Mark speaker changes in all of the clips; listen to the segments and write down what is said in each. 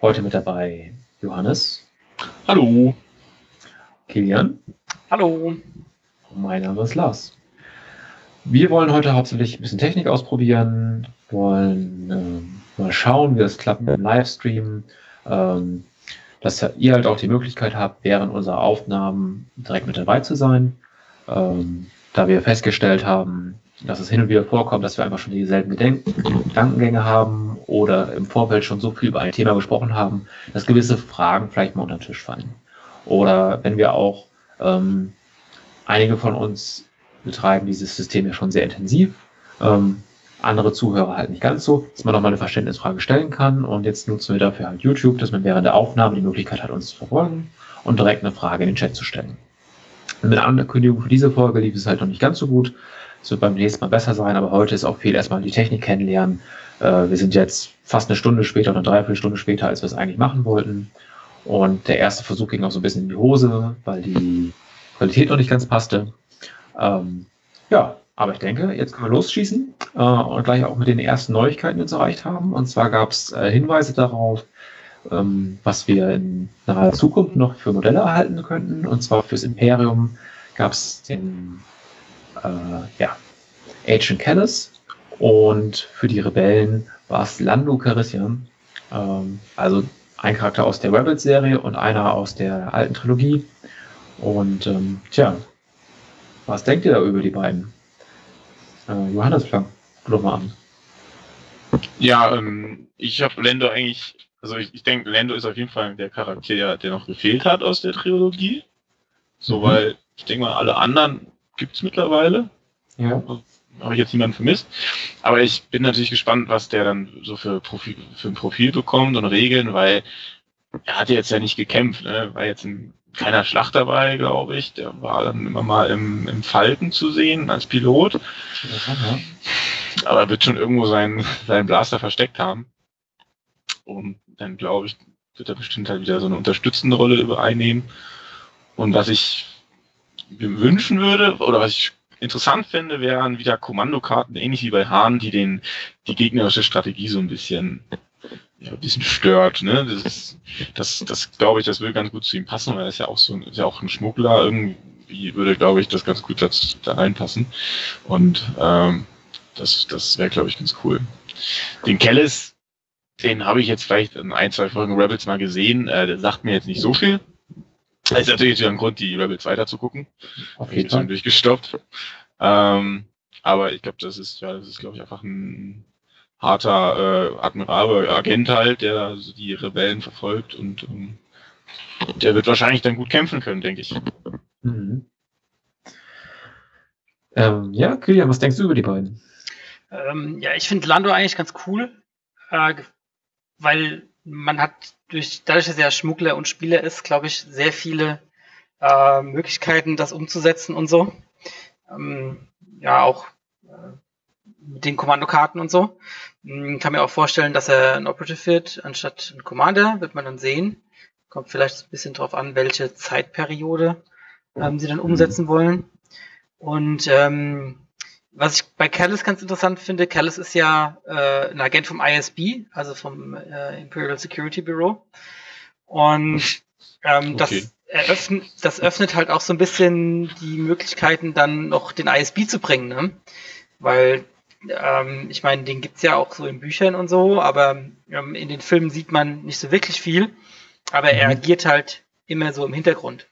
Speaker 1: Heute mit dabei Johannes.
Speaker 2: Hallo.
Speaker 1: Kilian.
Speaker 3: Hallo.
Speaker 1: Mein Name ist Lars. Wir wollen heute hauptsächlich ein bisschen Technik ausprobieren, wollen ähm, mal schauen, wie das klappt mit dem Livestream, ähm, dass ihr halt auch die Möglichkeit habt, während unserer Aufnahmen direkt mit dabei zu sein. Ähm, da wir festgestellt haben, dass es hin und wieder vorkommt, dass wir einfach schon dieselben Gedenken, Gedankengänge haben oder im Vorfeld schon so viel über ein Thema gesprochen haben, dass gewisse Fragen vielleicht mal unter den Tisch fallen. Oder wenn wir auch, ähm, einige von uns betreiben dieses System ja schon sehr intensiv, ähm, andere Zuhörer halt nicht ganz so, dass man nochmal eine Verständnisfrage stellen kann. Und jetzt nutzen wir dafür halt YouTube, dass man während der Aufnahme die Möglichkeit hat, uns zu verfolgen und direkt eine Frage in den Chat zu stellen. Mit der Ankündigung für diese Folge lief es halt noch nicht ganz so gut. Es wird beim nächsten Mal besser sein, aber heute ist auch viel erstmal die Technik kennenlernen. Äh, wir sind jetzt fast eine Stunde später oder eine Dreiviertelstunde später, als wir es eigentlich machen wollten. Und der erste Versuch ging auch so ein bisschen in die Hose, weil die Qualität noch nicht ganz passte. Ähm, ja, aber ich denke, jetzt können wir losschießen äh, und gleich auch mit den ersten Neuigkeiten die uns erreicht haben. Und zwar gab es äh, Hinweise darauf, ähm, was wir in naher Zukunft noch für Modelle erhalten könnten. Und zwar fürs Imperium gab es den äh, ja, Agent Callis und für die Rebellen war es Lando Carissian. Ähm, also ein Charakter aus der Rebels-Serie und einer aus der alten Trilogie. Und ähm, tja, was denkt ihr da über die beiden? Äh, Johannes, fang doch mal an.
Speaker 2: Ja, ähm, ich habe Lando eigentlich, also ich, ich denke, Lando ist auf jeden Fall der Charakter, der noch gefehlt hat aus der Trilogie. So, mhm. weil ich denke mal, alle anderen gibt's mittlerweile. Ja. Habe ich jetzt niemanden vermisst. Aber ich bin natürlich gespannt, was der dann so für, Profil, für ein Profil bekommt und Regeln, weil er hat jetzt ja nicht gekämpft, ne? war jetzt in keiner Schlacht dabei, glaube ich. Der war dann immer mal im, im Falken zu sehen als Pilot. Aber er wird schon irgendwo seinen, seinen Blaster versteckt haben. Und dann glaube ich, wird er bestimmt halt wieder so eine unterstützende Rolle einnehmen. Und was ich mir wünschen würde, oder was ich interessant finde, wären wieder Kommandokarten, ähnlich wie bei Hahn, die den, die gegnerische Strategie so ein bisschen, ja, ein bisschen stört, ne? Das, ist, das, das glaube ich, das würde ganz gut zu ihm passen, weil er ist ja auch so, ist ja auch ein Schmuggler, irgendwie würde, glaube ich, das ganz gut da, da reinpassen. Und, ähm, das, das wäre, glaube ich, ganz cool. Den Kellis, den habe ich jetzt vielleicht in ein, zwei Folgen Rebels mal gesehen, äh, der sagt mir jetzt nicht so viel. Das ist natürlich wieder ein Grund, die Rebels weiter zu gucken. Auf jeden Fall. durchgestoppt. Ähm, aber ich glaube, das ist, ja, das ist, glaube ich, einfach ein harter äh, Admiral, Agent halt, der die Rebellen verfolgt und ähm, der wird wahrscheinlich dann gut kämpfen können, denke ich. Mhm.
Speaker 1: Ähm, ja, Kilian, was denkst du über die beiden?
Speaker 3: Ähm, ja, ich finde Lando eigentlich ganz cool, äh, weil man hat durch, dadurch, dass er Schmuggler und Spieler ist, glaube ich, sehr viele äh, Möglichkeiten, das umzusetzen und so. Ähm, ja, auch äh, mit den Kommandokarten und so. Ich hm, kann mir auch vorstellen, dass er ein Operative wird, anstatt ein Commander, wird man dann sehen. Kommt vielleicht ein bisschen drauf an, welche Zeitperiode ähm, sie dann umsetzen wollen. Und ähm, was ich bei Callis ganz interessant finde, Callis ist ja äh, ein Agent vom ISB, also vom äh, Imperial Security Bureau. Und ähm, okay. das eröffnet, das öffnet halt auch so ein bisschen die Möglichkeiten, dann noch den ISB zu bringen, ne? Weil ähm, ich meine, den gibt's ja auch so in Büchern und so, aber ähm, in den Filmen sieht man nicht so wirklich viel. Aber mhm. er agiert halt immer so im Hintergrund.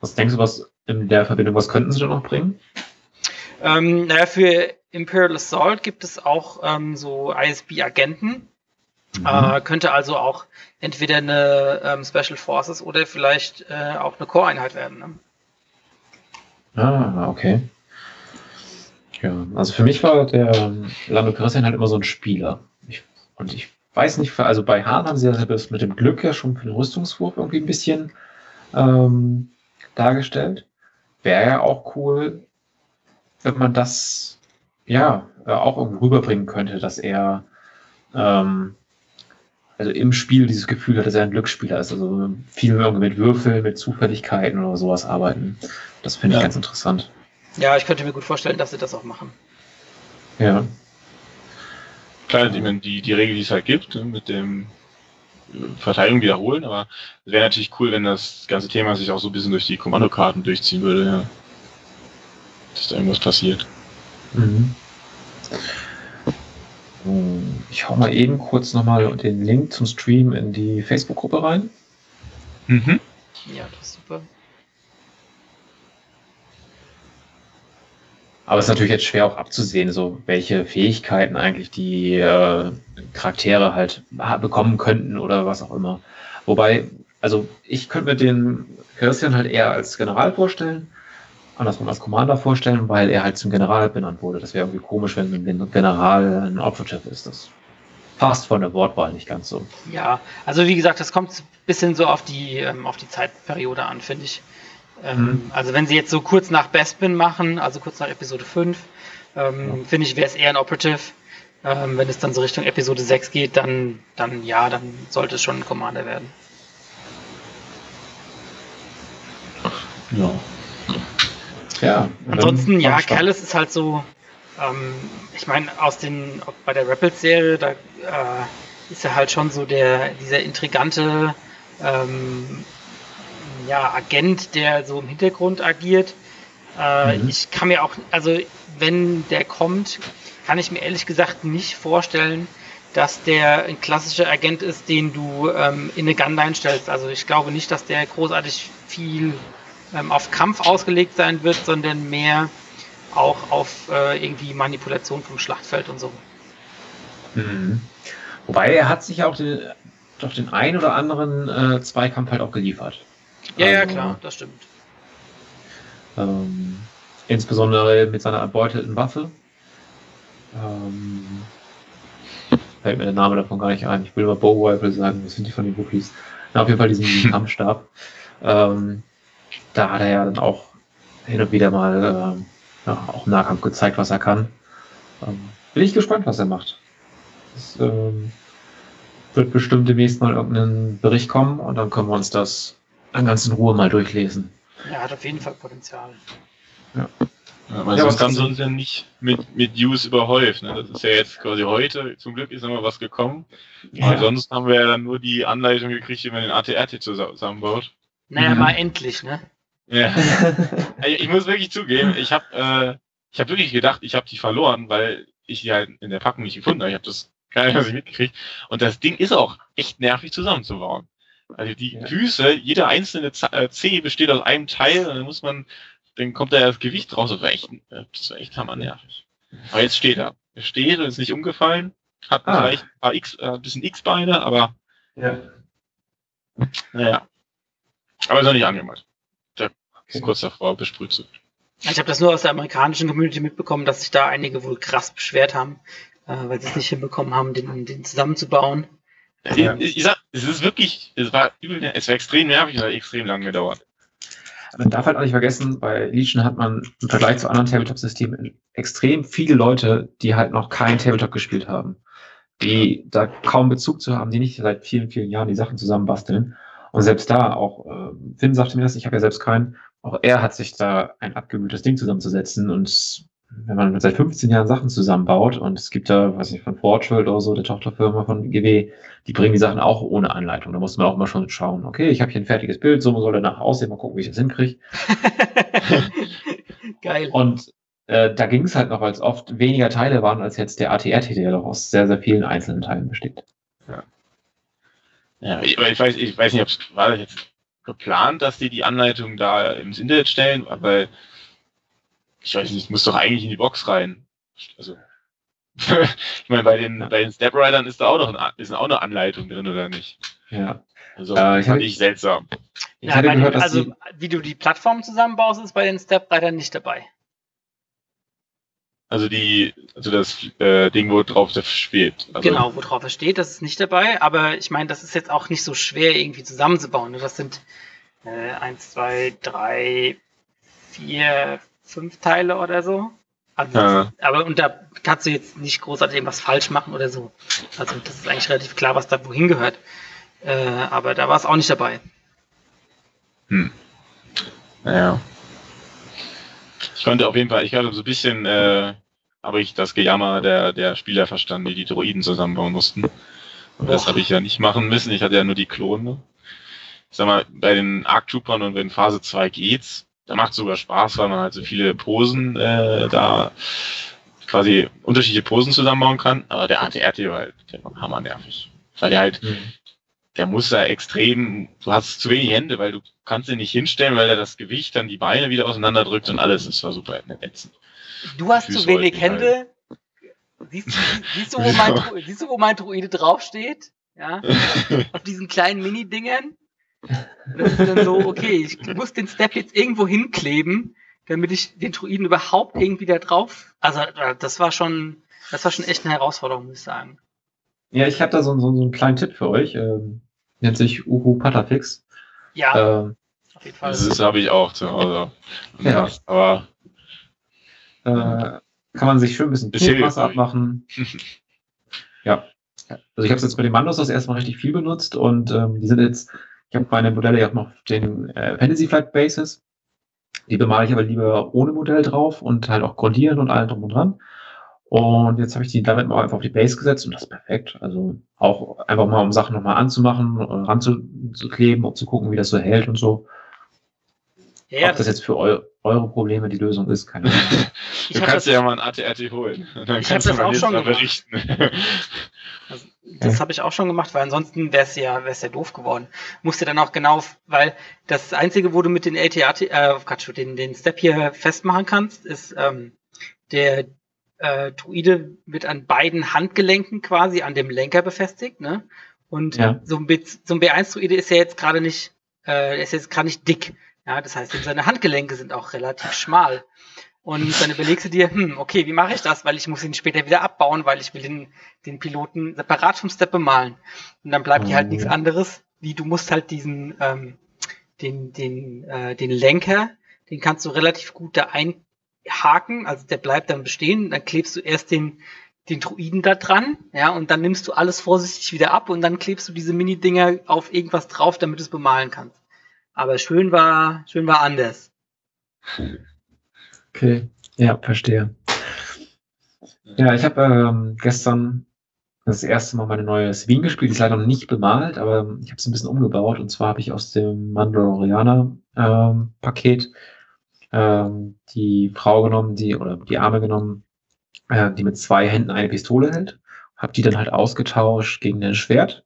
Speaker 1: Was denkst du, was in der Verbindung, was könnten sie da noch bringen?
Speaker 3: Ähm, naja, für Imperial Assault gibt es auch ähm, so ISB-Agenten. Mhm. Äh, könnte also auch entweder eine ähm, Special Forces oder vielleicht äh, auch eine Core-Einheit werden. Ne?
Speaker 1: Ah, okay. Ja, also für mich war der ähm, Lando Calrissian halt immer so ein Spieler. Ich, und ich weiß nicht, also bei Hahn haben sie das mit dem Glück ja schon für den Rüstungswurf irgendwie ein bisschen ähm, dargestellt. Wäre ja auch cool, wenn man das ja äh, auch irgendwo rüberbringen könnte, dass er ähm, also im Spiel dieses Gefühl hat, dass er ein Glücksspieler ist. Also viel irgendwie mit Würfeln, mit Zufälligkeiten oder sowas arbeiten. Das finde ich ja. ganz interessant.
Speaker 3: Ja, ich könnte mir gut vorstellen, dass sie das auch machen.
Speaker 1: Ja.
Speaker 2: Klar, die, die, die Regel, die es halt gibt, mit dem Verteilung wiederholen, aber es wäre natürlich cool, wenn das ganze Thema sich auch so ein bisschen durch die Kommandokarten durchziehen würde, ja. Dass da irgendwas passiert.
Speaker 1: Mhm. Ich hau mal eben kurz nochmal den Link zum Stream in die Facebook-Gruppe rein.
Speaker 3: Mhm. Ja, das ist super.
Speaker 1: Aber es ist natürlich jetzt schwer auch abzusehen, so welche Fähigkeiten eigentlich die äh, Charaktere halt bekommen könnten oder was auch immer. Wobei, also ich könnte mir den Christian halt eher als General vorstellen, andersrum als Commander vorstellen, weil er halt zum General benannt wurde. Das wäre irgendwie komisch, wenn ein General ein Operative ist. Das passt von der Wortwahl nicht ganz so.
Speaker 3: Ja, also wie gesagt, das kommt ein bisschen so auf die, ähm, auf die Zeitperiode an, finde ich. Ähm, mhm. Also wenn sie jetzt so kurz nach Bespin machen, also kurz nach Episode 5, ähm, ja. finde ich, wäre es eher ein Operative. Ähm, wenn es dann so Richtung Episode 6 geht, dann, dann ja, dann sollte es schon ein Commander werden.
Speaker 1: Ja. Ja.
Speaker 3: Ansonsten, ja, Callis ist halt so, ähm, ich meine, aus den, bei der Rebels-Serie, da äh, ist er halt schon so der, dieser intrigante, ähm, ja, Agent, der so im Hintergrund agiert. Äh, mhm. Ich kann mir auch, also wenn der kommt, kann ich mir ehrlich gesagt nicht vorstellen, dass der ein klassischer Agent ist, den du ähm, in eine Gunline stellst. Also ich glaube nicht, dass der großartig viel ähm, auf Kampf ausgelegt sein wird, sondern mehr auch auf äh, irgendwie Manipulation vom Schlachtfeld und so.
Speaker 1: Mhm. Wobei er hat sich auch den, doch den ein oder anderen äh, Zweikampf halt auch geliefert.
Speaker 3: Ja, also, ja, klar, das stimmt.
Speaker 1: Ähm, insbesondere mit seiner erbeutelten Waffe. Ähm, fällt mir der Name davon gar nicht ein. Ich will mal Bow Rifle sagen, was sind die von den Wookies? Na, auf jeden Fall diesen Kampfstab. Ähm, da hat er ja dann auch hin und wieder mal äh, ja, auch im Nahkampf gezeigt, was er kann. Ähm, bin ich gespannt, was er macht. Es ähm, wird bestimmt demnächst mal irgendein Bericht kommen und dann können wir uns das dann ganz in Ruhe mal durchlesen.
Speaker 3: Er hat auf jeden Fall Potenzial.
Speaker 2: Ja. Ja, weil ja, sonst haben sie uns ja nicht mit, mit News überhäuft. Ne? Das ist ja jetzt quasi heute, zum Glück ist immer was gekommen. Ja. Aber sonst haben wir ja dann nur die Anleitung gekriegt, wie man den ATRT zusammenbaut.
Speaker 3: Naja, mhm. mal endlich, ne?
Speaker 2: Ja. ich muss wirklich zugeben, ich habe äh, ich hab wirklich gedacht, ich habe die verloren, weil ich die halt in der Packung nicht gefunden habe. Ich habe das gar nicht mitgekriegt. Und das Ding ist auch echt nervig zusammenzubauen. Also die ja. Füße, jeder einzelne äh, C besteht aus einem Teil und dann muss man, dann kommt da das Gewicht raus. Das war echt, äh, das war echt hammernervig. Aber jetzt steht er. Er steht und ist nicht umgefallen. Hat ah. vielleicht ein paar X, äh, ein bisschen X-Beine, aber. Ja. Naja. Aber ist noch nicht angemalt. Der ist kurz davor, besprüht zu werden.
Speaker 3: Ich habe das nur aus der amerikanischen Community mitbekommen, dass sich da einige wohl krass beschwert haben, äh, weil sie es nicht hinbekommen haben, den, den zusammenzubauen.
Speaker 2: Ja. Ich, ich sag, es ist wirklich, es war übel, es war extrem nervig und hat extrem lang gedauert.
Speaker 1: Man darf halt auch nicht vergessen, bei Legion hat man im Vergleich zu anderen Tabletop-Systemen extrem viele Leute, die halt noch kein Tabletop gespielt haben. Die da kaum Bezug zu haben, die nicht seit vielen, vielen Jahren die Sachen zusammenbasteln. Und selbst da, auch äh, Finn sagte mir das, ich habe ja selbst keinen, auch er hat sich da ein abgemühtes Ding zusammenzusetzen und wenn man seit 15 Jahren Sachen zusammenbaut und es gibt da, weiß ich, von Forgeworld oder so, der Tochterfirma von GW, die bringen die Sachen auch ohne Anleitung. Da muss man auch mal schon schauen, okay, ich habe hier ein fertiges Bild, so soll der nachher aussehen, mal gucken, wie ich das hinkriege.
Speaker 3: Geil.
Speaker 1: Und äh, da ging es halt noch, weil es oft weniger Teile waren als jetzt der ATRT, der doch aus sehr, sehr vielen einzelnen Teilen besteht.
Speaker 2: Ja. Ich, ich weiß, ich weiß nicht, ob es war das jetzt geplant, dass die die Anleitung da ins Internet stellen, weil ich weiß nicht, muss doch eigentlich in die Box rein. Also, ich meine, bei den, bei den Step Riders ist da auch noch ein, ist auch eine Anleitung drin, oder nicht?
Speaker 1: Ja.
Speaker 2: Also, äh, ich fand ich seltsam.
Speaker 3: Ich ja, hatte gehört, also, wie du die Plattform zusammenbaust, ist bei den Step Riders nicht dabei.
Speaker 2: Also die, also das äh, Ding, wo drauf das steht. Also
Speaker 3: genau, wo drauf es steht, das ist nicht dabei, aber ich meine, das ist jetzt auch nicht so schwer irgendwie zusammenzubauen. Das sind äh, eins, zwei, drei, vier, fünf Teile oder so. Also, ja. Aber und da kannst du jetzt nicht großartig irgendwas falsch machen oder so. Also das ist eigentlich relativ klar, was da wohin gehört. Äh, aber da war es auch nicht dabei.
Speaker 2: Hm. Naja. Ich konnte auf jeden Fall, ich hatte so ein bisschen, äh, habe ich das Gejammer der, der Spieler verstanden, die die Droiden zusammenbauen mussten. Das habe ich ja nicht machen müssen. Ich hatte ja nur die Klone. Ich sag mal, bei den Arc Troopern und in Phase 2 geht's. Da macht sogar Spaß, weil man halt so viele Posen äh, da quasi unterschiedliche Posen zusammenbauen kann. Aber der ATRT war halt der war hammernervig. Weil der halt,
Speaker 1: Mhm.
Speaker 2: Der muss da extrem, du hast zu wenig Hände, weil du kannst ihn nicht hinstellen, weil er das Gewicht dann die Beine wieder auseinanderdrückt und alles. Das war super ätzend.
Speaker 3: Du hast
Speaker 2: Füße
Speaker 3: zu wenig Hände. Siehst du, siehst, du, wo mein, siehst du, wo mein Druide draufsteht? Ja, auf diesen kleinen Mini-Dingern. Und Das ist dann so, okay, ich muss den Step jetzt irgendwo hinkleben, damit ich den Druiden überhaupt irgendwie da drauf. Also äh, das war schon, das war schon echt eine Herausforderung, muss ich sagen.
Speaker 1: Ja, ich habe da so, so, so einen kleinen Tipp für euch. Ähm, nennt sich Uhu Patafix.
Speaker 3: Ja,
Speaker 1: Ähm,
Speaker 3: auf jeden Fall.
Speaker 2: Das habe ich auch zu Hause.
Speaker 1: Ja.
Speaker 2: Aber
Speaker 1: äh, kann man sich schön ein bisschen
Speaker 2: ich.
Speaker 1: abmachen. ja. Also ich habe es jetzt mit den Mandos das erste Mal richtig viel benutzt und ähm, die sind jetzt, ich habe meine Modelle ja auch noch auf den äh, Fantasy Flight Bases. Die bemale ich aber lieber ohne Modell drauf und halt auch grundieren und allem drum und dran. Und jetzt habe ich die damit mal einfach auf die Base gesetzt und das ist perfekt. Also auch einfach mal, um Sachen nochmal anzumachen, äh, ranzukleben, um zu gucken, wie das so hält und so.
Speaker 3: Ja, ja,
Speaker 1: Ob das jetzt für eu eure Probleme die Lösung ist, keine Ahnung.
Speaker 3: ich
Speaker 2: du
Speaker 3: hab
Speaker 2: kannst
Speaker 3: das-
Speaker 2: ja mal ein ATRT holen. Dann
Speaker 3: Ich
Speaker 2: kannst du
Speaker 3: das auch schon
Speaker 2: berichten.
Speaker 3: Also, das habe ich auch schon gemacht, weil ansonsten wäre es ja, wär's ja doof geworden. Musste dann auch genau, weil das Einzige, wo du mit den LTAT, äh, Quatsch, den, den Step hier festmachen kannst, ist ähm, der äh, Druide wird an beiden Handgelenken quasi an dem Lenker befestigt, ne? Und
Speaker 1: Ja.
Speaker 3: so ein, B, so ein B1-Druide ist ja jetzt gerade nicht, äh, ist jetzt gerade nicht dick. Ja, das heißt, seine Handgelenke sind auch relativ schmal. Und dann überlegst du dir, hm, okay, wie mache ich das? Weil ich muss ihn später wieder abbauen, weil ich will den, den Piloten separat vom Step bemalen. Und dann bleibt dir halt
Speaker 1: Mhm.
Speaker 3: nichts anderes, wie du musst halt diesen, ähm, den, den, äh, den Lenker, den kannst du relativ gut da einhaken, also der bleibt dann bestehen, dann klebst du erst den, den Druiden da dran, ja, und dann nimmst du alles vorsichtig wieder ab und dann klebst du diese Mini-Dinger auf irgendwas drauf, damit du es bemalen kannst. Aber schön war, schön war anders.
Speaker 1: Okay, ja, verstehe. Ja, ich habe ähm, gestern das erste Mal meine neue Sabine gespielt. Die ist leider noch nicht bemalt, aber ich habe es ein bisschen umgebaut. Und zwar habe ich aus dem Mandalorianer ähm, ähm, die Frau genommen, die oder die Arme genommen, äh, die mit zwei Händen eine Pistole hält. Habe die dann halt ausgetauscht gegen ein Schwert.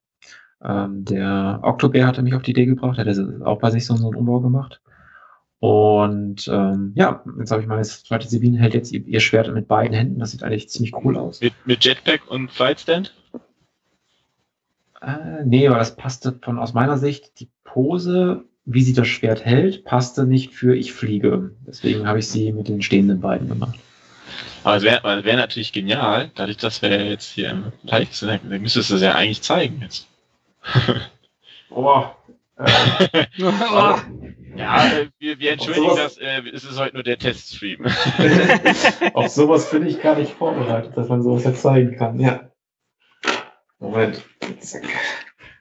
Speaker 1: Ähm, der Octobär hatte mich auf die Idee gebracht, hat er auch bei sich so, so einen Umbau gemacht. Und ähm, ja, jetzt habe ich meine zweite Sabine hält jetzt ihr, ihr Schwert mit beiden Händen. Das sieht eigentlich ziemlich cool aus.
Speaker 2: mit, mit Jetpack und Flightstand?
Speaker 1: Äh, nee, aber das passte von aus meiner Sicht, die Pose, wie sie das Schwert hält, passte nicht für ich fliege. Deswegen habe ich sie mit den stehenden beiden gemacht.
Speaker 2: Aber es wäre wär natürlich genial, dadurch, dass wir jetzt hier im Teich sind, dann müsstest du es ja eigentlich zeigen jetzt.
Speaker 1: Oh. Äh,
Speaker 3: Oh.
Speaker 2: Ja, äh, wir, wir entschuldigen
Speaker 1: sowas-
Speaker 2: das, äh, es ist heute nur der Teststream.
Speaker 1: auf sowas bin ich gar nicht vorbereitet, dass man sowas jetzt zeigen kann. Ja. Moment. Zack.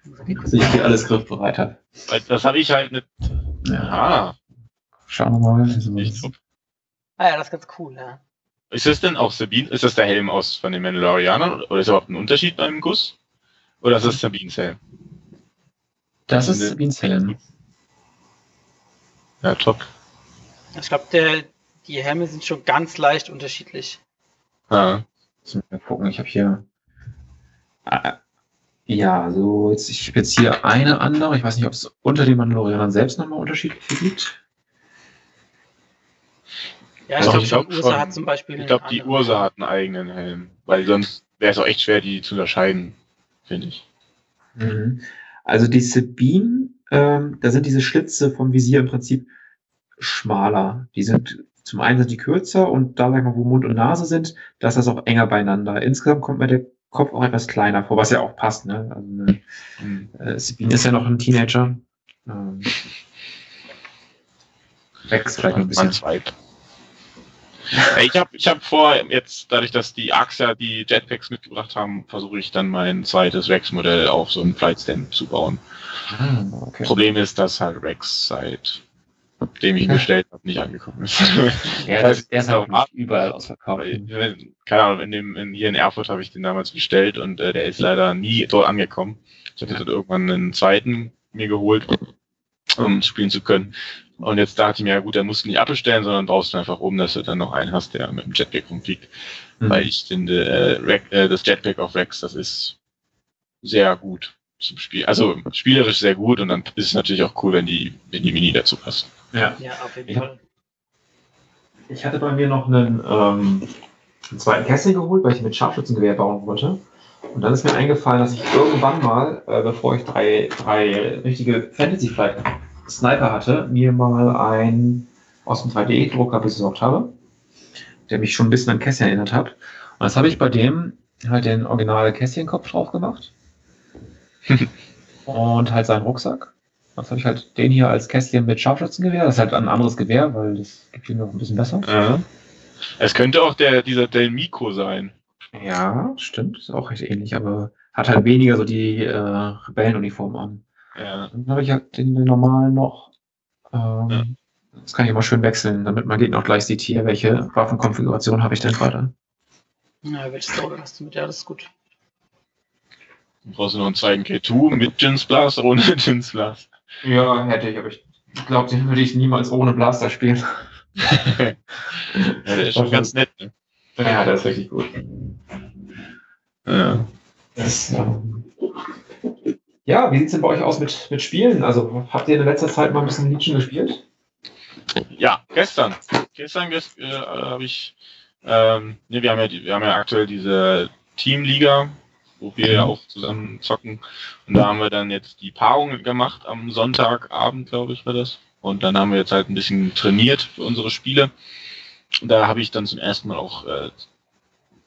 Speaker 1: Dass ich hier alles griffbereit habe.
Speaker 2: Das habe ich halt mit.
Speaker 1: Ja.
Speaker 2: Aha.
Speaker 1: Schauen wir mal. Also,
Speaker 2: Nicht so.
Speaker 3: Ah ja, das ist ganz cool, ja.
Speaker 2: Ist das denn auch Sabine? Ist das der Helm aus von den Mandalorianern? Oder ist überhaupt ein Unterschied beim Guss? Oder ist das Sabines Helm?
Speaker 1: das ist Sabines Helm.
Speaker 2: Ja, top.
Speaker 3: Ich glaube, die Helme sind schon ganz leicht unterschiedlich.
Speaker 2: Ja.
Speaker 1: Müssen wir mal gucken, ich habe hier. Ja, so jetzt, ich habe jetzt hier eine andere. Ich weiß nicht, ob es unter den Mandalorianern selbst nochmal Unterschiede gibt.
Speaker 3: Ja, ich glaube
Speaker 2: glaub
Speaker 3: Ursa
Speaker 2: schon.
Speaker 3: hat zum Beispiel.
Speaker 2: Ich glaube,
Speaker 3: einen
Speaker 2: die. Ursa hat einen eigenen Helm. Weil sonst wäre es auch echt schwer, die zu unterscheiden, finde ich.
Speaker 1: Mhm. Also die Sabine, ähm, da sind diese Schlitze vom Visier im Prinzip schmaler. Die sind zum einen sind die kürzer und da sag ich mal, wo Mund und Nase sind, da ist das auch enger beieinander. Insgesamt kommt mir der Kopf auch etwas kleiner vor, was ja auch passt. Ne? Also eine,
Speaker 2: Hm.
Speaker 1: äh, Sabine ist ja noch ein Teenager. Ähm, wächst vielleicht noch ein bisschen.
Speaker 2: Ich habe ich hab vor, jetzt dadurch, dass die ja die Jetpacks mitgebracht haben, versuche ich dann mein zweites Rex-Modell auf so einen Flightstand zu bauen.
Speaker 1: Ah, okay.
Speaker 2: Problem ist, dass halt Rex seit nachdem ich ihn bestellt habe, nicht angekommen ist.
Speaker 1: Ja, das, der ist auch nicht überall ausverkauft.
Speaker 2: Keine Ahnung, in dem, in, hier in Erfurt habe ich den damals bestellt und äh, der ist leider nie dort angekommen. Ich hatte dort irgendwann einen zweiten mir geholt, um spielen zu können. Und jetzt dachte ich mir, ja gut, dann musst du nicht abbestellen, sondern brauchst du einfach um, dass du dann noch einen hast, der mit dem Jetpack rumfliegt. Mhm. Weil ich finde, äh, Rex, äh, das Jetpack auf Rex, das ist sehr gut zum Spiel. Also spielerisch sehr gut und dann ist es natürlich auch cool, wenn die, wenn die Mini dazu passt.
Speaker 1: Ja, ja auf jeden Fall. Ich hatte bei mir noch einen, ähm, einen zweiten Kessel geholt, weil ich mit Scharfschützengewehr bauen wollte. Und dann ist mir eingefallen, dass ich irgendwann mal, äh, bevor ich drei, drei richtige Fantasy Flight Sniper hatte, mir mal ein aus dem 3D-Drucker besorgt habe, der mich schon ein bisschen an Kässchen erinnert hat. Und das habe ich bei dem halt den original Kässchenkopf drauf gemacht. und halt seinen Rucksack. Jetzt habe ich halt den hier als Kästchen mit Scharfschützengewehr. Das ist halt ein anderes Gewehr, weil das gibt ihm noch ein bisschen besser.
Speaker 2: Ja. Es könnte auch der, dieser Del Mico sein.
Speaker 1: Ja, stimmt. Ist auch recht ähnlich, aber hat halt weniger so die äh, Rebellenuniform an. Ja. Dann habe ich halt den, den normalen noch. Ähm, ja. Das kann ich immer schön wechseln, damit mein Gegner auch gleich sieht, hier, welche Waffenkonfiguration habe ich denn gerade.
Speaker 3: Ja, welches Auto hast du mit? Ja, das ist gut.
Speaker 2: Du brauchst noch einen zweiten K2 mit Jins Blast, ohne Jins Blast.
Speaker 1: Ja, hätte ich, aber ich glaube, den würde ich niemals ohne Blaster spielen.
Speaker 2: ja, der ist schon ganz nett, ne?
Speaker 1: Ja, der ist richtig gut.
Speaker 2: Ja.
Speaker 1: Das, ähm, ja, wie sieht es denn bei euch aus mit, mit Spielen? Also habt ihr in letzter Zeit mal ein bisschen Legion gespielt?
Speaker 2: Ja, gestern. Gestern äh, habe ich, ähm, ne, wir haben ja, wir haben ja aktuell diese Teamliga, wo wir ja mhm. auch zusammen zocken. Und da haben wir dann jetzt die Paarung gemacht am Sonntagabend, glaube ich, war das. Und dann haben wir jetzt halt ein bisschen trainiert für unsere Spiele. Und da habe ich dann zum ersten Mal auch äh,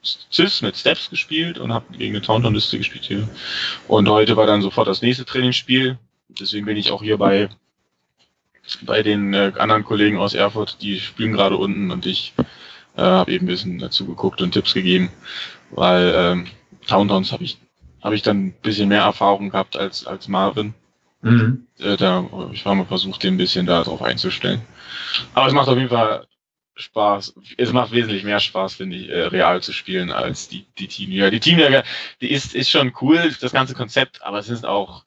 Speaker 2: CIS mit Steps gespielt und habe gegen eine Tauntaun-Liste gespielt hier. Und heute war dann sofort das nächste Trainingsspiel. Deswegen bin ich auch hier bei, bei den äh, anderen Kollegen aus Erfurt, die spielen gerade unten und ich äh, habe eben ein bisschen dazu geguckt und Tipps gegeben, weil ähm, Towntowns habe ich habe ich dann ein bisschen mehr Erfahrung gehabt als als Marvin. Mhm. Äh, da ich war mal versucht, den ein bisschen da drauf einzustellen. Aber es macht auf jeden Fall Spaß. Es macht wesentlich mehr Spaß, finde ich, äh, real zu spielen als die, die Teamliga. Die Teamliga, die ist, ist schon cool, das ganze Konzept, aber es ist auch,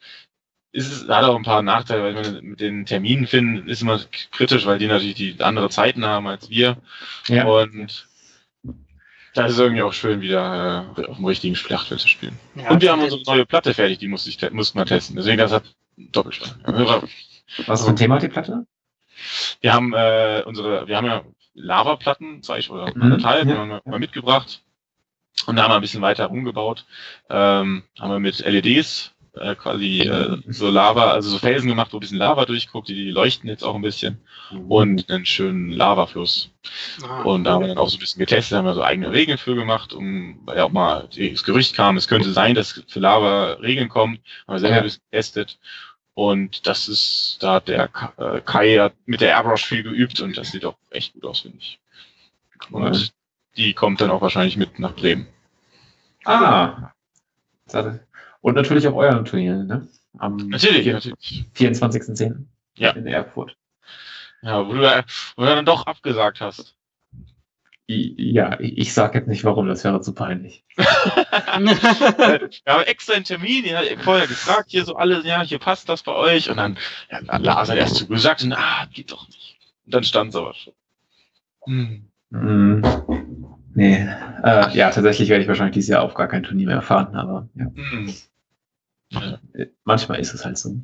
Speaker 2: ist es hat auch ein paar Nachteile, weil wir mit den Terminen finden, ist immer kritisch, weil die natürlich die andere Zeiten haben als wir. Ja. Und das ist irgendwie auch schön, wieder äh, auf dem richtigen Schlachtfeld zu spielen. Ja, und wir haben unsere neue Platte fertig, die musste ich mussten wir testen. Deswegen das hat Doppelschlag.
Speaker 1: Was für ein Thema die Platte?
Speaker 2: Wir haben äh, unsere, wir haben ja Lavaplatten, sag ich, oder mhm. Teil, ja, haben wir mal mitgebracht. Und da haben wir ein bisschen weiter rumgebaut. Ähm, haben wir mit LEDs äh, quasi äh, so Lava, also so Felsen gemacht, wo ein bisschen Lava durchguckt, die, die leuchten jetzt auch ein bisschen. Mhm. Und einen schönen Lavafluss. Ah, und da haben wir dann auch so ein bisschen getestet, haben wir so eigene Regeln für gemacht, um, weil ja auch mal das Gerücht kam, es könnte sein, dass für Lava Regeln kommen. Haben wir selber ja. ein bisschen getestet. Und das ist, da hat der äh, Kai hat mit der Airbrush viel geübt und das sieht auch echt gut aus, finde ich. Und mhm. die kommt dann auch wahrscheinlich mit nach Bremen.
Speaker 1: Ah. Und natürlich auf euren Turnier, ne?
Speaker 2: Am natürlich, natürlich.
Speaker 1: 24.10.
Speaker 2: Ja.
Speaker 1: In Erfurt.
Speaker 2: Ja, wo du, wo du dann doch abgesagt hast.
Speaker 1: Ja, ich sag jetzt nicht warum, das wäre zu peinlich.
Speaker 2: Wir haben extra einen Termin, den hat vorher gefragt, hier so alle, ja, hier passt das bei euch. Und dann, ja, dann Lars hat erst zugesagt und ah, geht doch nicht. Und dann stand es aber schon.
Speaker 1: Hm. Mm, nee, äh, ja, tatsächlich werde ich wahrscheinlich dieses Jahr auf gar kein Turnier mehr erfahren, aber ja. Hm. Ja. Manchmal ist es halt so.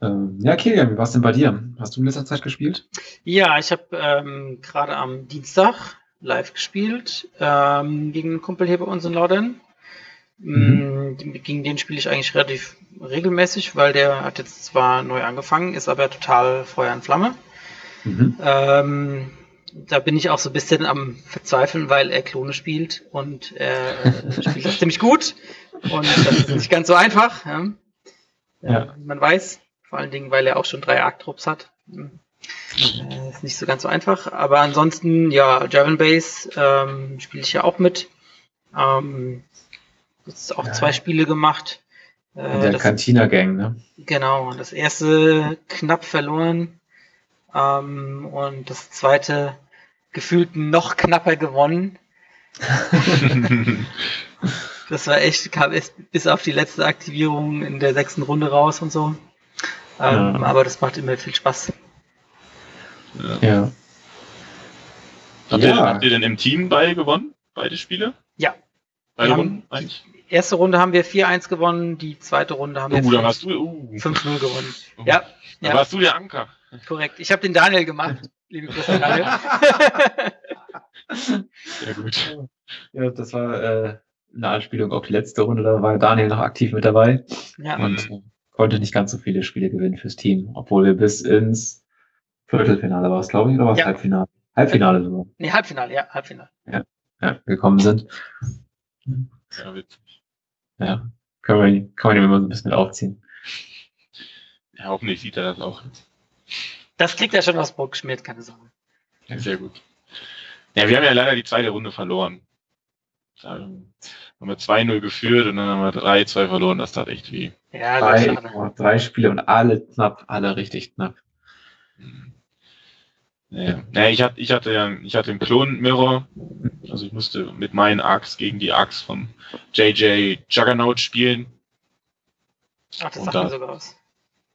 Speaker 1: Ähm, ja, Kilian, wie war es denn bei dir? Hast du in letzter Zeit gespielt?
Speaker 3: Ja, ich habe ähm, gerade am Dienstag live gespielt, ähm, gegen einen Kumpel hier bei uns in. Mhm. Mm, gegen den spiele ich eigentlich relativ regelmäßig, weil der hat jetzt zwar neu angefangen, ist aber total Feuer und Flamme. Mhm. Ähm, da bin ich auch so ein bisschen am Verzweifeln, weil er Klone spielt und er äh, spielt das ziemlich gut. Und das ist nicht ganz so einfach. Ja. Ja. Man weiß, vor allen Dingen, weil er auch schon drei Arc-Trupps hat. Hm. Äh, ist nicht so ganz so einfach. Aber ansonsten, ja, Javelin Base ähm, spiele ich ja auch mit. Ähm, jetzt auch ja. zwei Spiele gemacht.
Speaker 1: Äh, der Cantina Gang, ne?
Speaker 3: Genau, das erste knapp verloren. Ähm, und das zweite gefühlt noch knapper gewonnen. das war echt, kam erst bis auf die letzte Aktivierung in der sechsten Runde raus und so. Ähm, ja. Aber das macht immer viel Spaß.
Speaker 1: Ja. ja.
Speaker 2: Habt, ja. Ihr, habt ihr denn im Team beide gewonnen? Beide Spiele?
Speaker 3: Ja.
Speaker 2: Beide wir Runden eigentlich?
Speaker 3: Erste Runde haben wir 4-1 gewonnen, die zweite Runde haben
Speaker 2: oh,
Speaker 3: wir
Speaker 2: uh, 5-0 uh.
Speaker 3: gewonnen. Oh. Ja.
Speaker 2: Da ja. warst du der Anker.
Speaker 3: Korrekt. Ich habe den Daniel gemacht. Liebe Grüße, Daniel.
Speaker 2: Sehr gut.
Speaker 1: Ja, das war äh, eine Anspielung auf die letzte Runde. Da war Daniel noch aktiv mit dabei. Ja. Und mhm. konnte nicht ganz so viele Spiele gewinnen fürs Team, obwohl wir bis ins Viertelfinale war es, glaube ich, oder war es ja. Halbfinale? Halbfinale sogar.
Speaker 3: Nee, Halbfinale, ja, Halbfinale.
Speaker 1: Ja, ja gekommen sind.
Speaker 2: Ja, witzig.
Speaker 1: Ja, kann man, kann man ihm immer so ein bisschen mit aufziehen.
Speaker 2: Ja, hoffentlich sieht er das auch.
Speaker 3: Das kriegt er schon aus Bock geschmiert, keine Sorge.
Speaker 2: Ja, sehr gut. Ja, wir haben ja leider die zweite Runde verloren. Haben wir 2-0 geführt und dann haben wir 3-2 verloren. Das tat echt weh.
Speaker 1: Ja, drei, oh, drei Spiele und alle knapp, alle richtig knapp.
Speaker 2: Ja, ja ich, hatte, ich hatte ja ich hatte einen Klon-Mirror. Also ich musste mit meinen Arcs gegen die Arcs von JJ Juggernaut spielen.
Speaker 3: Ach, das sagt da, sogar aus.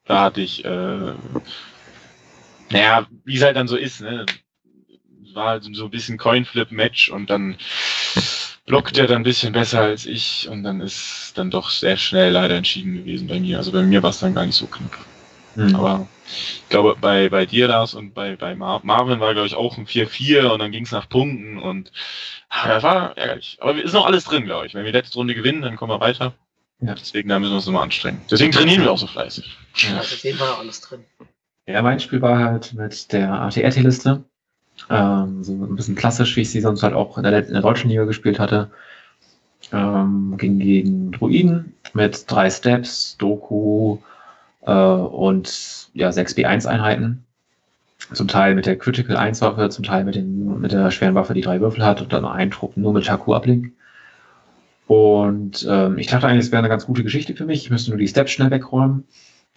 Speaker 2: Da hatte ich, äh, naja, wie es halt dann so ist, ne? War halt so ein bisschen Coinflip-Match und dann blockt er dann ein bisschen besser als ich und dann ist dann doch sehr schnell leider entschieden gewesen bei mir. Also bei mir war es dann gar nicht so knapp. Mhm. Aber ich glaube, bei, bei dir, Lars, und bei, bei Mar Marvin war, glaube ich, auch ein 4-4 und dann ging es nach Punkten und ah, das war ärgerlich. Aber ist noch alles drin, glaube ich. Wenn wir letzte Runde gewinnen, dann kommen wir weiter. Ja. Deswegen da müssen wir uns nochmal anstrengen. Deswegen trainieren wir auch so fleißig.
Speaker 3: Ja, also auf jeden Fall alles drin.
Speaker 1: Ja, mein Spiel war halt mit der ATRT-Liste. Ähm, so ein bisschen klassisch, wie ich sie sonst halt auch in der, in der deutschen Liga gespielt hatte. Ähm, ging gegen Druiden mit drei Steps, Doku äh, und ja, sechs B1-Einheiten. Zum Teil mit der Critical 1 Waffe, zum Teil mit, den, mit der schweren Waffe, die drei Würfel hat und dann ein Trupp nur mit Taku Uplink. Und ähm, ich dachte eigentlich, es wäre eine ganz gute Geschichte für mich. Ich müsste nur die Steps schnell wegräumen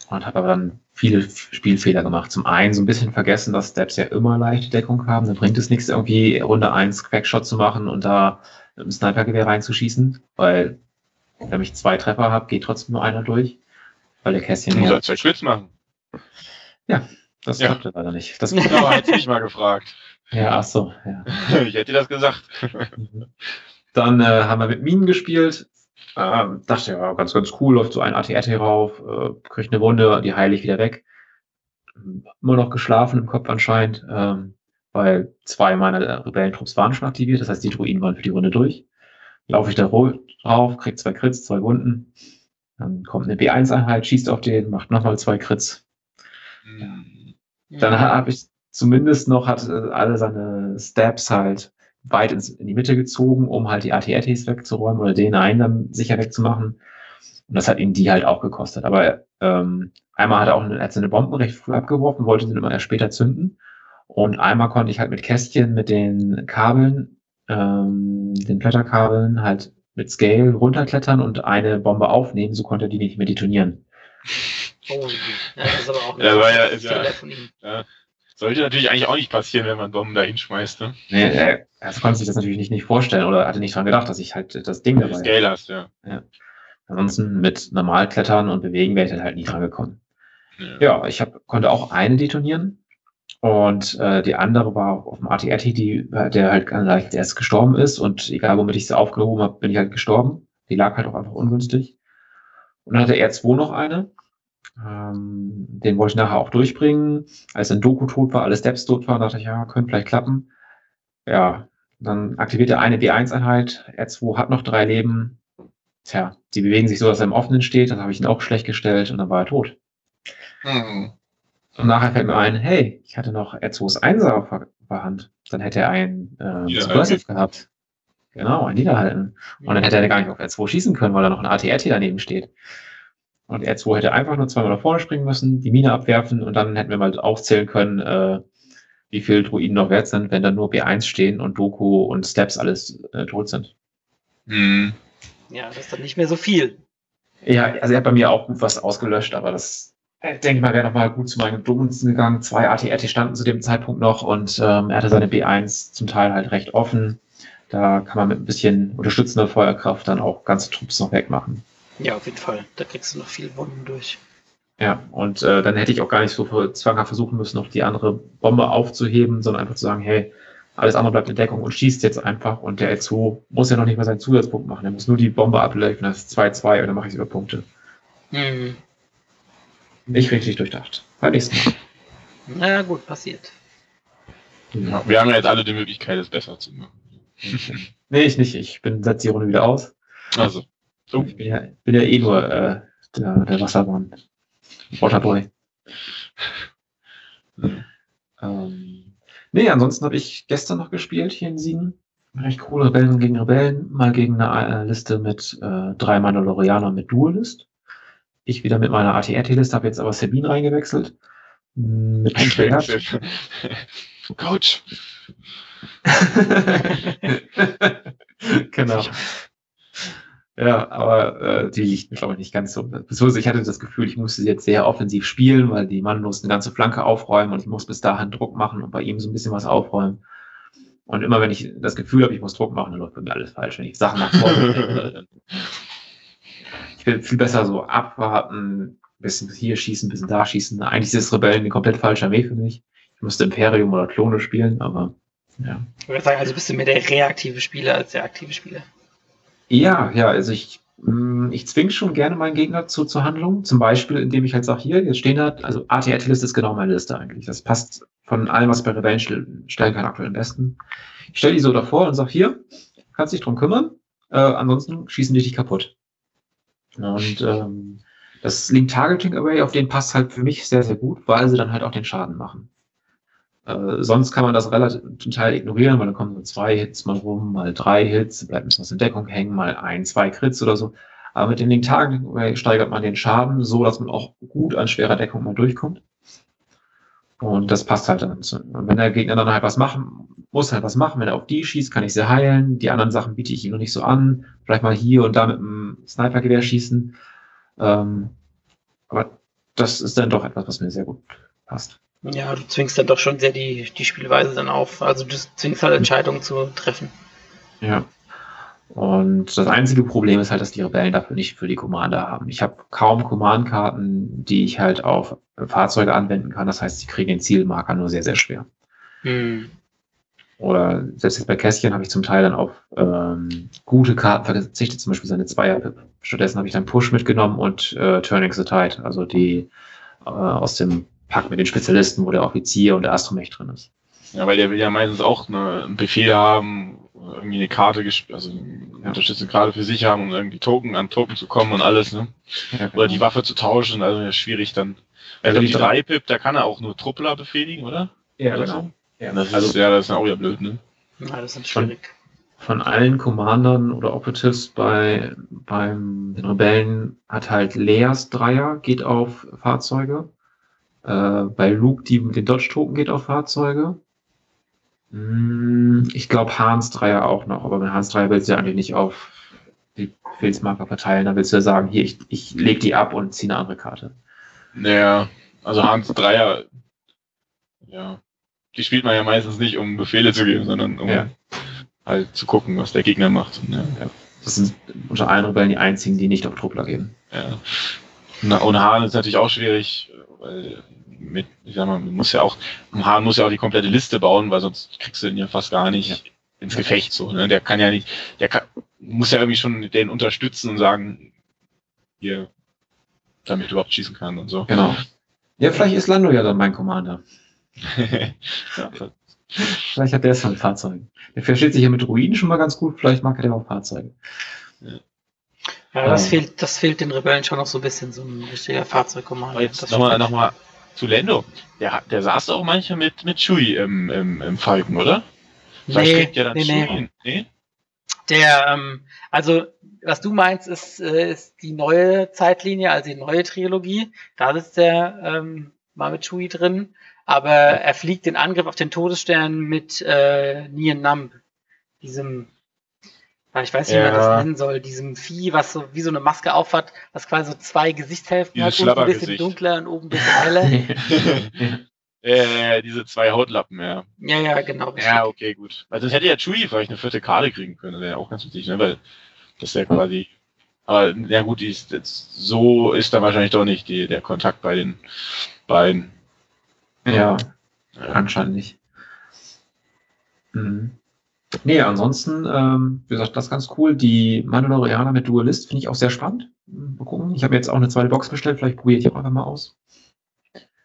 Speaker 1: und habe aber dann viele Spielfehler gemacht. Zum einen so ein bisschen vergessen, dass Steps ja immer leichte Deckung haben. Dann bringt es nichts, irgendwie Runde 1 Quackshot zu machen und da mit einem Snipergewehr reinzuschießen, weil wenn ich zwei Treffer habe, geht trotzdem nur einer durch, weil der Kästchen...
Speaker 2: Du musst halt zwei Schwitz machen.
Speaker 1: Ja, das ja. klappte leider nicht. Das
Speaker 2: aber hätte ich mal gefragt.
Speaker 1: Ja, ach so, ja.
Speaker 2: ich hätte dir das gesagt.
Speaker 1: Dann äh, haben wir mit Minen gespielt. Ähm, dachte ja, ganz, ganz cool, läuft so ein ATRT rauf, äh, kriegt eine Wunde, die heile ich wieder weg. Immer noch geschlafen im Kopf anscheinend, ähm, weil zwei meiner Rebellentrupps waren schon aktiviert, das heißt, die Druiden waren für die Runde durch. Laufe ich da drauf, krieg zwei Crits, zwei Wunden. Dann kommt eine B1-Einheit, schießt auf den, macht nochmal zwei Crits. Mhm. Dann habe ich zumindest noch, hat äh, alle seine Stabs halt weit ins, in die Mitte gezogen, um halt die AT-ATs wegzuräumen oder den einen dann sicher wegzumachen. Und das hat ihn die halt auch gekostet. Aber ähm, einmal hat er auch eine, hat seine Bomben recht früh abgeworfen, wollte sie immer erst später zünden. Und einmal konnte ich halt mit Kästchen, mit den Kabeln, ähm, den Blätterkabeln halt mit Scale runterklettern und eine Bombe aufnehmen, so konnte er die nicht mehr detonieren.
Speaker 3: Oh, ja, das ist aber auch
Speaker 2: ja, war ja, ist ja, ja, sollte natürlich eigentlich auch nicht passieren, wenn man Bomben da hinschmeißt. Ne?
Speaker 1: Nee, er, er konnte sich das natürlich nicht, nicht vorstellen oder hatte nicht dran gedacht, dass ich halt das Ding dabei
Speaker 2: Scale hast, ja.
Speaker 1: ja. Ansonsten mit normal klettern und bewegen wäre ich dann halt nie dran gekommen. Ja, ja ich hab, konnte auch eine detonieren und äh, die andere war auf dem ATRT, die, der halt leicht erst gestorben ist und egal womit ich sie aufgehoben habe, bin ich halt gestorben. Die lag halt auch einfach ungünstig. Und dann hatte er zwei noch eine ähm, den wollte ich nachher auch durchbringen. Als ein Doku tot war, alle Steps tot waren, dachte ich, ja, könnte vielleicht klappen. Ja, dann aktiviert er eine B1-Einheit. R2 hat noch drei Leben. Tja, die bewegen sich so, dass er im Offenen steht. Dann habe ich ihn auch schlecht gestellt und dann war er tot. Mhm. Und nachher fällt mir ein, hey, ich hatte noch R2s Einser auf der Hand. Dann hätte er einen äh, Subversive gehabt. Genau, ein Niederhalten. Und dann hätte er gar nicht auf R2 schießen können, weil da noch ein ATRT daneben steht. Und R2 hätte einfach nur zweimal nach vorne springen müssen, die Mine abwerfen und dann hätten wir mal aufzählen können, äh, wie viel Druiden noch wert sind, wenn da nur B1 stehen und Doku und Steps alles äh, tot sind.
Speaker 3: Hm. Ja, das ist dann nicht mehr so viel.
Speaker 1: Ja, also er hat bei mir auch gut was ausgelöscht, aber das ich denke mal, wäre nochmal gut zu meinen Gunsten gegangen. Zwei ATRT standen zu dem Zeitpunkt noch und ähm, er hatte seine B1 zum Teil halt recht offen. Da kann man mit ein bisschen unterstützender Feuerkraft dann auch ganze Trupps noch wegmachen.
Speaker 3: Ja, auf jeden Fall. Da kriegst du noch viel Wunden durch.
Speaker 1: Ja, und äh, dann hätte ich auch gar nicht so zwanghaft versuchen müssen, noch die andere Bombe aufzuheben, sondern einfach zu sagen, hey, alles andere bleibt in Deckung und schießt jetzt einfach. Und der L2 muss ja noch nicht mal seinen Zusatzpunkt machen. Er muss nur die Bombe ablösen, das ist 2-2 und dann mache ich über Punkte. Mhm. Nicht richtig durchdacht. Beim nächsten Mal.
Speaker 3: Na gut, passiert.
Speaker 2: Ja, wir haben ja jetzt alle die Möglichkeit, es besser zu machen.
Speaker 1: nee, ich nicht. Ich bin setze die Runde wieder aus.
Speaker 2: Also.
Speaker 1: Ich bin ja, bin ja eh nur äh, der, der Wassermann. Waterboy. ähm, nee, ansonsten habe ich gestern noch gespielt hier in Siegen. Recht cool, Rebellen gegen Rebellen. Mal gegen eine äh, Liste mit äh, drei Mandalorianer mit Duelist. Ich wieder mit meiner ATRT-Liste, habe jetzt aber Sabine reingewechselt.
Speaker 2: Mit Schwert. Coach.
Speaker 1: genau. Ja, aber äh, die liegt mir, glaube ich, nicht ganz so. Beziehungsweise ich hatte das Gefühl, ich musste sie jetzt sehr offensiv spielen, weil die Mann musste eine ganze Flanke aufräumen und ich muss bis dahin Druck machen und bei ihm so ein bisschen was aufräumen. Und immer wenn ich das Gefühl habe, ich muss Druck machen, dann läuft bei mir alles falsch. Wenn ich Sachen nach vorne ich will viel besser so abwarten, bisschen hier schießen, bisschen da schießen. Eigentlich ist das Rebellen eine komplett falsche Armee für mich. Ich müsste Imperium oder Klone spielen, aber ja.
Speaker 3: Ich würde sagen, also bist du mehr der reaktive Spieler als der aktive Spieler.
Speaker 1: Ja, ja, also ich, mm, ich zwinge schon gerne meinen Gegner zu, zur Handlung. Zum Beispiel, indem ich halt sage, hier, jetzt stehen da, also ATRT-Liste ist genau meine Liste eigentlich. Das passt von allem, was bei Rebellen stellen kann, aktuell am besten. Ich stelle die so davor und sage, hier, kannst dich drum kümmern. Äh, ansonsten schießen die dich kaputt. Und ähm, das Link Targeting Array, auf den passt halt für mich sehr, sehr gut, weil sie dann halt auch den Schaden machen. Äh, sonst kann man das relativ Teil ignorieren, weil dann kommen so zwei Hits mal rum, mal drei Hits, bleibt ein bisschen was in Deckung hängen, mal ein, zwei Crits oder so. Aber mit Targeting Array steigert man den Schaden so, dass man auch gut an schwerer Deckung mal durchkommt. Und das passt halt dann. Zu. Und wenn der Gegner dann halt was machen, muss halt was machen. Wenn er auf die schießt, kann ich sie heilen. Die anderen Sachen biete ich ihm noch nicht so an. Vielleicht mal hier und da mit einem Snipergewehr schießen. Ähm, aber das ist dann doch etwas, was mir sehr gut passt.
Speaker 3: Ja, du zwingst dann doch schon sehr die, die Spielweise dann auf. Also du zwingst halt Entscheidungen zu treffen.
Speaker 1: Ja. Und das einzige Problem ist halt, dass die Rebellen dafür nicht für die Commander haben. Ich habe kaum Command-Karten, die ich halt auf Fahrzeuge anwenden kann. Das heißt, sie kriegen den Zielmarker nur sehr, sehr schwer. Hm. Oder selbst jetzt bei Kästchen habe ich zum Teil dann auf ähm, gute Karten verzichtet, zum Beispiel seine Zweier-Pip. Stattdessen habe ich dann Push mitgenommen und äh, Turning the Tide, also die äh, aus dem Pack mit den Spezialisten, wo der Offizier und der Astromech drin ist.
Speaker 2: Ja, weil der will ja meistens auch eine, einen Befehl haben, irgendwie eine Karte, also eine ja. unterstützende Karte für sich haben, um irgendwie Token an Token zu kommen und alles, ne? Ja, genau. Oder die Waffe zu tauschen, also ja, schwierig dann. Also die 3-Pip, da kann er auch nur Truppler befehligen, oder?
Speaker 1: Ja, oder genau. So?
Speaker 2: Ja. Das also, ist, ja, das ist auch ja blöd, ne?
Speaker 3: Ja, das ist schwierig.
Speaker 1: Von, von allen Commandern oder Operatives bei beim den Rebellen hat halt Leas Dreier geht auf Fahrzeuge. Äh, bei Luke die mit den Dodge-Token geht auf Fahrzeuge. Hm, ich glaube Hans Dreier auch noch, aber mit Hans Dreier willst du ja eigentlich nicht auf die Befehlsmarker verteilen. Da willst du ja sagen, hier, ich, ich leg die ab und ziehe eine andere Karte.
Speaker 2: Naja, also Hans Dreier, ja, die spielt man ja meistens nicht, um Befehle zu geben, sondern um ja. halt zu gucken, was der Gegner macht. Ja.
Speaker 1: ja. Das sind unter allen Rebellen die einzigen, die nicht auf Truppler gehen.
Speaker 2: Ja. Na, und Hahn ist natürlich auch schwierig, weil mit, ich sag mal, man muss ja auch, Hahn muss ja auch die komplette Liste bauen, weil sonst kriegst du ihn ja fast gar nicht ja. ins Gefecht so. Ne? Der kann ja nicht, der kann, muss ja irgendwie schon den unterstützen und sagen, hier, damit du überhaupt schießen kann und so.
Speaker 1: Genau. Ja, vielleicht ist Lando ja dann mein Commander. ja. Vielleicht hat der es von Fahrzeugen. Der versteht sich ja mit Ruinen schon mal ganz gut, vielleicht mag er ja auch Fahrzeuge.
Speaker 3: Ja. Ja, das, ähm, fehlt, das fehlt den Rebellen schon noch so ein bisschen, so ein richtiger Fahrzeugkommander.
Speaker 2: Jetzt nochmal noch mal zu Lendo. Der, der saß auch manchmal mit, mit Chewie im, im, im Falken, oder?
Speaker 3: nee, ja nee, nee. nee. Der, ähm, also, was du meinst, ist, äh, ist die neue Zeitlinie, also die neue Trilogie. Da sitzt der ähm, mal mit Chewie drin, aber er fliegt den Angriff auf den Todesstern mit äh, Nien Namb, diesem ich weiß nicht, wie man das nennen soll. Diesem Vieh, was so wie so eine Maske aufhat, was quasi so zwei Gesichtshälften
Speaker 2: Dieses
Speaker 3: hat, unten ein bisschen dunkler und oben ein bisschen heller.
Speaker 2: Äh, diese zwei Hautlappen, ja.
Speaker 3: ja, ja, genau.
Speaker 2: Ja, okay, gut. Also das hätte ja Chewie vielleicht eine vierte Karte kriegen können, wäre ja auch ganz wichtig, ne? Weil das ja quasi. Aber ja gut, die ist jetzt, so ist dann wahrscheinlich doch nicht die, der Kontakt bei den beiden.
Speaker 1: Ja,
Speaker 2: Ja.
Speaker 1: anscheinend nicht. Mhm. Nee, ansonsten, ähm, wie gesagt, das ist ganz cool. Die Mandalorianer mit Duelist finde ich auch sehr spannend. Mal gucken. Ich habe jetzt auch eine zweite Box bestellt, vielleicht probiere ich die auch einfach mal aus.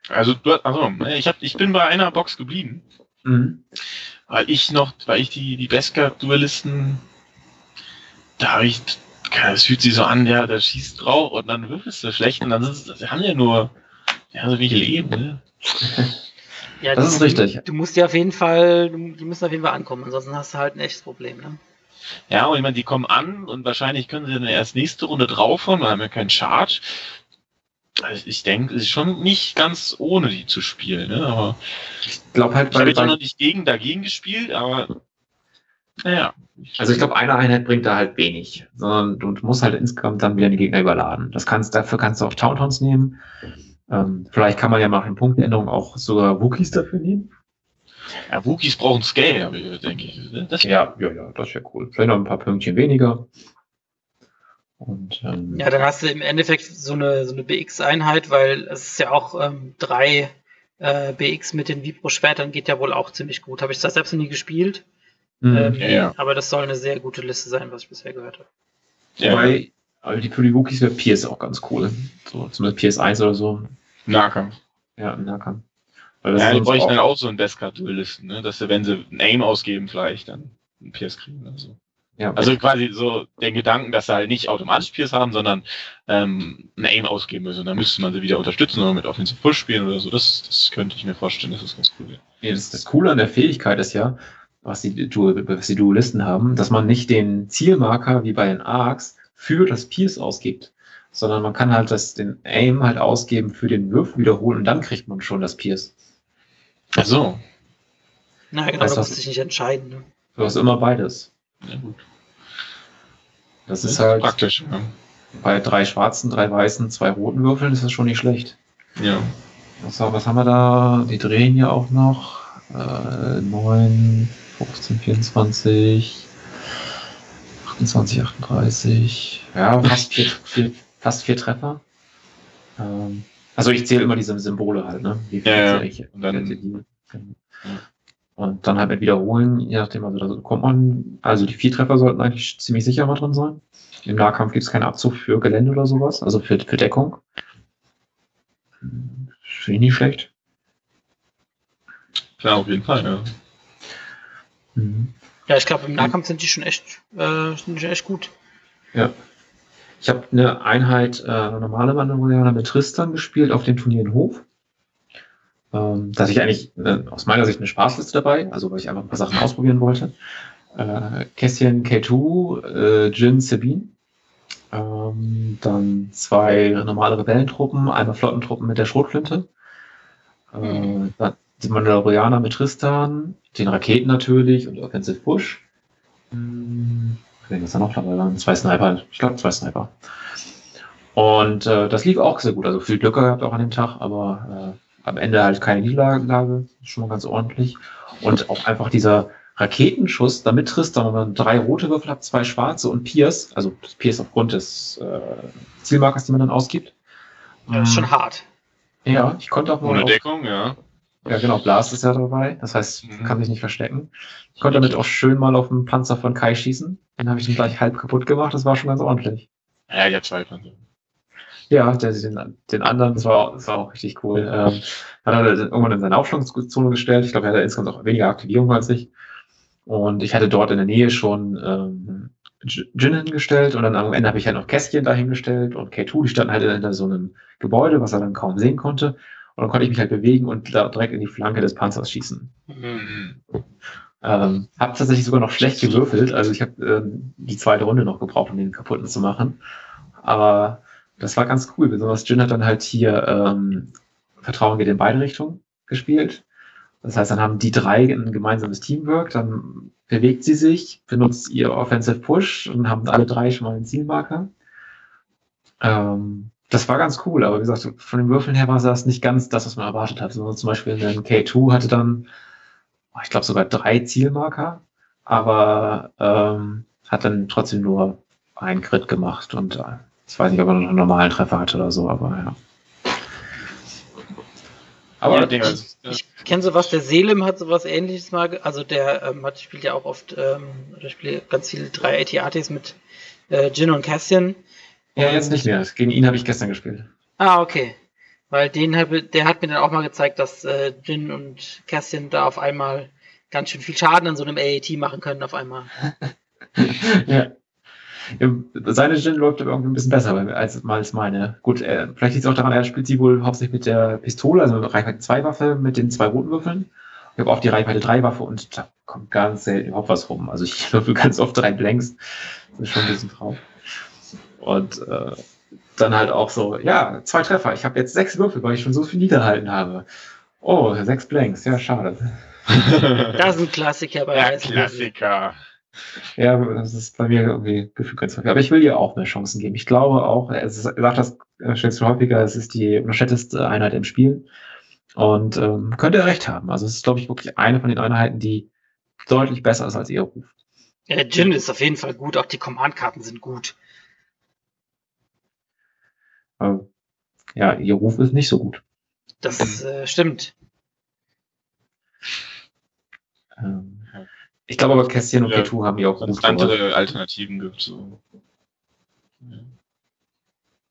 Speaker 2: Also du also, ich hab, ich bin bei einer Box geblieben,
Speaker 1: Mhm.
Speaker 2: weil ich noch, weil ich die, die Beskar-Duellisten, da habe ich, es fühlt sich so an, ja, da schießt drauf und dann würfelst du schlecht und dann sind sie haben ja nur, ja, so wie Leben, ne?
Speaker 3: Ja,
Speaker 1: Das
Speaker 3: die-
Speaker 1: ist richtig.
Speaker 3: Du musst ja auf jeden Fall, du- die müssen auf jeden Fall ankommen, ansonsten hast du halt ein echtes Problem. Ne?
Speaker 2: Ja, und ich meine, die kommen an und wahrscheinlich können sie dann erst nächste Runde draufhauen, weil haben ja keinen Charge. Also ich denke, es ist schon nicht ganz ohne die zu spielen, ne? Aber
Speaker 1: Ich glaube halt,
Speaker 2: ich habe
Speaker 1: weil,
Speaker 2: jetzt auch noch nicht gegen dagegen gespielt, aber naja.
Speaker 1: also ich glaube, eine Einheit bringt da halt wenig, sondern du musst halt insgesamt dann wieder die Gegner überladen. Das kannst, dafür kannst du auch Tauntons nehmen. Ähm, vielleicht kann man ja nach den Punktänderungen auch sogar Wookies dafür nehmen.
Speaker 2: Ja, Wookies brauchen Scale, ich- denke ich. ne? Das,
Speaker 1: Ja, ja, ja, das wäre cool. Vielleicht noch ein paar Pünktchen weniger. Und ähm,
Speaker 3: Ja, dann hast du im Endeffekt so eine, so eine BX-Einheit, weil es ist ja auch ähm, drei äh, BX mit den Vibro-Schwertern geht ja wohl auch ziemlich gut. Habe ich das selbst noch nie gespielt,
Speaker 1: mh.
Speaker 3: ähm,
Speaker 2: Ja, ja.
Speaker 3: aber das soll eine sehr gute Liste sein, was ich bisher gehört habe.
Speaker 2: ja,
Speaker 1: Wobei, also die, für die Wookies wäre PS auch ganz cool. So, zumindest PS1 oder so.
Speaker 2: Nahkampf.
Speaker 1: Ja, im Nahkampf. Weil das
Speaker 2: Ja,
Speaker 1: ist
Speaker 2: die bräuchten dann auch so einen Beskar-Duellisten, ne? Dass sie, wenn sie ein Aim ausgeben, vielleicht dann einen Pierce kriegen oder so.
Speaker 1: ja,
Speaker 2: Also quasi so den Gedanken, dass sie halt nicht automatisch Pierce haben, sondern ähm, ein Aim ausgeben müssen. Und dann müsste man sie wieder unterstützen oder mit Offensive Push spielen oder so. Das, das könnte ich mir vorstellen, das ganz cool.
Speaker 1: Nee, das, das Coole an der Fähigkeit ist ja, was die, was die Duelisten haben, dass man nicht den Zielmarker wie bei den Arcs für das Pierce ausgibt, sondern man kann halt das, den Aim halt ausgeben für den Würfel wiederholen und dann kriegt man schon das Pierce.
Speaker 2: Ach so.
Speaker 3: Na genau,
Speaker 1: Weißt
Speaker 3: da
Speaker 1: du,
Speaker 3: musst du dich nicht entscheiden. Ne?
Speaker 1: Du hast immer beides.
Speaker 2: Ja, gut.
Speaker 1: Das ist halt
Speaker 2: praktisch. Ja.
Speaker 1: bei drei schwarzen, drei weißen, zwei roten Würfeln ist das schon nicht schlecht.
Speaker 2: ja.
Speaker 1: Was, haben- was haben wir da? Die drehen ja auch noch. Äh, 9, 15, 24, 28, 38. Ja, fast vier, vier, fast vier Treffer. Ähm, also ich zähle immer diese Symbole halt, ne? Wie viel
Speaker 2: Ja, ja.
Speaker 1: ich?
Speaker 2: Und dann-
Speaker 1: die, die, und dann halt mit Wiederholen, je nachdem, also da kommt man, also die vier Treffer sollten eigentlich ziemlich sicher mal drin sein. Im Nahkampf gibt es keinen Abzug für Gelände oder sowas, also für, für Deckung. Finde ich nicht schlecht.
Speaker 2: Klar, auf jeden Fall, ja.
Speaker 1: Mhm.
Speaker 3: Ja, ich glaube, im Nahkampf sind die schon echt, äh, sind die schon echt gut.
Speaker 1: Ja. Ich habe eine Einheit äh, normale Mandalorianer mit Tristan gespielt auf dem Turnier in Hof. Ähm, da hatte ich eigentlich äh, aus meiner Sicht eine Spaßliste dabei, also weil ich einfach ein paar Sachen ausprobieren wollte. Äh, Kästchen K2, äh, Jin Sabine. Ähm, dann zwei normale Rebellentruppen, einmal Flottentruppen mit der Schrotflinte. Äh,
Speaker 3: Mhm.
Speaker 1: dann die Mandalorianer mit Tristan, den Raketen natürlich und Offensive Push. Hm, denke, was da noch dabei waren. Zwei Sniper, ich glaube zwei Sniper. Und äh, das lief auch sehr gut. Also viel Glück gehabt auch an dem Tag, aber äh, am Ende halt keine Niederlage, schon mal ganz ordentlich. Und auch einfach dieser Raketenschuss, damit Tristan, wenn man drei rote Würfel hat, zwei schwarze und Pierce, also Pierce aufgrund des äh, Zielmarkers, die man dann ausgibt.
Speaker 3: Ja, das ist
Speaker 1: Ähm,
Speaker 3: schon hart.
Speaker 1: Ja, ich konnte auch mal
Speaker 2: Ohne Deckung, ja.
Speaker 1: Ja, genau, Blast ist ja dabei. Das heißt,
Speaker 2: Mhm.
Speaker 1: kann sich nicht verstecken. Ich konnte damit auch schön mal auf den Panzer von Kai schießen. Den habe ich dann gleich halb kaputt gemacht. Das war schon ganz ordentlich.
Speaker 2: Ja, ja, zwei Panzer.
Speaker 1: Ja, der, den, den anderen, das war, das war auch richtig cool. Ähm, hat er dann irgendwann in seine Aufschlagszone gestellt. Ich glaube, er hatte insgesamt auch weniger Aktivierung als ich. Und ich hatte dort in der Nähe schon ähm, hingestellt und dann am Ende habe ich halt noch Kästchen dahingestellt und K2, die standen halt hinter so einem Gebäude, was er dann kaum sehen konnte. Und dann konnte ich mich halt bewegen und da direkt in die Flanke des Panzers schießen.
Speaker 3: Mhm.
Speaker 1: Ähm, habe tatsächlich sogar noch schlecht gewürfelt. Also ich habe ähm, die zweite Runde noch gebraucht, um den kaputten zu machen. Aber das war ganz cool. Besonders Jin hat dann halt hier ähm, Vertrauen geht in beide Richtungen gespielt. Das heißt, dann haben die drei ein gemeinsames Teamwork, dann bewegt sie sich, benutzt ihr Offensive Push und haben alle drei schon mal einen Zielmarker. Ähm, das war ganz cool, aber wie gesagt, von den Würfeln her war das nicht ganz das, was man erwartet hat. Also zum Beispiel ein K2 hatte dann, ich glaube, sogar drei Zielmarker, aber ähm, hat dann trotzdem nur einen Crit gemacht und äh, ich weiß nicht, ob er noch einen normalen Treffer hatte oder so, aber ja.
Speaker 3: Aber ja, ich, ich kenne sowas, der Selim hat sowas ähnliches mal, also der ähm, hat, spielt ja auch oft, ähm, oder spielt ganz viele drei AT-ATs mit äh, Jin und Cassian.
Speaker 1: Ja, jetzt nicht mehr. Gegen ihn habe ich gestern gespielt.
Speaker 3: Ah, okay. Weil den hat, der hat mir dann auch mal gezeigt, dass äh, Jin und Cassian da auf einmal ganz schön viel Schaden an so einem AAT machen können auf einmal.
Speaker 1: ja. Seine Jin läuft aber irgendwie ein bisschen besser als, als meine. Gut, äh, vielleicht liegt es auch daran, er spielt sie wohl hauptsächlich mit der Pistole, also Reichweite 2 Waffe mit den zwei roten Würfeln. Ich habe auch die Reichweite 3 Waffe und da kommt ganz selten überhaupt was rum. Also ich würfel ganz oft drei Blanks. Das ist schon ein bisschen drauf. Und äh, dann halt auch so, ja, zwei Treffer. Ich habe jetzt sechs Würfel, weil ich schon so viel niederhalten habe. Oh, sechs Blanks, ja, schade.
Speaker 3: Das ist ein Klassiker bei
Speaker 2: Ja, Klassiker.
Speaker 1: Ja, das ist bei mir irgendwie gefühlt ganz häufig. Aber ich will dir auch mehr Chancen geben. Ich glaube auch, es sagt das äh, stellst du häufiger, es ist die unterschätzteste Einheit im Spiel. Und ähm, könnte er recht haben. Also es ist, glaube ich, wirklich eine von den Einheiten, die deutlich besser ist als ihr Ruf.
Speaker 3: Ja, Jin ist auf jeden Fall gut, auch die Command-Karten sind gut.
Speaker 1: Aber, ja, ihr Ruf ist nicht so gut.
Speaker 3: Das äh, stimmt.
Speaker 1: Ähm, ich glaube aber Kästchen und ja, P2 haben ja auch
Speaker 2: gut andere Alternativen gibt. So.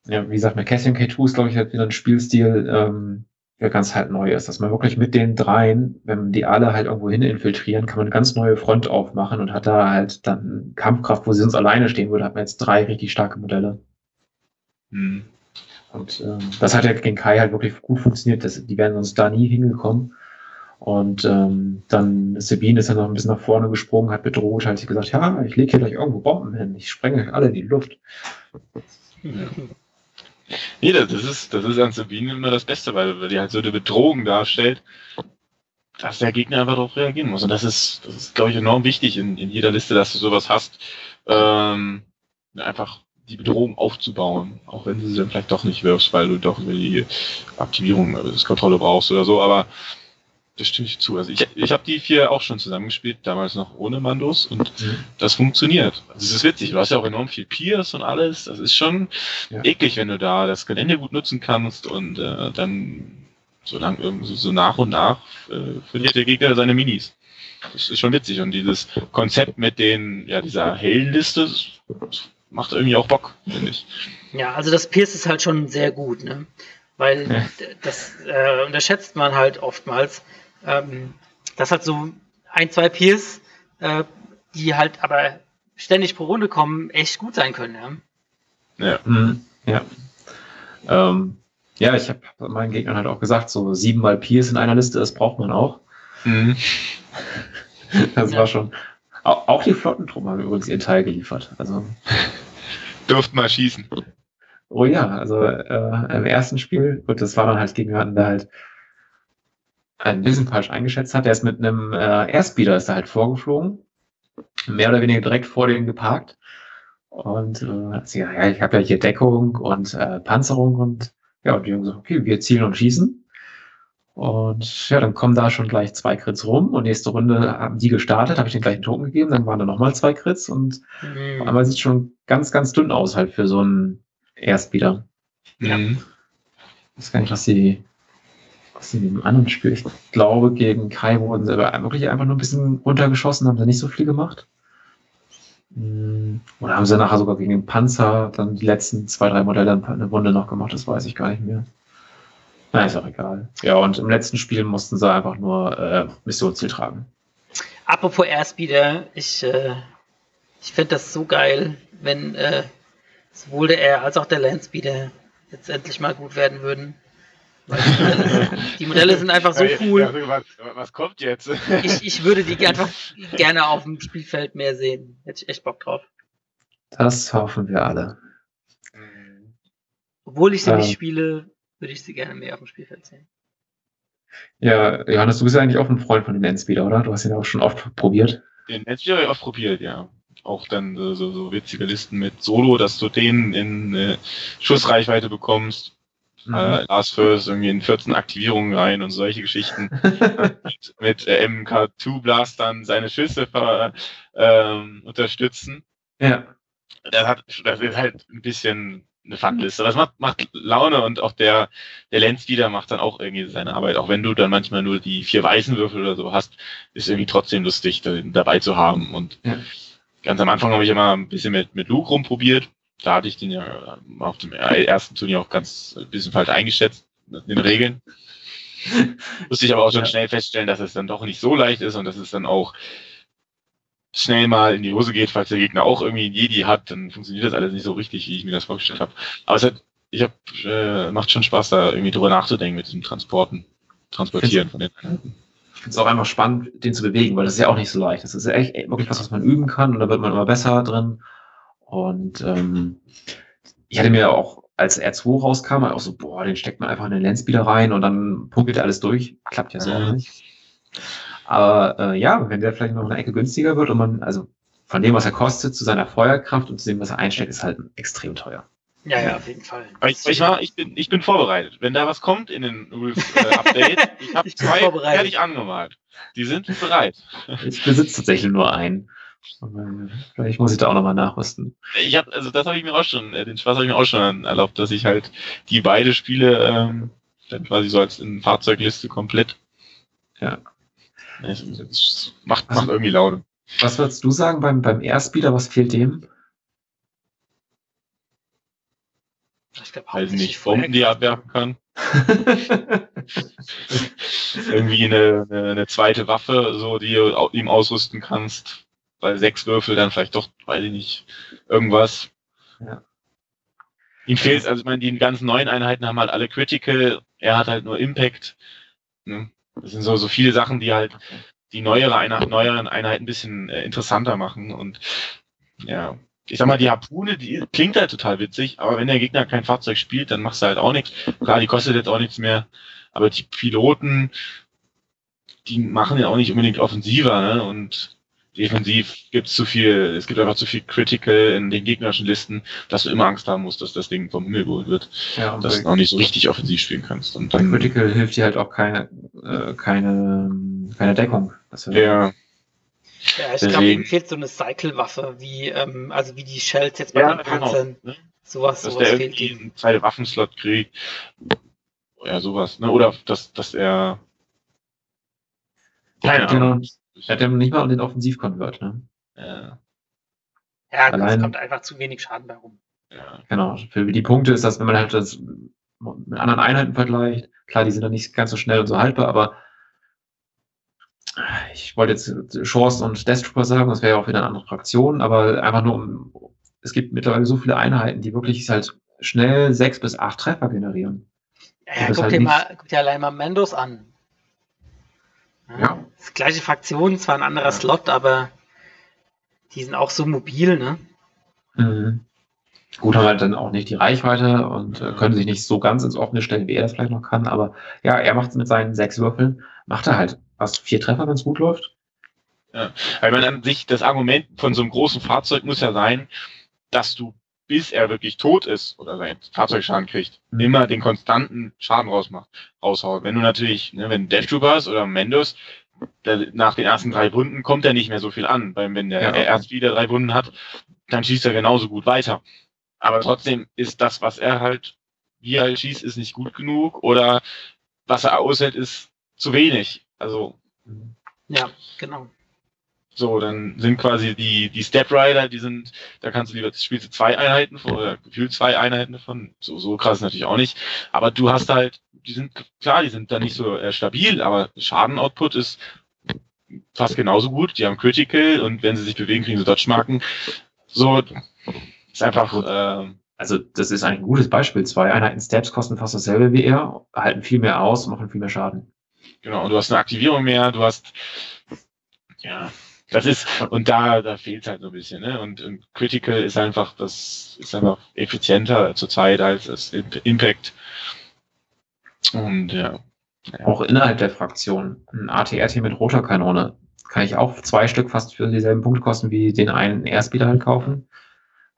Speaker 1: Ja. wie gesagt, mit Kästchen K2 ist, glaube ich, halt wieder ein Spielstil, ähm, der ganz halt neu ist, dass man wirklich mit den dreien, wenn die alle halt irgendwo hin infiltrieren, kann man eine ganz neue Front aufmachen und hat da halt dann Kampfkraft, wo sie uns alleine stehen würde, hat man jetzt drei richtig starke Modelle. Hm. Und ähm, das hat ja gegen Kai halt wirklich gut funktioniert. Das, die wären sonst da nie hingekommen. Und ähm, dann Sabine ist dann noch ein bisschen nach vorne gesprungen, hat bedroht, hat sie gesagt, ja, ich lege hier gleich irgendwo Bomben hin, ich sprenge euch alle in die Luft.
Speaker 2: Nee, das ist, das ist an Sabine immer das Beste, weil, weil die halt so eine Bedrohung darstellt, dass der Gegner einfach darauf reagieren muss. Und das ist, das ist, glaube ich, enorm wichtig in, in jeder Liste, dass du sowas hast. Ähm, einfach die Bedrohung aufzubauen, auch wenn du sie dann vielleicht doch nicht wirfst, weil du doch die Aktivierung, also das Kontrolle brauchst oder so, aber das stimme ich zu. Also ich, ich habe die vier auch schon zusammengespielt, damals noch ohne Mandos und mhm. das funktioniert. Also es ist witzig, du hast ja auch enorm viel Peers und alles. Das ist schon ja. eklig, wenn du da das Gelände gut nutzen kannst und äh, dann so lang irgendwie so nach und nach äh, verliert der Gegner seine Minis. Das ist schon witzig. Und dieses Konzept mit den, ja, dieser hellen Liste macht irgendwie auch Bock, finde ich.
Speaker 3: Ja, also das Pierce ist halt schon sehr gut, ne? Weil ja. das äh, unterschätzt man halt oftmals ähm, das hat so ein, zwei Peers, äh, die halt aber ständig pro Runde kommen, echt gut sein können.
Speaker 1: Ja. Ja. Mhm. Ja. Ähm, ja, ich habe meinen Gegnern halt auch gesagt, so siebenmal Peers in einer Liste, das braucht man auch. Mhm. das ja. war schon. Auch, die Flottentruppen haben übrigens ihren Teil geliefert. Also.
Speaker 2: Durft mal schießen.
Speaker 1: Oh ja, also äh, im ersten Spiel, gut, das war dann halt gegen jemanden, der halt ein bisschen falsch eingeschätzt hat. Der ist mit einem äh, Airspeeder ist da halt vorgeflogen, mehr oder weniger direkt vor denen geparkt. Und äh, also, ja, ich habe ja hier Deckung und äh, Panzerung und ja, und die haben gesagt, okay, wir zielen und schießen. Und ja, dann kommen da schon gleich zwei Crits rum und nächste Runde haben die gestartet, habe ich den gleichen Token gegeben, dann waren da nochmal zwei Crits und mhm. einmal sieht schon ganz, ganz dünn aus halt für so einen. Ja. Mhm. Ich weiß gar nicht, was die was in dem anderen Spiel, ich glaube, gegen Kai wurden sie aber wirklich einfach nur ein bisschen runtergeschossen, haben sie nicht so viel gemacht. Hm, oder haben sie nachher sogar gegen den Panzer dann die letzten zwei, drei Modelle eine Wunde noch gemacht, das weiß ich gar nicht mehr. Na, ist auch egal. Ja, und im letzten Spiel mussten sie einfach nur äh, Missionsziel tragen.
Speaker 3: Apropos Airspeeder, ich, äh, ich finde das so geil, wenn äh, sowohl der Air als auch der Landspeeder jetzt endlich mal gut werden würden. Die Modelle, die Modelle, sind einfach so cool. Ja,
Speaker 2: was, was, kommt jetzt?
Speaker 3: Ich, ich würde die einfach gerne auf dem Spielfeld mehr sehen. Hätte ich echt Bock drauf.
Speaker 1: Das hoffen wir alle.
Speaker 3: Obwohl ich sie ja. nicht spiele, würde ich sie gerne mehr auf dem Spielfeld sehen.
Speaker 1: Ja, Johannes, du bist ja eigentlich auch ein Freund von den Landspeeder, oder? Du hast ihn auch schon oft probiert.
Speaker 2: Den Landspeeder habe ich oft probiert, ja. Auch dann äh, so, so witzige Listen mit Solo, dass du den in äh, Schussreichweite bekommst. Mhm. Äh, Last First irgendwie in 14 Aktivierungen rein und solche Geschichten. mit mit äh, MK2-Blastern seine Schüsse ver, ähm, unterstützen.
Speaker 1: Ja.
Speaker 2: Das, hat, das ist halt ein bisschen eine Funliste. Das macht, macht Laune und auch der, der Lenspeeder macht dann auch irgendwie seine Arbeit. Auch wenn du dann manchmal nur die vier weißen Würfel oder so hast, ist irgendwie trotzdem lustig, dabei zu haben. Und ja. ganz am Anfang habe ich immer ein bisschen mit, mit Luke rumprobiert. Da hatte ich den ja auf dem ersten Turnier auch ganz ein bisschen falsch eingeschätzt, in den Regeln. Musste ich aber auch schon ja. schnell feststellen, dass es dann doch nicht so leicht ist und dass es dann auch schnell mal in die Hose geht, falls der Gegner auch irgendwie ein Jedi hat, dann funktioniert das alles nicht so richtig, wie ich mir das vorgestellt habe. Aber es hat, ich hab, äh, macht schon Spaß, da irgendwie drüber nachzudenken mit diesem Transporten, Transportieren von den Einheiten.
Speaker 1: Ich finde es auch einfach spannend, den zu bewegen, weil das ist ja auch nicht so leicht. Das ist ja echt wirklich was, was man üben kann und da wird man immer besser drin. Und ähm, ich hatte mir auch, als R2 rauskam, auch so, boah, den steckt man einfach in den Landspeeder rein und dann punkelt er alles durch. Klappt ja so auch nicht. Aber äh, ja, wenn der vielleicht noch eine Ecke günstiger wird und man, also von dem, was er kostet, zu seiner Feuerkraft und zu dem, was er einsteckt, ist halt extrem teuer.
Speaker 3: Ja, ja, auf jeden Fall.
Speaker 2: Ich, ich, war, ich, bin, ich bin vorbereitet. Wenn da was kommt in den Rules-Update, äh, ich habe zwei fertig angemalt. Die sind bereit.
Speaker 1: Ich besitze tatsächlich nur einen. Vielleicht muss ich da auch nochmal nachrüsten.
Speaker 2: Ich hab, also das habe ich mir auch schon, äh, den Spaß habe ich mir auch schon erlaubt, dass ich halt die beide Spiele ähm, dann quasi so als in Fahrzeugliste komplett
Speaker 1: ja.
Speaker 2: Das macht, macht also, irgendwie Laune.
Speaker 1: Was würdest du sagen beim, beim Airspeeder? Was fehlt dem?
Speaker 2: Ich glaube, halt nicht Bomben, die er abwerfen kann. Irgendwie eine, eine, eine, zweite Waffe, so die du ihm ausrüsten kannst. Bei sechs Würfel dann vielleicht doch, weiß ich nicht, irgendwas.
Speaker 1: Ja.
Speaker 2: Ihm fehlt, also ich meine, die ganzen neuen Einheiten haben halt alle Critical, er hat halt nur Impact. Ne? Das sind so, so viele Sachen, die halt die neuere Einheit, neueren Einheiten ein bisschen äh, interessanter machen. Und ja, ich sag mal, die Harpune, die klingt halt total witzig, aber wenn der Gegner kein Fahrzeug spielt, dann machst du halt auch nichts. Klar, die kostet jetzt auch nichts mehr, aber die Piloten, die machen ja auch nicht unbedingt offensiver, ne? Und defensiv gibt es zu viel, es gibt einfach zu viel Critical in den gegnerischen Listen, dass du immer Angst haben musst, dass das Ding vom Himmel geholt wird. Ja, und dass du auch nicht so richtig offensiv spielen kannst.
Speaker 1: Und bei Critical hilft dir halt auch keine, äh, keine, keine Deckung.
Speaker 3: Also, ja. Ja, ich glaube, ihm fehlt so eine Cycle-Waffe, wie, ähm, also wie die Shells jetzt bei ja, den genau, Panzern. Genau, ne? Sowas,
Speaker 2: dass sowas der fehlt irgendwie einen zweiten Waffenslot kriegt. Ja, sowas, ne? Oder dass, dass er.
Speaker 1: Keine Ahnung. Er hat ja nicht mal den Offensivkonvert, ne?
Speaker 3: Ja. Ja, Allein, kommt einfach zu wenig Schaden bei rum.
Speaker 1: Ja. Genau. Für die Punkte ist das, wenn man halt das mit anderen Einheiten vergleicht, klar, die sind dann nicht ganz so schnell und so haltbar, aber ich wollte jetzt Chance und Death Trooper sagen, das wäre ja auch wieder eine andere Fraktion, aber einfach nur um, es gibt mittlerweile so viele Einheiten, die wirklich halt schnell sechs bis acht Treffer generieren.
Speaker 3: Ja guck, halt dir mal, guck dir allein mal Mendos an. Ja. Das gleiche Fraktion, zwar ein anderer ja. Slot, aber die sind auch so mobil, ne?
Speaker 1: Mhm. Gut, haben halt dann auch nicht die Reichweite und äh, können sich nicht so ganz ins offene stellen, wie er das vielleicht noch kann. Aber ja, er macht es mit seinen sechs Würfeln, macht er halt was, vier Treffer, wenn es gut läuft.
Speaker 2: Ja, weil man an sich, das Argument von so einem großen Fahrzeug muss ja sein, dass du bis er wirklich tot ist oder sein Fahrzeugschaden kriegt, mhm. immer den konstanten Schaden rausmacht, raushaut. Wenn du natürlich, ne, wenn Death Troopers oder Mendos, der, nach den ersten drei Wunden kommt er nicht mehr so viel an, weil wenn der ja, okay. erst wieder drei Wunden hat, dann schießt er genauso gut weiter. Aber trotzdem ist das, was er halt, wie er halt schießt, ist nicht gut genug oder was er aushält, ist zu wenig. Also.
Speaker 3: Ja, genau.
Speaker 2: So, dann sind quasi die, die Step Rider, die sind, da kannst du lieber, spielst du zwei Einheiten von, oder gefühlt zwei Einheiten davon. So, so krass natürlich auch nicht. Aber du hast halt, die sind, klar, die sind da nicht so äh, stabil, aber Schaden-Output ist fast genauso gut. Die haben Critical und wenn sie sich bewegen, kriegen sie Dodge-Marken. So, ist einfach, äh,
Speaker 1: also das ist ein gutes Beispiel. Zwei Einheiten Steps kosten fast dasselbe wie er, halten viel mehr aus machen viel mehr Schaden.
Speaker 2: Genau, und du hast eine Aktivierung mehr, du hast, ja, das ist, und da, da fehlt halt so ein bisschen, ne? Und, und Critical ist einfach, das ist einfach effizienter zurzeit als das Impact. Und ja.
Speaker 1: Auch innerhalb der Fraktion. Ein ATRT mit roter Kanone kann ich auch zwei Stück fast für dieselben Punkte kosten wie den einen Airspeeder halt kaufen.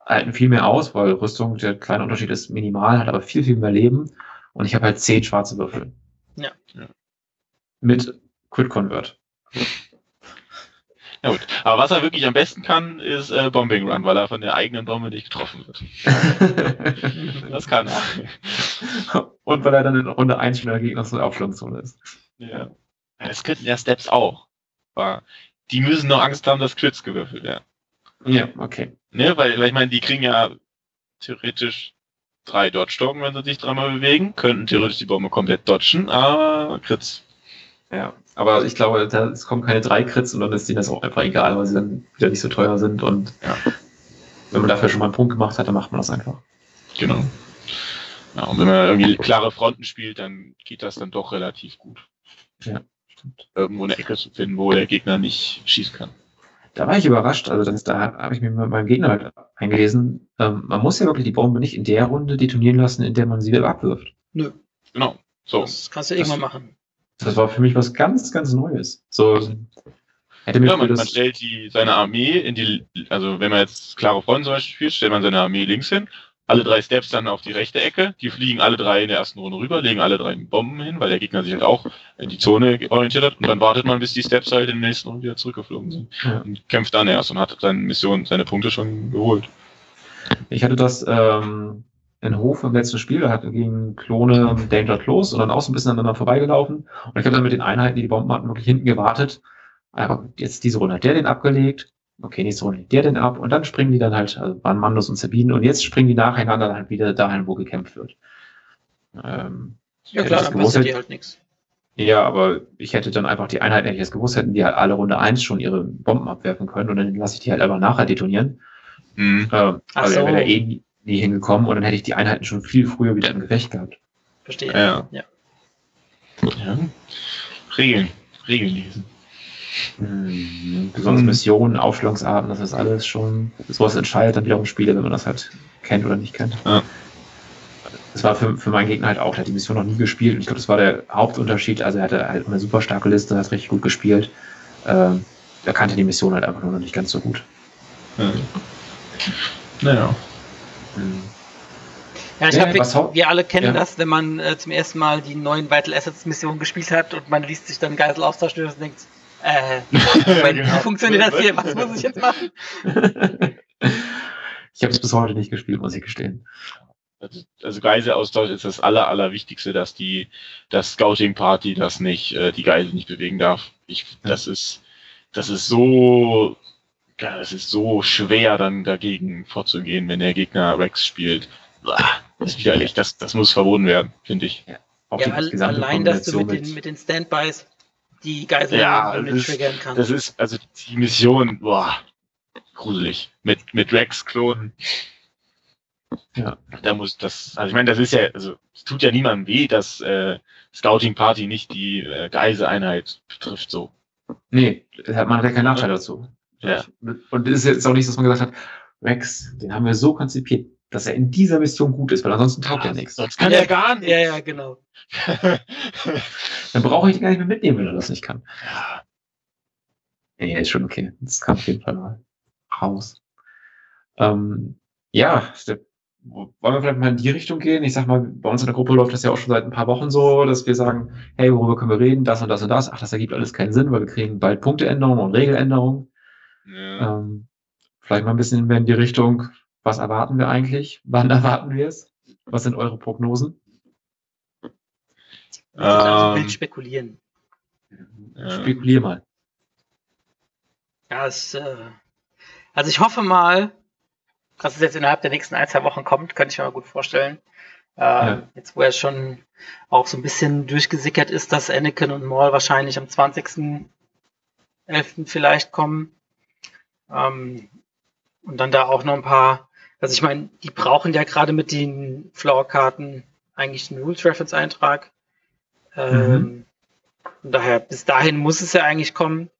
Speaker 1: Halten viel mehr aus, weil Rüstung, der kleine Unterschied ist minimal, hat aber viel, viel mehr Leben. Und ich habe halt zehn schwarze Würfel.
Speaker 3: Ja.
Speaker 2: Ja.
Speaker 1: Mit Crit Convert.
Speaker 2: Ja gut. Aber was er wirklich am besten kann, ist äh, Bombing Run, weil er von der eigenen Bombe nicht getroffen wird. Das kann er.
Speaker 1: Und weil er dann in Runde 1 schon in der gegnerischen Aufschlagszone ist.
Speaker 2: Ja. Das könnten ja Steps auch. Aber die müssen noch Angst haben, dass Crits gewürfelt werden.
Speaker 1: Ja, okay.
Speaker 2: Ne, weil, weil ich meine, die kriegen ja theoretisch drei Dodge-Token, wenn sie sich dreimal bewegen, könnten theoretisch die Bombe komplett dodgen, aber Crits.
Speaker 1: Ja, aber ich glaube, da, es kommen keine drei Crits und dann ist denen das auch einfach egal, weil sie dann wieder nicht so teuer sind und
Speaker 2: Ja.
Speaker 1: wenn man dafür schon mal einen Punkt gemacht hat, dann macht man das einfach.
Speaker 2: Genau. Ja, und wenn man irgendwie klare Fronten spielt, dann geht das dann doch relativ gut.
Speaker 1: Ja, stimmt.
Speaker 2: Irgendwo eine Ecke zu finden, wo der Gegner nicht schießen kann.
Speaker 1: Da war ich überrascht, also das, da habe ich mir mit meinem Gegner halt eingelesen. Ähm, man muss ja wirklich die Bombe nicht in der Runde detonieren lassen, in der man sie wieder abwirft.
Speaker 3: Nö,
Speaker 2: Genau. So.
Speaker 3: das kannst du irgendwann machen.
Speaker 1: Das war für mich was ganz, ganz Neues. So hätte mir
Speaker 2: Ja, man, man stellt die, seine Armee in die, also wenn man jetzt klare Freunde zum Beispiel spielt, stellt man seine Armee links hin, alle drei Steps dann auf die rechte Ecke, die fliegen alle drei in der ersten Runde rüber, legen alle drei Bomben hin, weil der Gegner sich halt auch in die Zone orientiert hat und dann wartet man, bis die Steps halt in der nächsten Runde wieder zurückgeflogen sind
Speaker 1: Ja.
Speaker 2: und kämpft dann erst und hat seine Mission, seine Punkte schon geholt.
Speaker 1: Ich hatte das ähm, in Hof im letzten Spiel, da hatten gegen Klone Danger Close und dann auch so ein bisschen aneinander vorbeigelaufen. Und ich habe dann mit den Einheiten, die die Bomben hatten, wirklich hinten gewartet. Aber jetzt diese Runde hat der den abgelegt. Okay, nächste Runde legt der den ab. Und dann springen die dann halt, also waren Mandos und Sabinen. Und jetzt springen die nacheinander dann halt wieder dahin, wo gekämpft wird. Ähm,
Speaker 3: Ja klar,
Speaker 1: das
Speaker 3: dann
Speaker 1: gewusst,
Speaker 3: die halt nichts.
Speaker 1: ja, aber ich hätte dann einfach die Einheiten, wenn ich es gewusst hätten, die halt alle Runde eins schon ihre Bomben abwerfen können. Und dann lasse ich die halt einfach nachher detonieren.
Speaker 2: Mhm.
Speaker 1: Ähm,
Speaker 3: Ach
Speaker 1: also
Speaker 3: so.
Speaker 1: wäre eh nie, hingekommen und dann hätte ich die Einheiten schon viel früher wieder im Gefecht gehabt.
Speaker 3: Verstehe.
Speaker 2: Ja.
Speaker 3: ja.
Speaker 2: ja. Regeln. Regeln lesen.
Speaker 1: Mhm. Besonders
Speaker 2: Mhm.
Speaker 1: Missionen, Aufstellungsarten, das ist alles schon, sowas entscheidet dann wiederum Spiele, wenn man das halt kennt oder nicht kennt.
Speaker 2: Ja.
Speaker 1: Das war für, für meinen Gegner halt auch, der hat die Mission noch nie gespielt und ich glaube, das war der Hauptunterschied. Also er hatte halt eine super starke Liste, hat richtig gut gespielt. Ähm, er kannte die Mission halt einfach nur noch nicht ganz so gut.
Speaker 2: Ja. Naja.
Speaker 1: Mhm.
Speaker 3: Ja, ich
Speaker 1: Ja,
Speaker 3: glaube, wir, alle kennen
Speaker 1: Ja.
Speaker 3: das, wenn man äh, zum ersten Mal die neuen Vital Assets Mission gespielt hat und man liest sich dann Geiselaustausch durch und denkt, äh, Moment,
Speaker 2: Genau.
Speaker 3: wie funktioniert das hier? Was muss ich jetzt machen?
Speaker 1: ich habe es bis heute nicht gespielt, muss ich gestehen.
Speaker 2: Also, also Geiselaustausch ist das aller, allerwichtigste, dass die, das Scouting Party das nicht, äh, die Geisel nicht bewegen darf. Ich,
Speaker 1: Ja.
Speaker 2: das ist, das ist so, ja, das ist so schwer dann dagegen vorzugehen, wenn der Gegner Rex spielt. Das ist widerlich. Das, das muss verboten werden, finde ich.
Speaker 3: Ja,
Speaker 1: die
Speaker 3: al-
Speaker 1: gesamte
Speaker 3: allein, dass du mit den, mit den Standbys die Geisel
Speaker 2: Ja,
Speaker 3: mit
Speaker 2: ist-
Speaker 3: triggern kannst.
Speaker 2: Das ist, also die Mission, boah, gruselig. Mit, mit Rex klonen.
Speaker 1: Ja.
Speaker 2: Da muss das, also ich meine, das ist ja, also es tut ja niemandem weh, dass äh, Scouting Party nicht die äh, Geiseleinheit betrifft, so.
Speaker 1: Nee, das hat- man hat ja keinen Nachteil dazu.
Speaker 2: Ja.
Speaker 1: Und es ist jetzt auch nicht, dass man gesagt hat, Rex, den haben wir so konzipiert, dass er in dieser Mission gut ist, weil ansonsten taugt er nichts.
Speaker 2: Sonst kann
Speaker 3: Ja,
Speaker 2: er gar nichts.
Speaker 3: ja, ja, genau.
Speaker 1: Dann brauche ich den gar nicht mehr mitnehmen, wenn er das nicht kann.
Speaker 2: ja.
Speaker 1: Nee, ist schon okay. Das kann auf jeden Fall mal raus. Ähm, ja, wollen wir vielleicht mal in die Richtung gehen? Ich sag mal, bei uns in der Gruppe läuft das ja auch schon seit ein paar Wochen so, dass wir sagen, hey, worüber können wir reden? Das und das und das. Ach, das ergibt alles keinen Sinn, weil wir kriegen bald Punkteänderungen und Regeländerungen.
Speaker 2: Ja.
Speaker 1: Ähm, vielleicht mal ein bisschen mehr in die Richtung, was erwarten wir eigentlich? Wann erwarten wir es? Was sind eure Prognosen?
Speaker 3: Also
Speaker 2: Ähm,
Speaker 3: wild spekulieren.
Speaker 2: Ja.
Speaker 1: Spekulier mal.
Speaker 3: Ja, es, äh, also ich hoffe mal, dass es jetzt innerhalb der nächsten ein, zwei Wochen kommt, könnte ich mir mal gut vorstellen. Äh,
Speaker 1: Ja.
Speaker 3: Jetzt, wo er schon auch so ein bisschen durchgesickert ist, dass Anakin und Maul wahrscheinlich am 20.11. vielleicht kommen. Ähm, und dann da auch noch ein paar, also ich meine, die brauchen ja gerade mit den Floor-Karten eigentlich einen Rules-Reference-Eintrag. Ähm, Von daher, bis dahin muss es ja eigentlich kommen.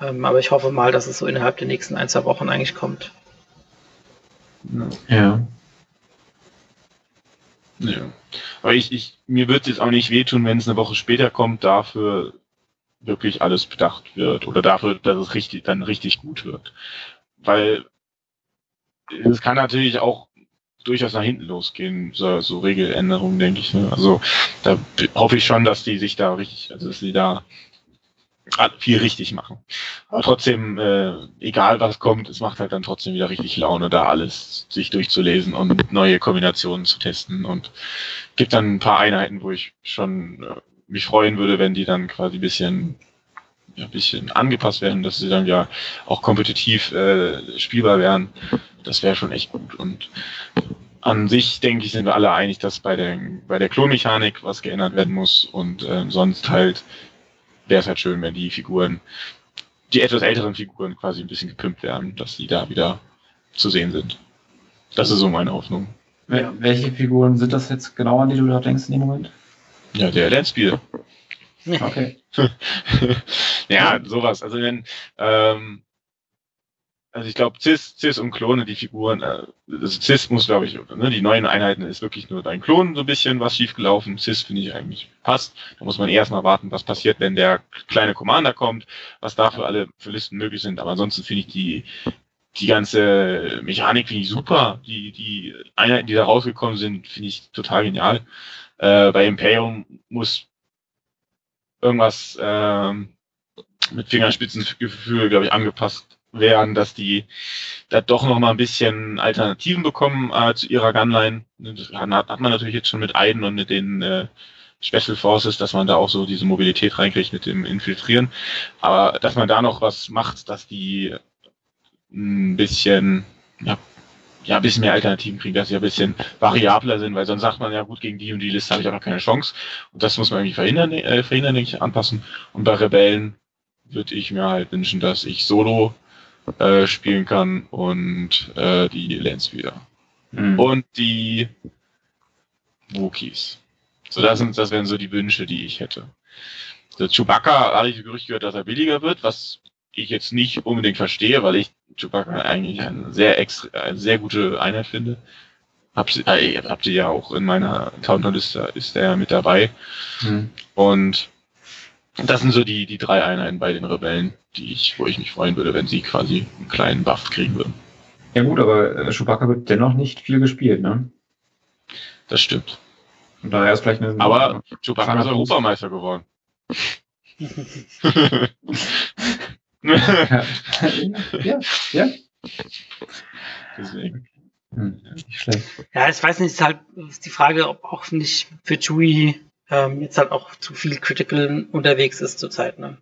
Speaker 3: Ähm, aber ich hoffe mal, dass es so innerhalb der nächsten ein, zwei Wochen eigentlich kommt.
Speaker 1: Ja.
Speaker 2: Ja. Aber ich, ich, mir wird es jetzt auch nicht wehtun, wenn es eine Woche später kommt, dafür wirklich alles bedacht wird oder dafür, dass es richtig, dann richtig gut wird. Weil es kann natürlich auch durchaus nach hinten losgehen, so, so Regeländerungen, denke ich. Ne? Also da hoffe ich schon, dass die sich da richtig, also dass sie da viel richtig machen. Aber trotzdem, äh, egal was kommt, es macht halt dann trotzdem wieder richtig Laune, da alles sich durchzulesen und neue Kombinationen zu testen. Und gibt dann ein paar Einheiten, wo ich schon äh, mich freuen würde, wenn die dann quasi ein bisschen, ja, ein bisschen angepasst werden, dass sie dann ja auch kompetitiv äh, spielbar wären. Das wäre schon echt gut. Und an sich, denke ich, sind wir alle einig, dass bei der, bei der Klonmechanik was geändert werden muss und äh, sonst halt wäre es halt schön, wenn die Figuren, die etwas älteren Figuren quasi ein bisschen gepimpt werden, dass die da wieder zu sehen sind. Das ist so meine Hoffnung.
Speaker 1: Welche Figuren sind das jetzt genau, an die du da denkst in dem Moment?
Speaker 2: Ja, der Landspiel.
Speaker 1: Okay.
Speaker 2: ja, sowas. Also wenn, ähm, also ich glaube, Cis, Cis und Klone, die Figuren, äh, also Cis muss, glaube ich, ne, die neuen Einheiten ist wirklich nur dein Klon so ein bisschen was schiefgelaufen. Cis finde ich eigentlich passt. Da muss man erstmal warten, was passiert, wenn der kleine Commander kommt, was da für alle für Listen möglich sind. Aber ansonsten finde ich die, die ganze Mechanik finde ich super. Die, die Einheiten, die da rausgekommen sind, finde ich total genial. Äh, bei Imperium muss irgendwas ähm, mit Fingerspitzengefühl, glaube ich, angepasst werden, dass die da doch noch mal ein bisschen Alternativen bekommen äh, zu ihrer Gunline. Das hat, hat man natürlich jetzt schon mit Aiden und mit den äh, Special Forces, dass man da auch so diese Mobilität reinkriegt mit dem Infiltrieren. Aber dass man da noch was macht, dass die ein bisschen, ja, ja, ein bisschen mehr Alternativen kriegen, dass sie ein bisschen variabler sind, weil sonst sagt man ja gut, gegen die und die Liste habe ich aber keine Chance. Und das muss man irgendwie verhindern, äh, verhindern, denke ich, anpassen. Und bei Rebellen würde ich mir halt wünschen, dass ich solo äh, spielen kann und äh, die Lens wieder. Mhm. Und die Wookies. So, das sind, das wären so die Wünsche, die ich hätte. Der Chewbacca hatte ich Gerücht gehört, dass er billiger wird, was ich jetzt nicht unbedingt verstehe, weil ich Chewbacca eigentlich eine sehr extra, eine sehr gute Einheit finde. Hab äh, habt ihr ja auch in meiner Counterliste ist der mit dabei. Mhm. Und das sind so die, die drei Einheiten bei den Rebellen, die ich, wo ich mich freuen würde, wenn sie quasi einen kleinen Buff kriegen würden.
Speaker 1: Ja gut, aber äh, Chewbacca wird dennoch nicht viel gespielt, ne?
Speaker 2: Das stimmt.
Speaker 1: Und daher ist vielleicht eine.
Speaker 2: Aber Chewbacca ist Europameister geworden.
Speaker 1: ja, ja, ja. Deswegen.
Speaker 3: Hm, nicht schlecht. Ja, ich weiß nicht, ist halt ist die Frage, ob auch nicht für Chewie ähm, jetzt halt auch zu viel Critical unterwegs ist zurzeit. Ne?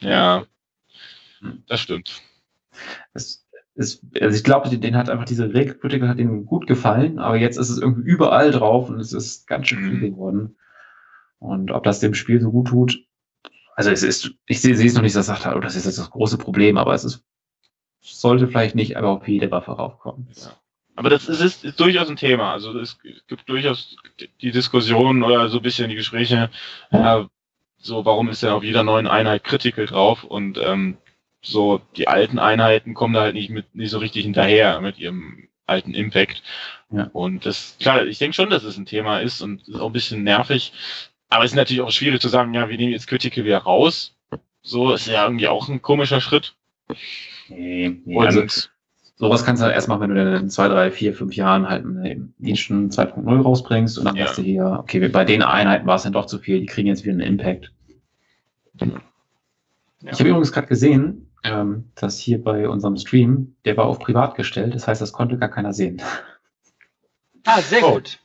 Speaker 2: Ja, das stimmt.
Speaker 1: Es ist, also ich glaube, den hat einfach diese Regel Critical hat ihm gut gefallen, aber jetzt ist es irgendwie überall drauf und es ist ganz schön viel mhm. geworden. Und ob das dem Spiel so gut tut, also es ist, ich sehe, sehe es noch nicht, dass er sagt, oh, das ist jetzt das große Problem, aber es ist, sollte vielleicht nicht aber auf jede Waffe raufkommen.
Speaker 2: Ja. Aber das ist, ist, ist durchaus ein Thema. Also es gibt durchaus die Diskussion oder so ein bisschen die Gespräche, äh, so warum ist denn auf jeder neuen Einheit Critical drauf und ähm, so die alten Einheiten kommen da halt nicht mit nicht so richtig hinterher mit ihrem alten Impact. Ja. Und das klar, ich denke schon, dass es ein Thema ist und ist auch ein bisschen nervig. Aber es ist natürlich auch schwierig zu sagen, ja, wir nehmen jetzt Critical wieder raus. So ist ja irgendwie auch ein komischer Schritt.
Speaker 1: Nee, nee, und also Sowas kannst du halt erst machen, wenn du in zwei, drei, vier, fünf Jahren halt einen Diensten 2.0 rausbringst und dann ja. sagst du hier, okay, bei den Einheiten war es dann doch zu viel, die kriegen jetzt wieder einen Impact. Ja. Ich habe übrigens gerade gesehen, ähm, dass hier bei unserem Stream, der war auf privat gestellt, das heißt, das konnte gar keiner sehen.
Speaker 3: Ah, sehr oh. gut.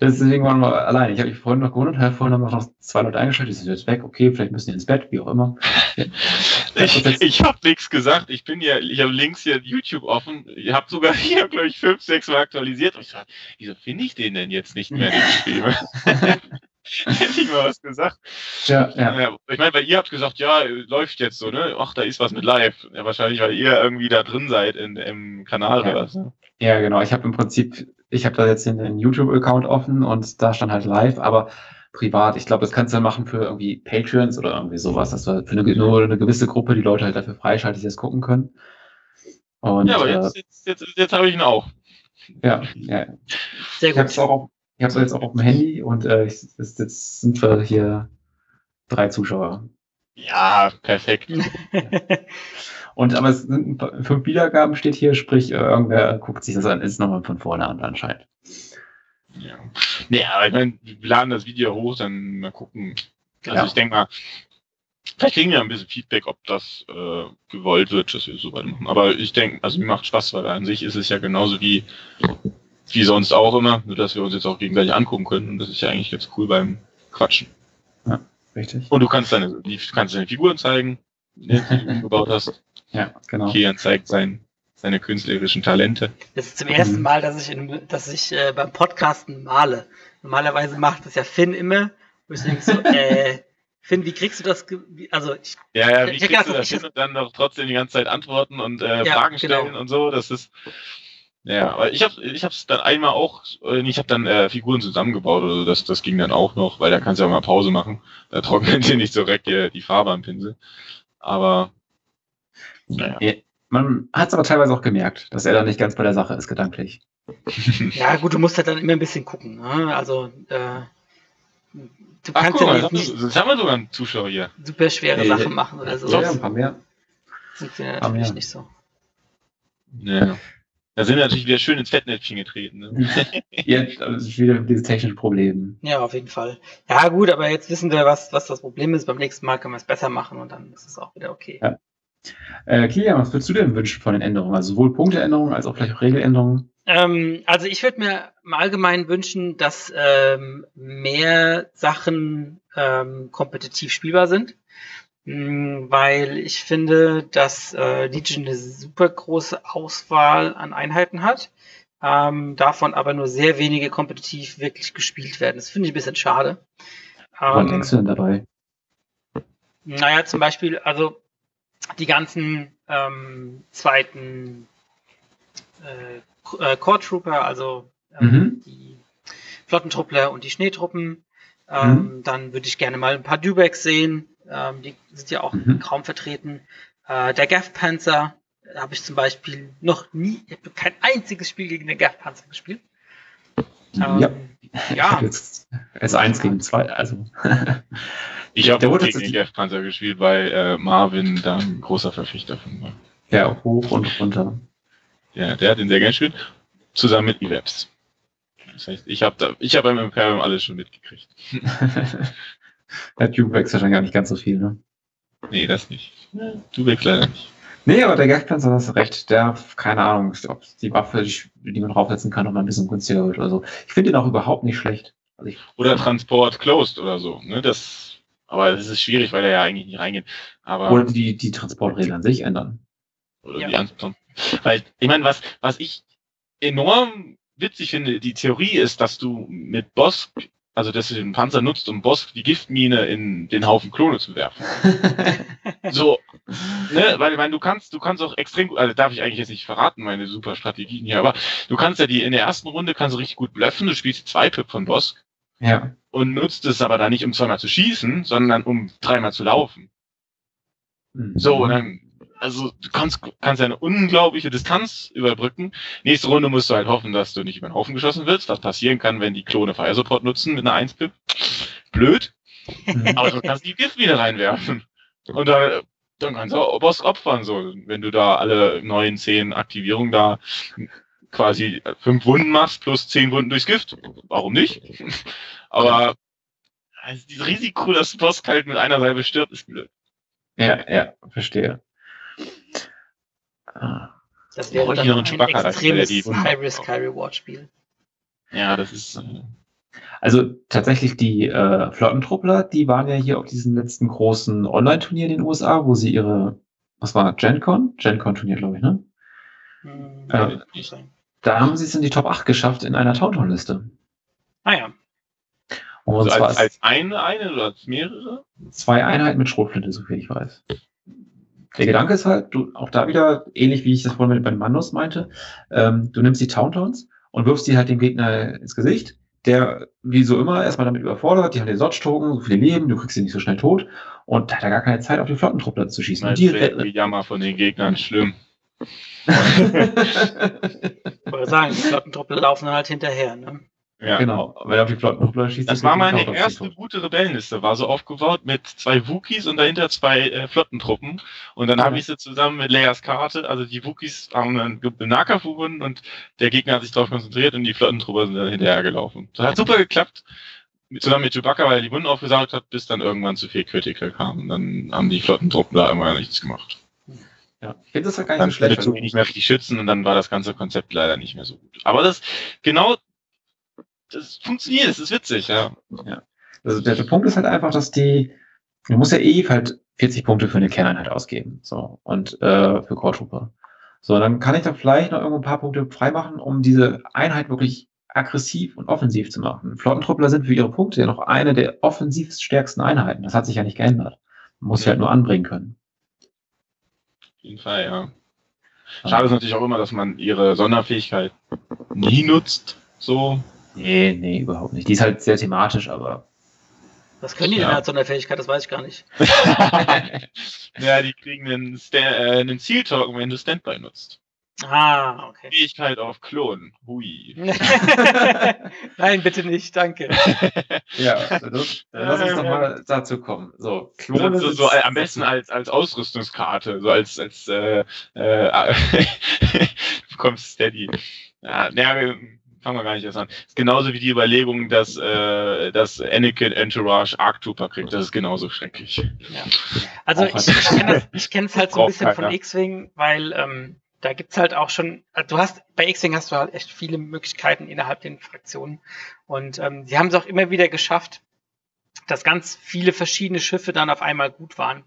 Speaker 1: Deswegen waren wir allein. Ich habe mich vorhin noch gewundert, vorhin haben wir noch zwei Leute eingeschaltet, die sind jetzt weg, okay, vielleicht müssen die ins Bett, wie auch immer.
Speaker 2: ich ich habe nichts gesagt. Ich bin ja, ich habe links hier YouTube offen. Ich habe sogar hier, glaube ich, fünf, sechs Mal aktualisiert. Und ich sag, wieso finde ich den denn jetzt nicht mehr, den Stream? Hätte ich mal was gesagt. Ja, ja. ja ich meine, weil ihr habt gesagt, ja, läuft jetzt so, ne? Ach, da ist was mit live. Ja, wahrscheinlich, weil ihr irgendwie da drin seid in, im Kanal
Speaker 1: ja.
Speaker 2: oder was. Ne?
Speaker 1: Ja, genau. Ich habe im Prinzip, ich habe da jetzt den YouTube-Account offen und da stand halt live, aber privat. Ich glaube, das kannst du dann machen für irgendwie Patreons oder irgendwie sowas, dass du für eine, nur eine gewisse Gruppe die Leute halt dafür freischaltet, die das gucken können.
Speaker 2: Und, ja, aber jetzt, äh, jetzt, jetzt, jetzt habe ich ihn auch.
Speaker 1: Ja, ja.
Speaker 3: Sehr gut.
Speaker 1: Ich habe es auch auf, Ich habe es jetzt auch auf dem Handy und äh, ich, jetzt, jetzt sind wir hier drei Zuschauer.
Speaker 2: Ja, perfekt.
Speaker 1: Und aber es sind fünf Wiedergaben steht hier, sprich, äh, irgendwer guckt sich das an, ist nochmal von vorne an anscheinend.
Speaker 2: Ja. Nee, aber ich meine, wir laden das Video hoch, dann mal gucken. Also
Speaker 1: Ja.
Speaker 2: ich denke mal, vielleicht kriegen wir ein bisschen Feedback, ob das äh, gewollt wird, dass wir so weitermachen. Aber ich denke, also mir macht Spaß, weil an sich ist es ja genauso wie wie sonst auch immer, nur dass wir uns jetzt auch gegenseitig angucken können. Und das ist ja eigentlich ganz cool beim Quatschen.
Speaker 1: Richtig?
Speaker 2: Und du kannst deine, du kannst deine Figuren zeigen, die du umgebaut hast.
Speaker 1: Ja, genau.
Speaker 2: Kian zeigt sein, seine künstlerischen Talente.
Speaker 3: Das ist zum ersten
Speaker 1: Mhm.
Speaker 3: Mal, dass ich, in, dass ich äh, beim Podcasten male. Normalerweise macht das ja Finn immer. Wo ich denke so, äh, Finn, wie kriegst du das? Also, ich,
Speaker 2: Ja, ja, wie
Speaker 3: Ich
Speaker 2: kriegst du das
Speaker 3: ich-
Speaker 2: hin und dann noch trotzdem die ganze Zeit antworten und äh,
Speaker 3: Ja,
Speaker 2: Fragen
Speaker 3: genau.
Speaker 2: stellen und so, das ist ja, aber ich habe ich hab's dann einmal auch, ich habe dann äh, Figuren zusammengebaut oder so, das, das ging dann auch noch, weil da kannst du ja mal Pause machen, da trocknet dir nicht so direkt die, die Farbe am Pinsel. Aber naja.
Speaker 1: Ja, Man hat es aber teilweise auch gemerkt, dass er da nicht ganz bei der Sache ist, gedanklich.
Speaker 3: ja gut, du musst halt dann immer ein bisschen gucken. Ne? Also, äh, du
Speaker 2: Ach
Speaker 3: kannst
Speaker 2: guck
Speaker 3: ja nicht,
Speaker 2: wir- jetzt haben wir sogar einen Zuschauer hier.
Speaker 3: super schwere
Speaker 1: Nee,
Speaker 3: Sachen machen oder so.
Speaker 1: Ja, ein paar mehr.
Speaker 3: funktioniert
Speaker 1: paar
Speaker 3: natürlich nicht so.
Speaker 2: Ja. Da sind wir natürlich wieder schön ins Fettnäpfchen getreten. Ne?
Speaker 1: Jetzt also es ist wieder dieses technische Problem.
Speaker 3: Ja, auf jeden Fall. Ja, gut, aber jetzt wissen wir, was, was das Problem ist. Beim nächsten Mal können wir es besser machen und dann ist es auch wieder okay.
Speaker 1: Ja. Äh, Kilian, was würdest du denn wünschen von den Änderungen? Also sowohl Punkteänderungen als auch vielleicht auch Regeländerungen?
Speaker 3: Ähm, also ich würde mir im Allgemeinen wünschen, dass ähm, mehr Sachen ähm, kompetitiv spielbar sind, weil ich finde, dass äh, Legion eine super große Auswahl an Einheiten hat, ähm, davon aber nur sehr wenige kompetitiv wirklich gespielt werden. Das finde ich ein bisschen schade. Ähm,
Speaker 1: denkst du denn dabei?
Speaker 3: naja, zum Beispiel, also die ganzen ähm, zweiten äh, äh, Core Trooper, also ähm,
Speaker 1: Mhm.
Speaker 3: die Flottentruppler und die Schneetruppen. Ähm, Dann würde ich gerne mal ein paar Dubecks sehen. Ähm, die sind ja auch
Speaker 1: Mhm.
Speaker 3: kaum vertreten. Äh, der Gaff Panzer da habe ich zum Beispiel noch nie, ich habe kein einziges Spiel gegen den Gaff Panzer gespielt. Ähm,
Speaker 1: ja.
Speaker 3: ja.
Speaker 1: Jetzt ist eins gegen zwei, also.
Speaker 2: Ich habe auch gegen den Jeff Panzer gespielt, weil äh, Marvin da ein großer Verfechter von war.
Speaker 1: ja, hoch und runter.
Speaker 2: Ja, der hat den sehr gern gespielt, zusammen mit Evaps. Das heißt, ich habe da, ich habe beim Imperium alles schon mitgekriegt.
Speaker 1: Der Dubex wahrscheinlich gar nicht ganz so viel, ne?
Speaker 2: Nee, das nicht. Du willst leider nicht.
Speaker 1: Nee, aber der Gagpanzer hast du recht. Der, keine Ahnung, ob die Waffe, die man draufsetzen kann, noch mal ein bisschen günstiger wird oder so. Ich finde den auch überhaupt nicht schlecht. Also ich,
Speaker 2: Oder Transport Closed oder so. Ne? Das, aber das ist schwierig, weil er ja eigentlich nicht reingeht. Aber
Speaker 1: oder die, die Transportregeln an sich ändern.
Speaker 2: oder
Speaker 3: Ja.
Speaker 2: die anderen. Weil, ich meine, was, was ich enorm witzig finde, die Theorie ist, dass du mit Bosk, also dass du den Panzer nutzt, um Bosk die Giftmine in den Haufen Klone zu werfen. So, ne, weil ich meine, du kannst, du kannst auch extrem gut, also darf ich eigentlich jetzt nicht verraten, meine super Strategien hier, aber du kannst ja die in der ersten Runde kannst du richtig gut bluffen, du spielst zwei Pip von Bosk
Speaker 1: ja.
Speaker 2: und nutzt es aber dann nicht, um zweimal zu schießen, sondern um dreimal zu laufen.
Speaker 1: Mhm.
Speaker 2: So, und dann, also du kannst, kannst ja eine unglaubliche Distanz überbrücken. Nächste Runde musst du halt hoffen, dass du nicht über den Haufen geschossen wirst, was passieren kann, wenn die Klone Fire Support nutzen mit einer 1-Pip. Blöd,
Speaker 1: Mhm.
Speaker 2: aber du kannst die Gift wieder reinwerfen. Und dann, dann kannst du auch Boss opfern, so. Wenn du da alle neun, zehn Aktivierungen da quasi fünf Wunden machst plus zehn Wunden durchs Gift. Warum nicht? Aber also dieses Risiko, dass Boss halt mit einer Salbe stirbt, ist blöd.
Speaker 1: Ja, ja, verstehe. Ah.
Speaker 3: Das wäre dann ein extremes High-Risk, High-Reward-Spiel.
Speaker 2: Ja, das ist. Äh,
Speaker 1: Also tatsächlich die äh, Flottentruppler, die waren ja hier auf diesem letzten großen Online-Turnier in den USA, wo sie ihre, was war, GenCon? GenCon-Turnier, glaube ich, ne?
Speaker 3: Hm,
Speaker 1: Ja.
Speaker 3: sein.
Speaker 1: Da haben sie es in die Top 8 geschafft in einer Towntown-Liste.
Speaker 3: Naja,
Speaker 1: Und
Speaker 2: also
Speaker 1: zwar
Speaker 2: als, als eine, eine oder als mehrere?
Speaker 1: zwei Einheiten mit Schrotflinte, soviel ich weiß. Der Gedanke ist halt, du, auch da wieder, ähnlich wie ich das vorhin mit bei den Mandos meinte, ähm, du nimmst die Towntowns und wirfst die halt dem Gegner ins Gesicht, der, wie so immer, erstmal damit überfordert, die haben den Dodge-Token, so viele Leben, du kriegst sie nicht so schnell tot und da hat er gar keine Zeit, auf die Flottentruppler zu schießen.
Speaker 2: Nein,
Speaker 1: Und die
Speaker 2: die Jammer von den Gegnern, schlimm.
Speaker 3: ich wollte sagen, die Flottentruppe laufen dann halt hinterher. Ne?
Speaker 1: Ja. Genau. Wenn er auf die Flottentruppler
Speaker 2: schießt, das war meine erste gute Rebellenliste. War so aufgebaut mit zwei Wookies und dahinter zwei äh, Flottentruppen. Und dann ja. habe ich sie zusammen mit Leias Karte, also die Wookies haben einen Nahkampf verbunden und der Gegner hat sich darauf konzentriert und die Flottentruppe sind dann hinterhergelaufen. Das hat super geklappt. Zusammen mit Chewbacca, weil er die Wunden aufgesaugt hat, bis dann irgendwann zu viel Critical kam. Dann haben die Flottentruppen da immer nichts gemacht.
Speaker 1: Ja, ich finde das ja gar nicht so schlecht.
Speaker 2: Zu nicht mehr richtig schützen und dann war das ganze Konzept leider nicht mehr so gut. Aber das, genau das funktioniert, das ist witzig, ja.
Speaker 1: ja. Also der, der Punkt ist halt einfach, dass die, du musst ja eh halt 40 Punkte für eine Kerneinheit ausgeben. So, und äh, für Core Trooper. So, dann kann ich da vielleicht noch irgendwo ein paar Punkte freimachen, um diese Einheit wirklich aggressiv und offensiv zu machen. Flottentruppler sind für ihre Punkte ja noch eine der offensiv stärksten Einheiten. Das hat sich ja nicht geändert. Man muss ja. sie halt nur anbringen können.
Speaker 2: Auf jeden Fall, ja. Schade ist natürlich auch immer, dass man ihre Sonderfähigkeit nie nutzt. So,
Speaker 1: Nee, nee, überhaupt nicht. Die ist halt sehr thematisch, aber.
Speaker 3: Was können die ja. denn als Sonderfähigkeit? Das weiß ich gar nicht.
Speaker 2: ja, die kriegen einen, Sta äh, einen Zieltoken, wenn du Standby nutzt.
Speaker 3: Ah, okay.
Speaker 2: Fähigkeit auf Klon. Hui.
Speaker 3: Nein, bitte nicht, danke.
Speaker 1: ja, das, lass uns doch mal dazu kommen. So, Klone.
Speaker 2: So, so, so am besten als, als Ausrüstungskarte, so als, als äh, äh, du bekommst Steady. Ja, naja, fangen wir gar nicht erst an. ist genauso wie die Überlegung, dass, äh, dass Anakin Entourage Arc Trooper kriegt. Das ist genauso schrecklich.
Speaker 3: Ja. Also ich, ich kenne es halt so ein bisschen von X-Wing, weil ähm, da gibt's halt auch schon, also du hast, bei X-Wing hast du halt echt viele Möglichkeiten innerhalb den Fraktionen. Und ähm, sie haben es auch immer wieder geschafft, dass ganz viele verschiedene Schiffe dann auf einmal gut waren.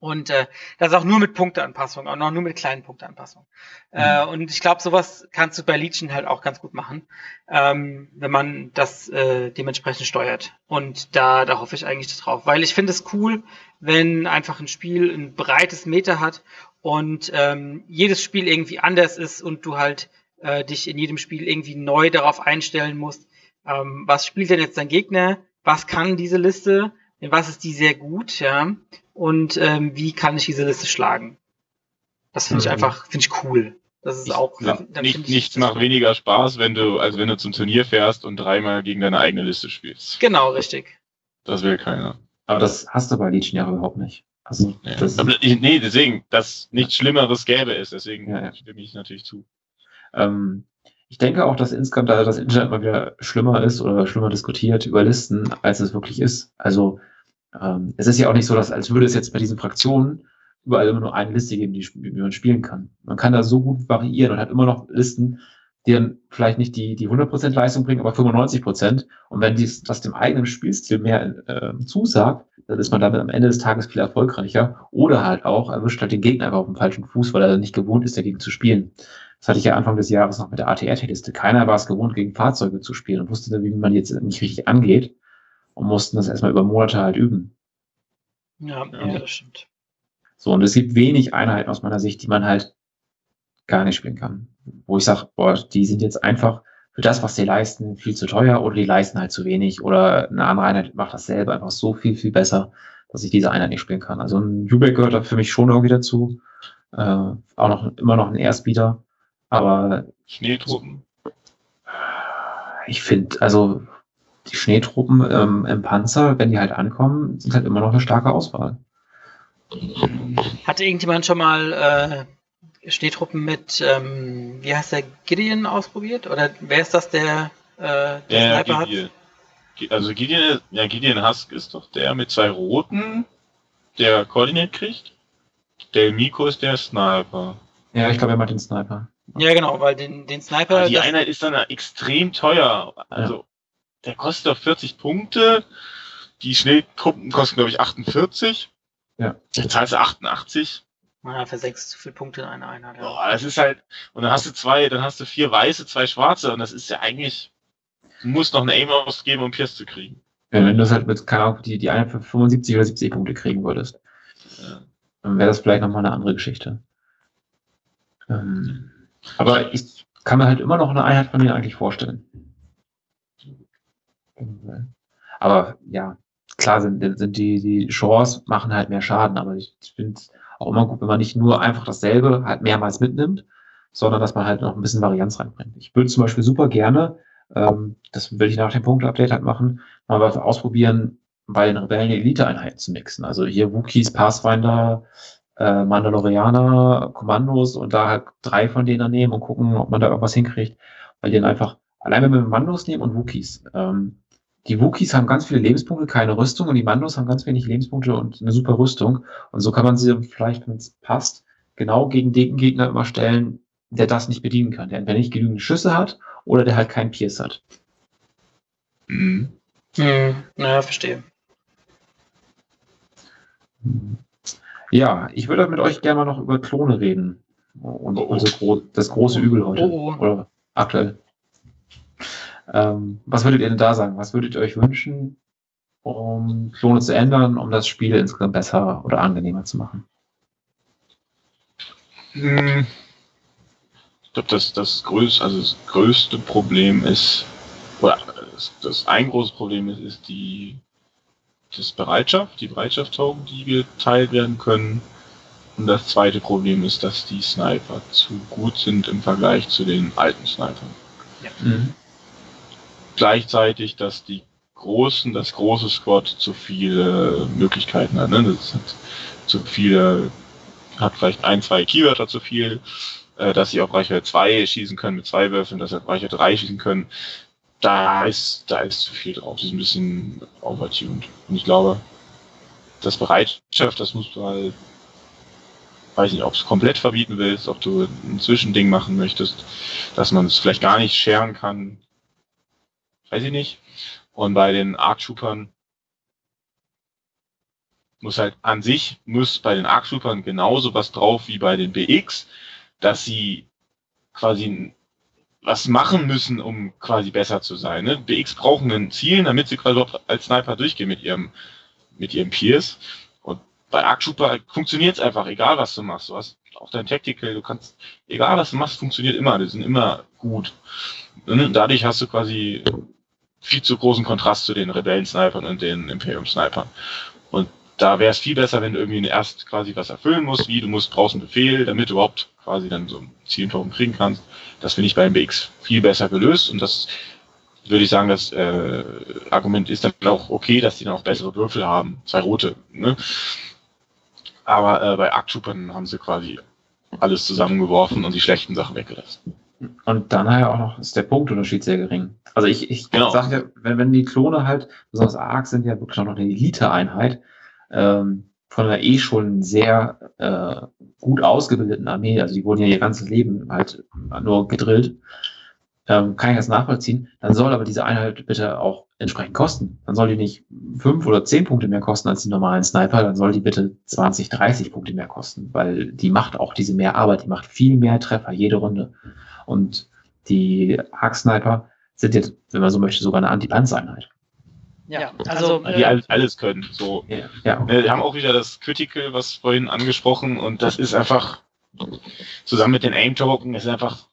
Speaker 3: Und äh, das auch nur mit Punkteanpassung, auch noch nur mit kleinen Punkteanpassungen. Mhm. Äh, und ich glaube, sowas kannst du bei Legion halt auch ganz gut machen, ähm, wenn man das äh, dementsprechend steuert. Und da, da hoffe ich eigentlich drauf, weil ich finde es cool, wenn einfach ein Spiel ein breites Meter hat und ähm, jedes Spiel irgendwie anders ist und du halt äh, dich in jedem Spiel irgendwie neu darauf einstellen musst, ähm, was spielt denn jetzt dein Gegner, was kann diese Liste, in was ist die sehr gut, ja, und ähm, wie kann ich diese Liste schlagen. Das finde ich mhm. einfach, finde ich cool. Das ist auch.
Speaker 2: Ja, nicht, nichts macht weniger Spaß, wenn du, als wenn du zum Turnier fährst und dreimal gegen deine eigene Liste spielst.
Speaker 3: Genau, richtig.
Speaker 2: Das will keiner.
Speaker 1: Aber das hast du bei Legion ja überhaupt nicht. Also,
Speaker 2: ja. das Aber, nee, deswegen, dass nichts Schlimmeres gäbe es, deswegen ja, ja. stimme ich natürlich zu.
Speaker 1: Ähm, ich denke auch, dass insgesamt da das Internet mal wieder schlimmer ist oder schlimmer diskutiert über Listen, als es wirklich ist. Also ähm, es ist ja auch nicht so, dass als würde es jetzt bei diesen Fraktionen überall immer nur eine Liste geben, die, die man spielen kann. Man kann da so gut variieren und hat immer noch Listen, die dann vielleicht nicht die, die 100% Leistung bringen, aber 95%. Und wenn dies, das dem eigenen Spielstil mehr äh, zusagt, dann ist man damit am Ende des Tages viel erfolgreicher. Oder halt auch erwischt halt den Gegner einfach auf dem falschen Fuß, weil er nicht gewohnt ist, dagegen zu spielen. Das hatte ich ja Anfang des Jahres noch mit der ATR-Liste. Keiner war es gewohnt, gegen Fahrzeuge zu spielen und wusste, wie man jetzt nicht richtig angeht und mussten das erstmal über Monate halt üben.
Speaker 3: Ja, ja, das stimmt.
Speaker 1: So, und es gibt wenig Einheiten aus meiner Sicht, die man halt gar nicht spielen kann. Wo ich sage, boah, die sind jetzt einfach für das, was sie leisten, viel zu teuer oder die leisten halt zu wenig oder eine andere Einheit macht dasselbe einfach so viel, viel besser, dass ich diese Einheit nicht spielen kann. Also ein Jubek gehört da für mich schon irgendwie dazu. Äh, auch noch immer noch ein Erstbieter. Aber
Speaker 2: Schneetruppen.
Speaker 1: Ich finde, also die Schneetruppen ähm, im Panzer, wenn die halt ankommen, sind halt immer noch eine starke Auswahl.
Speaker 3: Hatte irgendjemand schon mal äh, Schneetruppen mit, ähm, wie heißt der, Gideon ausprobiert? Oder wer ist das, der, äh, der
Speaker 2: ja, Sniper Gideon. hat? Also Gideon, ja, Gideon Husk ist doch der mit zwei roten, der Koordinat kriegt. Der Miko ist der Sniper.
Speaker 1: Ja, ich glaube, er macht den Sniper.
Speaker 3: Ja, genau, weil den, den Sniper. Aber
Speaker 2: die Einheit ist dann extrem teuer. Also, der kostet doch 40 Punkte. Die Schneetruppen kosten, glaube ich, 48. Ja. Jetzt zahlst du 88.
Speaker 3: Naja, für sechs zu viele Punkte in einer Einheit.
Speaker 2: Ja. Boah, das ist halt, und dann hast du zwei, dann hast du vier weiße, zwei schwarze, und das ist ja eigentlich, du musst noch eine Aim ausgeben, um Pierce zu kriegen.
Speaker 1: Ja, wenn du das halt mit, keine Ahnung, die, die eine für 75 oder 70 Punkte kriegen würdest, ja. dann wäre das vielleicht nochmal eine andere Geschichte. Ähm, aber ich kann mir halt immer noch eine Einheit von mir eigentlich vorstellen. Aber ja, klar sind, sind die, die Chance machen halt mehr Schaden, aber ich finde es auch immer gut, wenn man nicht nur einfach dasselbe halt mehrmals mitnimmt, sondern dass man halt noch ein bisschen Varianz reinbringt. Ich würde zum Beispiel super gerne ähm, das will ich nach dem Punkte-Update halt machen, mal ausprobieren, bei den Rebellen Elite-Einheiten zu mixen. Also hier Wookies, Pathfinder, äh, Mandalorianer, Kommandos und da halt drei von denen nehmen und gucken, ob man da irgendwas hinkriegt. Weil die dann einfach, allein wenn wir Mandos nehmen und Wookies, ähm, die Wookies haben ganz viele Lebenspunkte, keine Rüstung und die Mandos haben ganz wenig Lebenspunkte und eine super Rüstung. Und so kann man sie vielleicht, wenn es passt, genau gegen den Gegner immer stellen, der das nicht bedienen kann. Der entweder nicht genügend Schüsse hat oder der halt keinen Pierce hat.
Speaker 3: Mhm. Hm, naja, verstehe.
Speaker 1: Ja, ich würde mit euch gerne mal noch über Klone reden. Und oh, oh. Gro das große Übel heute. Oh, oh. Oder aktuell. Ähm, was würdet ihr denn da sagen? Was würdet ihr euch wünschen, um Klone zu ändern, um das Spiel insgesamt besser oder angenehmer zu machen?
Speaker 2: Hm. Ich glaube, dass das größte, also das größte Problem ist, oder das ein großes Problem ist, ist die das Bereitschaft, die Bereitschaftstoken, die geteilt werden können. Und das zweite Problem ist, dass die Sniper zu gut sind im Vergleich zu den alten Snipern. Ja. Mhm. Gleichzeitig, dass die großen, das große Squad zu viele Möglichkeiten hat. Ne? Das hat zu viele, hat vielleicht ein, zwei Keywörter zu viel, äh, dass sie auf Reichweite 2 schießen können mit zwei Würfeln, dass sie auf Reichweite 3 schießen können da ist, da ist zu viel drauf. Das ist ein bisschen overtuned. Und ich glaube, das Bereitschaft, das musst du halt, weiß nicht, ob es komplett verbieten willst, ob du ein Zwischending machen möchtest, dass man es vielleicht gar nicht scheren kann. Weiß ich nicht. Und bei den Arc-Troopern muss halt an sich, muss bei den Arc-Troopern genauso was drauf wie bei den BX, dass sie quasi was machen müssen, um quasi besser zu sein. Ne? BX brauchen ein Ziel, damit sie quasi als Sniper durchgehen mit ihrem, mit ihrem Peers. Und bei Arc Trooper funktioniert es einfach, egal was du machst. Du hast auch dein Tactical, du kannst, egal was du machst, funktioniert immer. Die sind immer gut. Und dadurch hast du quasi viel zu großen Kontrast zu den Rebellen-Snipern und den Imperium-Snipern. Und da wäre es viel besser, wenn du irgendwie erst quasi was erfüllen musst, wie du musst brauchst einen Befehl, damit du überhaupt quasi dann so ein Zieltoken kriegen kannst. Das finde ich bei MBX viel besser gelöst und das würde ich sagen, das äh, Argument ist dann auch okay, dass die dann auch bessere Würfel haben, zwei rote. Ne? Aber äh, bei Arctroopern haben sie quasi alles zusammengeworfen und die schlechten Sachen weggelassen.
Speaker 1: Und dann halt auch noch ist der Punktunterschied sehr gering. Also ich, ich genau. sage ja, wenn, wenn die Klone halt, besonders Arc sind ja wirklich auch noch eine Elite-Einheit, ähm, von einer eh schon sehr äh, gut ausgebildeten Armee, also die wurden ja ihr ganzes Leben halt nur gedrillt, ähm, kann ich das nachvollziehen, dann soll aber diese Einheit bitte auch entsprechend kosten. Dann soll die nicht fünf oder zehn Punkte mehr kosten als die normalen Sniper, dann soll die bitte 20, 30 Punkte mehr kosten, weil die macht auch diese mehr Arbeit, die macht viel mehr Treffer jede Runde. Und die Arc-Sniper sind jetzt, wenn man so möchte, sogar eine Anti-Panzer-Einheit.
Speaker 2: Ja, also, also die äh, alles, können. So, ja, ja. Wir haben auch wieder das Critical, was vorhin angesprochen, und das ist einfach zusammen mit den Aim Token ist einfach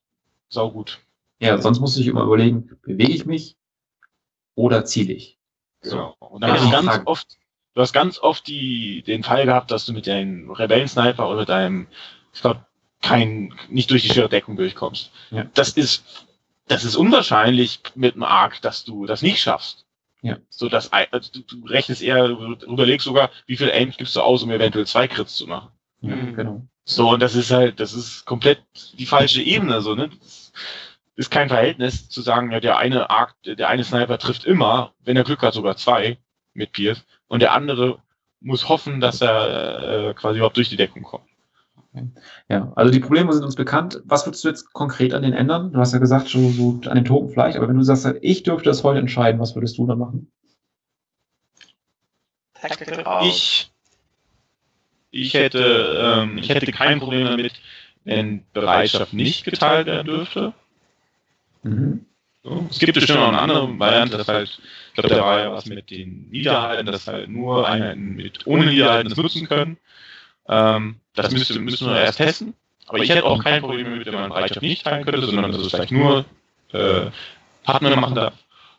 Speaker 2: saugut.
Speaker 1: Ja, sonst muss ich immer überlegen, bewege ich mich oder ziele ich?
Speaker 2: So. Genau. Und dann hast du ganz oft, du hast ganz oft die, den Fall gehabt, dass du mit deinem Rebellen-Sniper oder deinem, ich glaube, kein, nicht durch die schwere Deckung durchkommst. Ja. Das ist, das ist unwahrscheinlich mit einem Arc, dass du das nicht schaffst. Ja. So dass also du, du rechnest eher, du überlegst sogar, wie viel Aims gibst du aus, um eventuell zwei Crits zu machen. Ja, mhm. genau. So, und das ist halt, das ist komplett die falsche Ebene, so, ne? Das ist kein Verhältnis zu sagen, ja, der eine Arc, der eine Sniper trifft immer, wenn er Glück hat, sogar zwei mit Pierce, und der andere muss hoffen, dass er äh, quasi überhaupt durch die Deckung kommt.
Speaker 1: Ja, also die Probleme sind uns bekannt. Was würdest du jetzt konkret an den ändern? Du hast ja gesagt, so, so an den Token vielleicht, aber wenn du sagst, ich dürfte das heute entscheiden, was würdest du dann machen?
Speaker 2: Ich, ich hätte, ähm, ich hätte kein Problem damit, wenn Bereitschaft nicht geteilt werden dürfte. Mhm. So. Es gibt bestimmt noch eine andere Variante, dass halt, ich glaube, da war ja was mit den Niederhalten, dass halt nur Einheiten mit ohne Niederhalten das nutzen können. Ähm, das müsste, müssen wir erst testen. Aber ich hätte auch kein Problem damit, wenn man Bereitschaft nicht teilen könnte, sondern dass es vielleicht nur äh, Partner machen darf.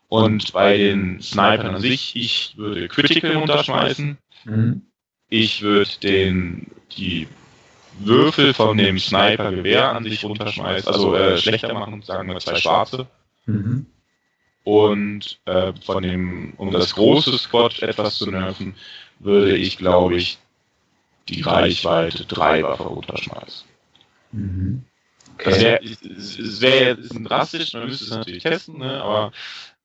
Speaker 2: Und bei den Snipern an sich, ich würde Critical runterschmeißen. Mhm. Ich würde den, die Würfel von dem Sniper-Gewehr an sich runterschmeißen, also äh, schlechter machen, sagen wir zwei schwarze. Mhm. Und äh, von dem, um das große Squad etwas zu nerven, würde ich, glaube ich, die Reichweite 3 Waffe runterschmeißen. Mhm. Okay. Das wäre wär, wär drastisch, man müsste es natürlich testen, ne? aber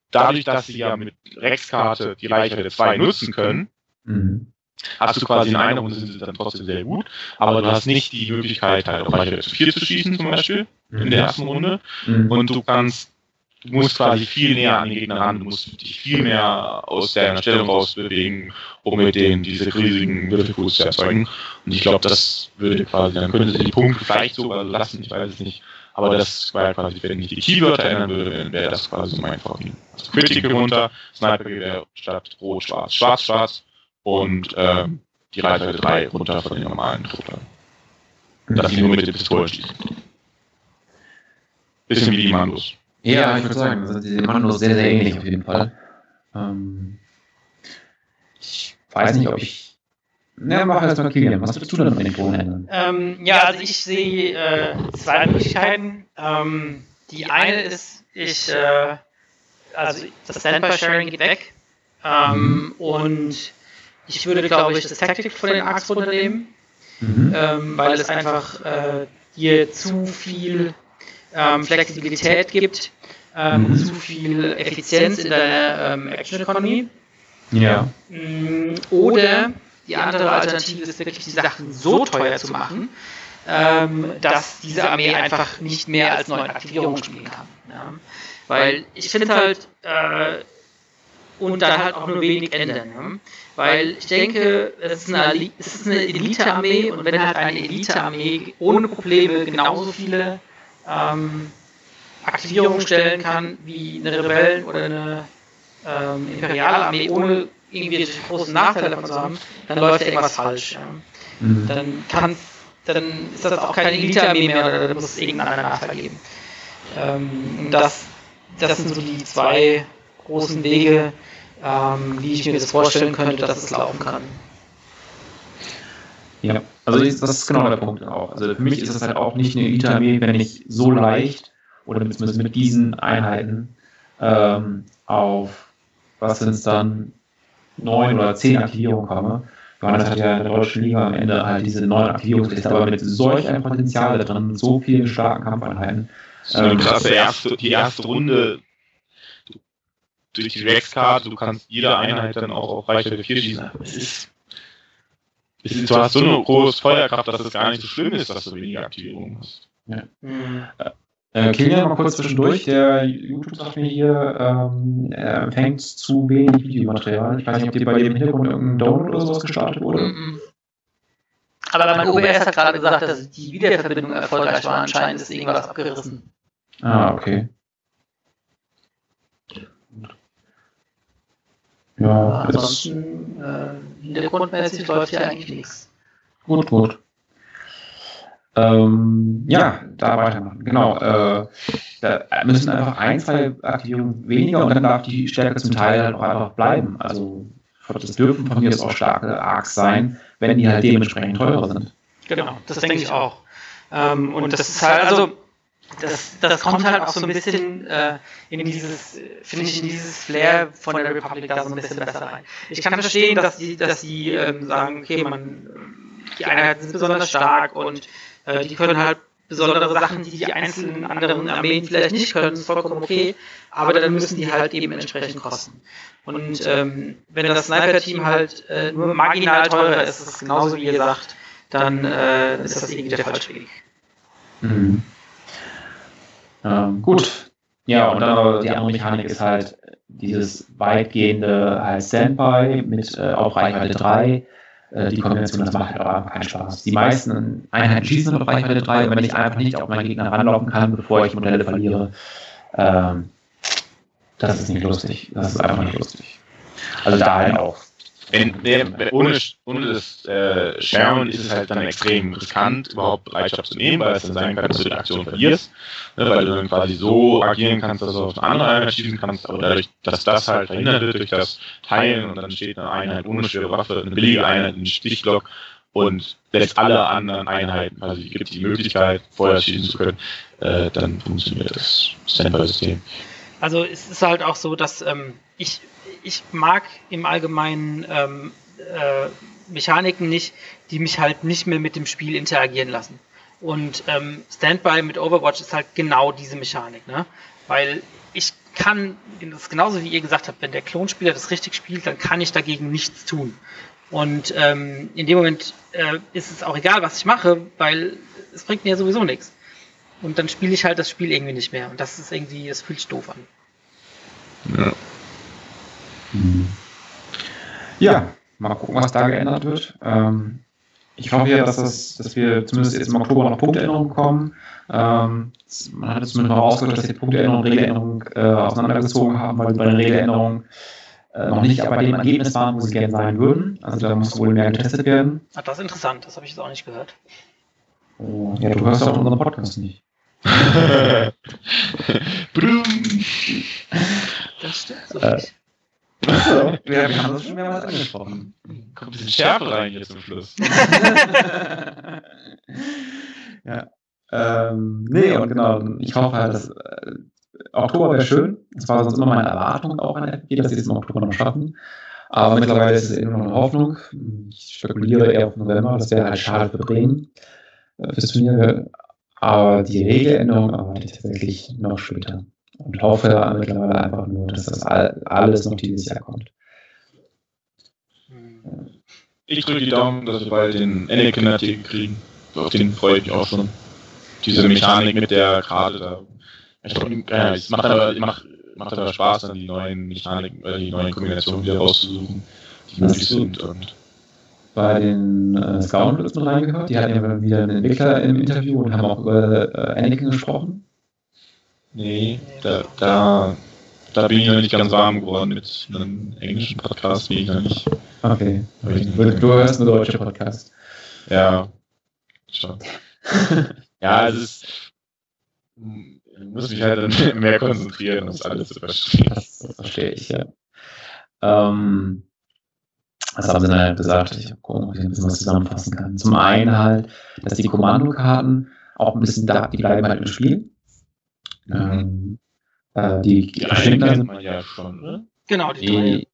Speaker 2: dadurch, dass sie ja mit Rex-Karte die Reichweite 2 nutzen können, mhm. hast du quasi in einer Runde sind sie dann trotzdem sehr gut, aber du hast nicht die Möglichkeit, halt auf Reichweite 4 zu schießen zum Beispiel mhm. in der ersten Runde mhm. und du kannst du musst quasi viel näher an den Gegner ran, du musst dich viel mehr aus deiner Stellung rausbewegen, um mit denen diese riesigen Würfelkurs zu erzeugen. Und ich glaube, das würde quasi, dann könnte sie die Punkte vielleicht sogar lassen, ich weiß es nicht. Aber das war quasi, wenn ich die Keywörter ändern würde, wäre das quasi mein Vorgehen. Also Critical runter, Sniper statt Rot, Schwarz, Schwarz, Schwarz und äh, die Reichweite 3 runter von den normalen Truppern. Dass sie nur mit den Pistolen schießen. Bisschen wie die Mandos.
Speaker 1: Ja, ich würde sagen, also die Mandos sehr, sehr ähnlich auf jeden Fall. Ähm, ich weiß nicht, ob ich na, mach erst mal Kilian. Was würdest du denn mit den Drohnen ändern?
Speaker 3: Ähm, ja, also ich sehe äh, zwei Möglichkeiten. Ähm, die eine ist, ich, äh, also das Standby-Sharing geht weg. Ähm, mhm. Und ich würde, glaube ich, das Tactic von den Arcs runternehmen, mhm. ähm, weil es einfach äh, dir zu viel ähm, Flexibilität gibt, ähm, mhm. zu viel Effizienz in deiner ähm, Action Economy.
Speaker 1: Ja.
Speaker 3: Mm, oder die andere Alternative ist wirklich, die Sachen so teuer zu machen, ähm, dass diese Armee einfach nicht mehr als neun Aktivierungen spielen kann. Ja. Weil ich finde halt, äh, und dann halt auch nur wenig ändern. Ja. Weil ich denke, es ist eine, es ist eine Elite-Armee und wenn halt eine Elite-Armee ohne Probleme genauso viele ähm, Aktivierungen stellen kann wie eine Rebellen- oder eine ähm, Imperialarmee ohne irgendwie großen Nachteile davon zu haben, dann läuft ja irgendwas falsch. Ja. Mhm. Dann kann dann ist das auch keine Elite-Armee mehr oder da muss es irgendeinen Nachteil geben. Ähm, das, das sind so die zwei großen Wege, ähm, wie ich mir das vorstellen könnte, dass es laufen kann.
Speaker 1: Ja, also das ist genau der Punkt auch. Also für mich ist es halt auch nicht eine Elite-Armee, wenn ich so leicht oder zumindest mit diesen Einheiten ähm, auf, was sind es dann, neun oder zehn Aktivierungen komme. Johannes hat ja in der deutschen Liga am Ende halt diese neun Aktivierungsliste, aber mit solch einem Potenzial da drin, so vielen starken Kampfeinheiten.
Speaker 2: Ähm, krass, erste, die erste Runde durch die Rex-Karte, du kannst jede Einheit dann auch auf Reichweite 4 schießen. Es ist, es ist, du hast so eine große Feuerkraft, dass es gar nicht so schlimm ist, dass du weniger Aktivierungen hast. Ja.
Speaker 1: Mhm. Äh, Kilian, mal kurz zwischendurch. Der YouTube sagt mir hier, ähm, er empfängt zu wenig Videomaterial. Ich weiß nicht, ob dir bei dem Hintergrund irgendein Download oder sowas gestartet wurde. Mhm.
Speaker 3: Aber mein OBS hat gerade gesagt, dass die Wiederverbindung erfolgreich war. Anscheinend ist irgendwas abgerissen.
Speaker 1: Ah, okay. Ja,
Speaker 3: ansonsten, äh, hintergrundmäßig läuft hier eigentlich nichts.
Speaker 1: Gut, gut. Ähm, ja, da weitermachen. Genau. Äh, da müssen einfach ein, zwei Aktivierungen weniger und dann darf die Stärke zum Teil halt auch einfach bleiben. Also das dürfen von mir aus auch starke Arcs sein, wenn die halt dementsprechend teurer sind.
Speaker 3: Genau, das denke ich auch. Ähm, und das ist halt, also das, das kommt halt auch so ein bisschen äh, in dieses, finde ich, in dieses Flair von der Republic da so ein bisschen besser rein. Ich kann verstehen, dass die, dass die ähm, sagen, okay, man, die Einheiten sind besonders stark und äh, die können halt besondere Sachen, die die einzelnen anderen Armeen vielleicht nicht können, ist vollkommen okay, aber dann müssen die halt eben entsprechend kosten. Und ähm, wenn das Sniper-Team halt äh, nur marginal teurer ist, ist es genauso wie ihr sagt, dann äh, ist das irgendwie der falsche Weg.
Speaker 1: Mhm. Ähm, gut. Ja, und dann aber die andere Mechanik ist halt dieses weitgehende halt Standby mit äh, auch Reichweite 3 äh, die Kombination, das macht halt einfach keinen Spaß. Die meisten Einheiten schießen auf Reichweite 3 wenn ich einfach nicht auf meinen Gegner ranlaufen kann, bevor ich Modelle verliere, ähm, das ist nicht lustig. Das ist einfach nicht lustig. Also da halt auch
Speaker 2: wenn, der, ohne, ohne das äh, Sharon ist es halt dann extrem riskant, überhaupt Bereitschaft zu nehmen, weil es dann sein kann, dass du die Aktion verlierst, ne, weil du dann quasi so agieren kannst, dass du auf eine andere Einheit schießen kannst, aber dadurch, dass das halt verhindert wird durch das Teilen und dann steht eine Einheit ohne schwere Waffe, eine billige Einheit, ein Stichblock und lässt alle anderen Einheiten, also gibt die Möglichkeit, vorher schießen zu können, äh, dann funktioniert das Standby-System.
Speaker 3: Also es ist halt auch so, dass ähm, ich, ich mag im Allgemeinen ähm, äh, Mechaniken nicht, die mich halt nicht mehr mit dem Spiel interagieren lassen. Und ähm, Standby mit Overwatch ist halt genau diese Mechanik, ne? Weil ich kann, das ist genauso wie ihr gesagt habt, wenn der Klonspieler das richtig spielt, dann kann ich dagegen nichts tun. Und ähm, in dem Moment äh, ist es auch egal, was ich mache, weil es bringt mir sowieso nichts. Und dann spiele ich halt das Spiel irgendwie nicht mehr. Und das ist irgendwie, das fühlt sich doof an.
Speaker 1: Ja. Ja, mal gucken, was da geändert wird. Ähm, ich hoffe ja, dass, das, dass wir zumindest jetzt im Oktober noch Punktänderungen bekommen. Ähm, man hat es zumindest noch rausgehört, dass die Punktänderungen und Regeländerungen äh, auseinandergezogen haben, weil bei den Regeländerungen äh, noch nicht bei dem Ergebnis waren, wo sie gerne sein würden. Also da muss wohl mehr getestet werden.
Speaker 3: Ach, das ist interessant, das habe ich jetzt auch nicht gehört.
Speaker 1: Oh, ja, du hörst auch unseren Podcast nicht.
Speaker 3: das stimmt so äh, nicht.
Speaker 1: Also, wir, wir haben das schon mehrmals angesprochen.
Speaker 2: Kommt ein bisschen Schärfe rein hier zum Schluss.
Speaker 1: ja. Ähm, nee, und genau, ich hoffe halt, dass äh, Oktober wäre schön. Das war sonst immer meine Erwartung auch an FG, dass sie es im Oktober noch schaffen. Aber mittlerweile ist es immer noch eine Hoffnung. Ich spekuliere eher auf November. Das wäre halt schade für Bremen äh, fürs Turnier. Aber die Regeländerung erwarte ich tatsächlich noch später und hoffe mittlerweile einfach nur, dass das alles noch dieses Jahr kommt.
Speaker 2: Ich drücke die Daumen, dass wir bald den Anakin-Artikel kriegen. Auf den freue ich mich auch schon. Diese Mechanik mit der Karte da. Ich glaub, äh, es macht aber, macht, macht aber Spaß, dann die neuen Mechaniken, äh, die neuen Kombinationen wieder rauszusuchen, die möglich sind. Und
Speaker 1: bei den äh, Scoundrels mit reingehört. Die hatten ja wieder einen Entwickler im Interview und haben auch über äh, Anakin gesprochen.
Speaker 2: Nee, da, da, da bin ich noch nicht ganz warm geworden mit einem englischen Podcast, wie ich noch nicht.
Speaker 1: Okay. Du, du hörst einen deutschen Podcast.
Speaker 2: Ja, schon. ja, es ist. Ich muss mich halt dann mehr konzentrieren, um das alles zu verstehen.
Speaker 1: Das, das verstehe ich, ja. Ähm, was haben sie dann halt gesagt? Ich gucken, ob ich ein bisschen was zusammenfassen kann. Zum einen halt, dass die Kommandokarten auch ein bisschen da, die bleiben halt im Spiel. Ähm, äh, die die
Speaker 2: Schindler sind man ja schon, ne?
Speaker 3: Genau, die, die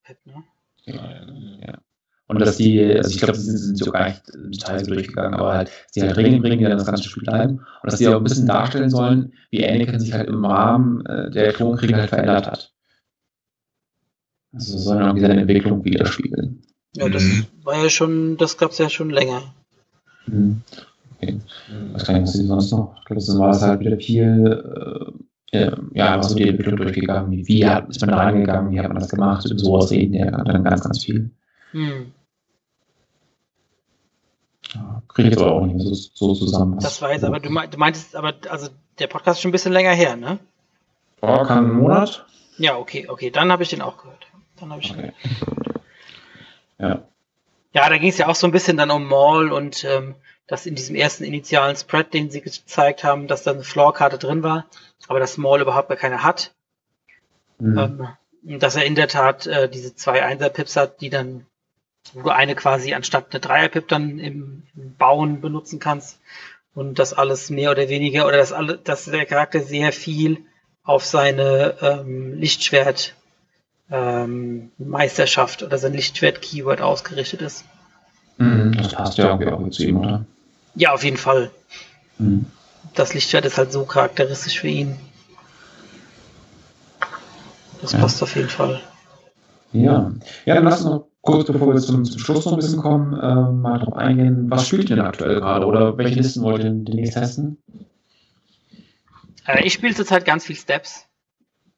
Speaker 3: drei. Ne?
Speaker 1: Ja, Und dass die, also ich glaube, sie sind sogar nicht im Detail so durchgegangen, aber halt, sie halt Regeln bringen, die dann das ganze Spiel bleiben. Und dass sie auch ein bisschen darstellen sollen, wie Anakin sich halt im Rahmen äh, der Klonkriege halt verändert hat. Also sollen auch seine Entwicklung widerspiegeln.
Speaker 3: Ja, das mhm. war ja schon, das gab es ja schon länger.
Speaker 1: Mhm. Okay. Was kann ich sonst noch? Ich glaube, das war es halt wieder viel, äh, ja, was so die Entwicklung durchgegangen. Wie, wie hat, ist man da reingegangen? Wie hat man das gemacht? Über sowas reden ja dann ganz, ganz viel. Hm. Ja, Kriege ich jetzt aber auch nicht so, so zusammen.
Speaker 3: Das weiß, aber du, meintest, aber also der Podcast ist schon ein bisschen länger her, ne?
Speaker 1: Kann einen Monat?
Speaker 3: Ja, okay, okay, dann habe ich den auch gehört. Dann habe ich okay.
Speaker 1: Ja.
Speaker 3: Ja, da ging es ja auch so ein bisschen dann um Maul und ähm, dass in diesem ersten initialen Spread, den sie gezeigt haben, dass da eine Floor-Karte drin war, aber dass Maul überhaupt gar keine hat. Mhm. Ähm, dass er in der Tat äh, diese zwei Einser-Pips hat, die dann, wo du eine quasi anstatt eine Dreier-Pip dann im, im, Bauen benutzen kannst. Und das alles mehr oder weniger, oder dass, alle, dass der Charakter sehr viel auf seine ähm, Lichtschwert ähm, Meisterschaft oder sein Lichtschwert-Keyword ausgerichtet ist.
Speaker 1: Mhm, das passt ja irgendwie auch zu ihm, oder?
Speaker 3: Ja, auf jeden Fall. Mhm. Das Lichtschwert ist halt so charakteristisch für ihn. Das ja. passt auf jeden Fall.
Speaker 1: Ja, ja dann lass uns noch kurz, bevor wir zum, zum Schluss noch ein bisschen kommen, äh, mal drauf eingehen, was spielt ihr denn aktuell gerade oder welche Listen wollt ihr demnächst testen?
Speaker 3: Äh, ich spiele zurzeit ganz viel Steps.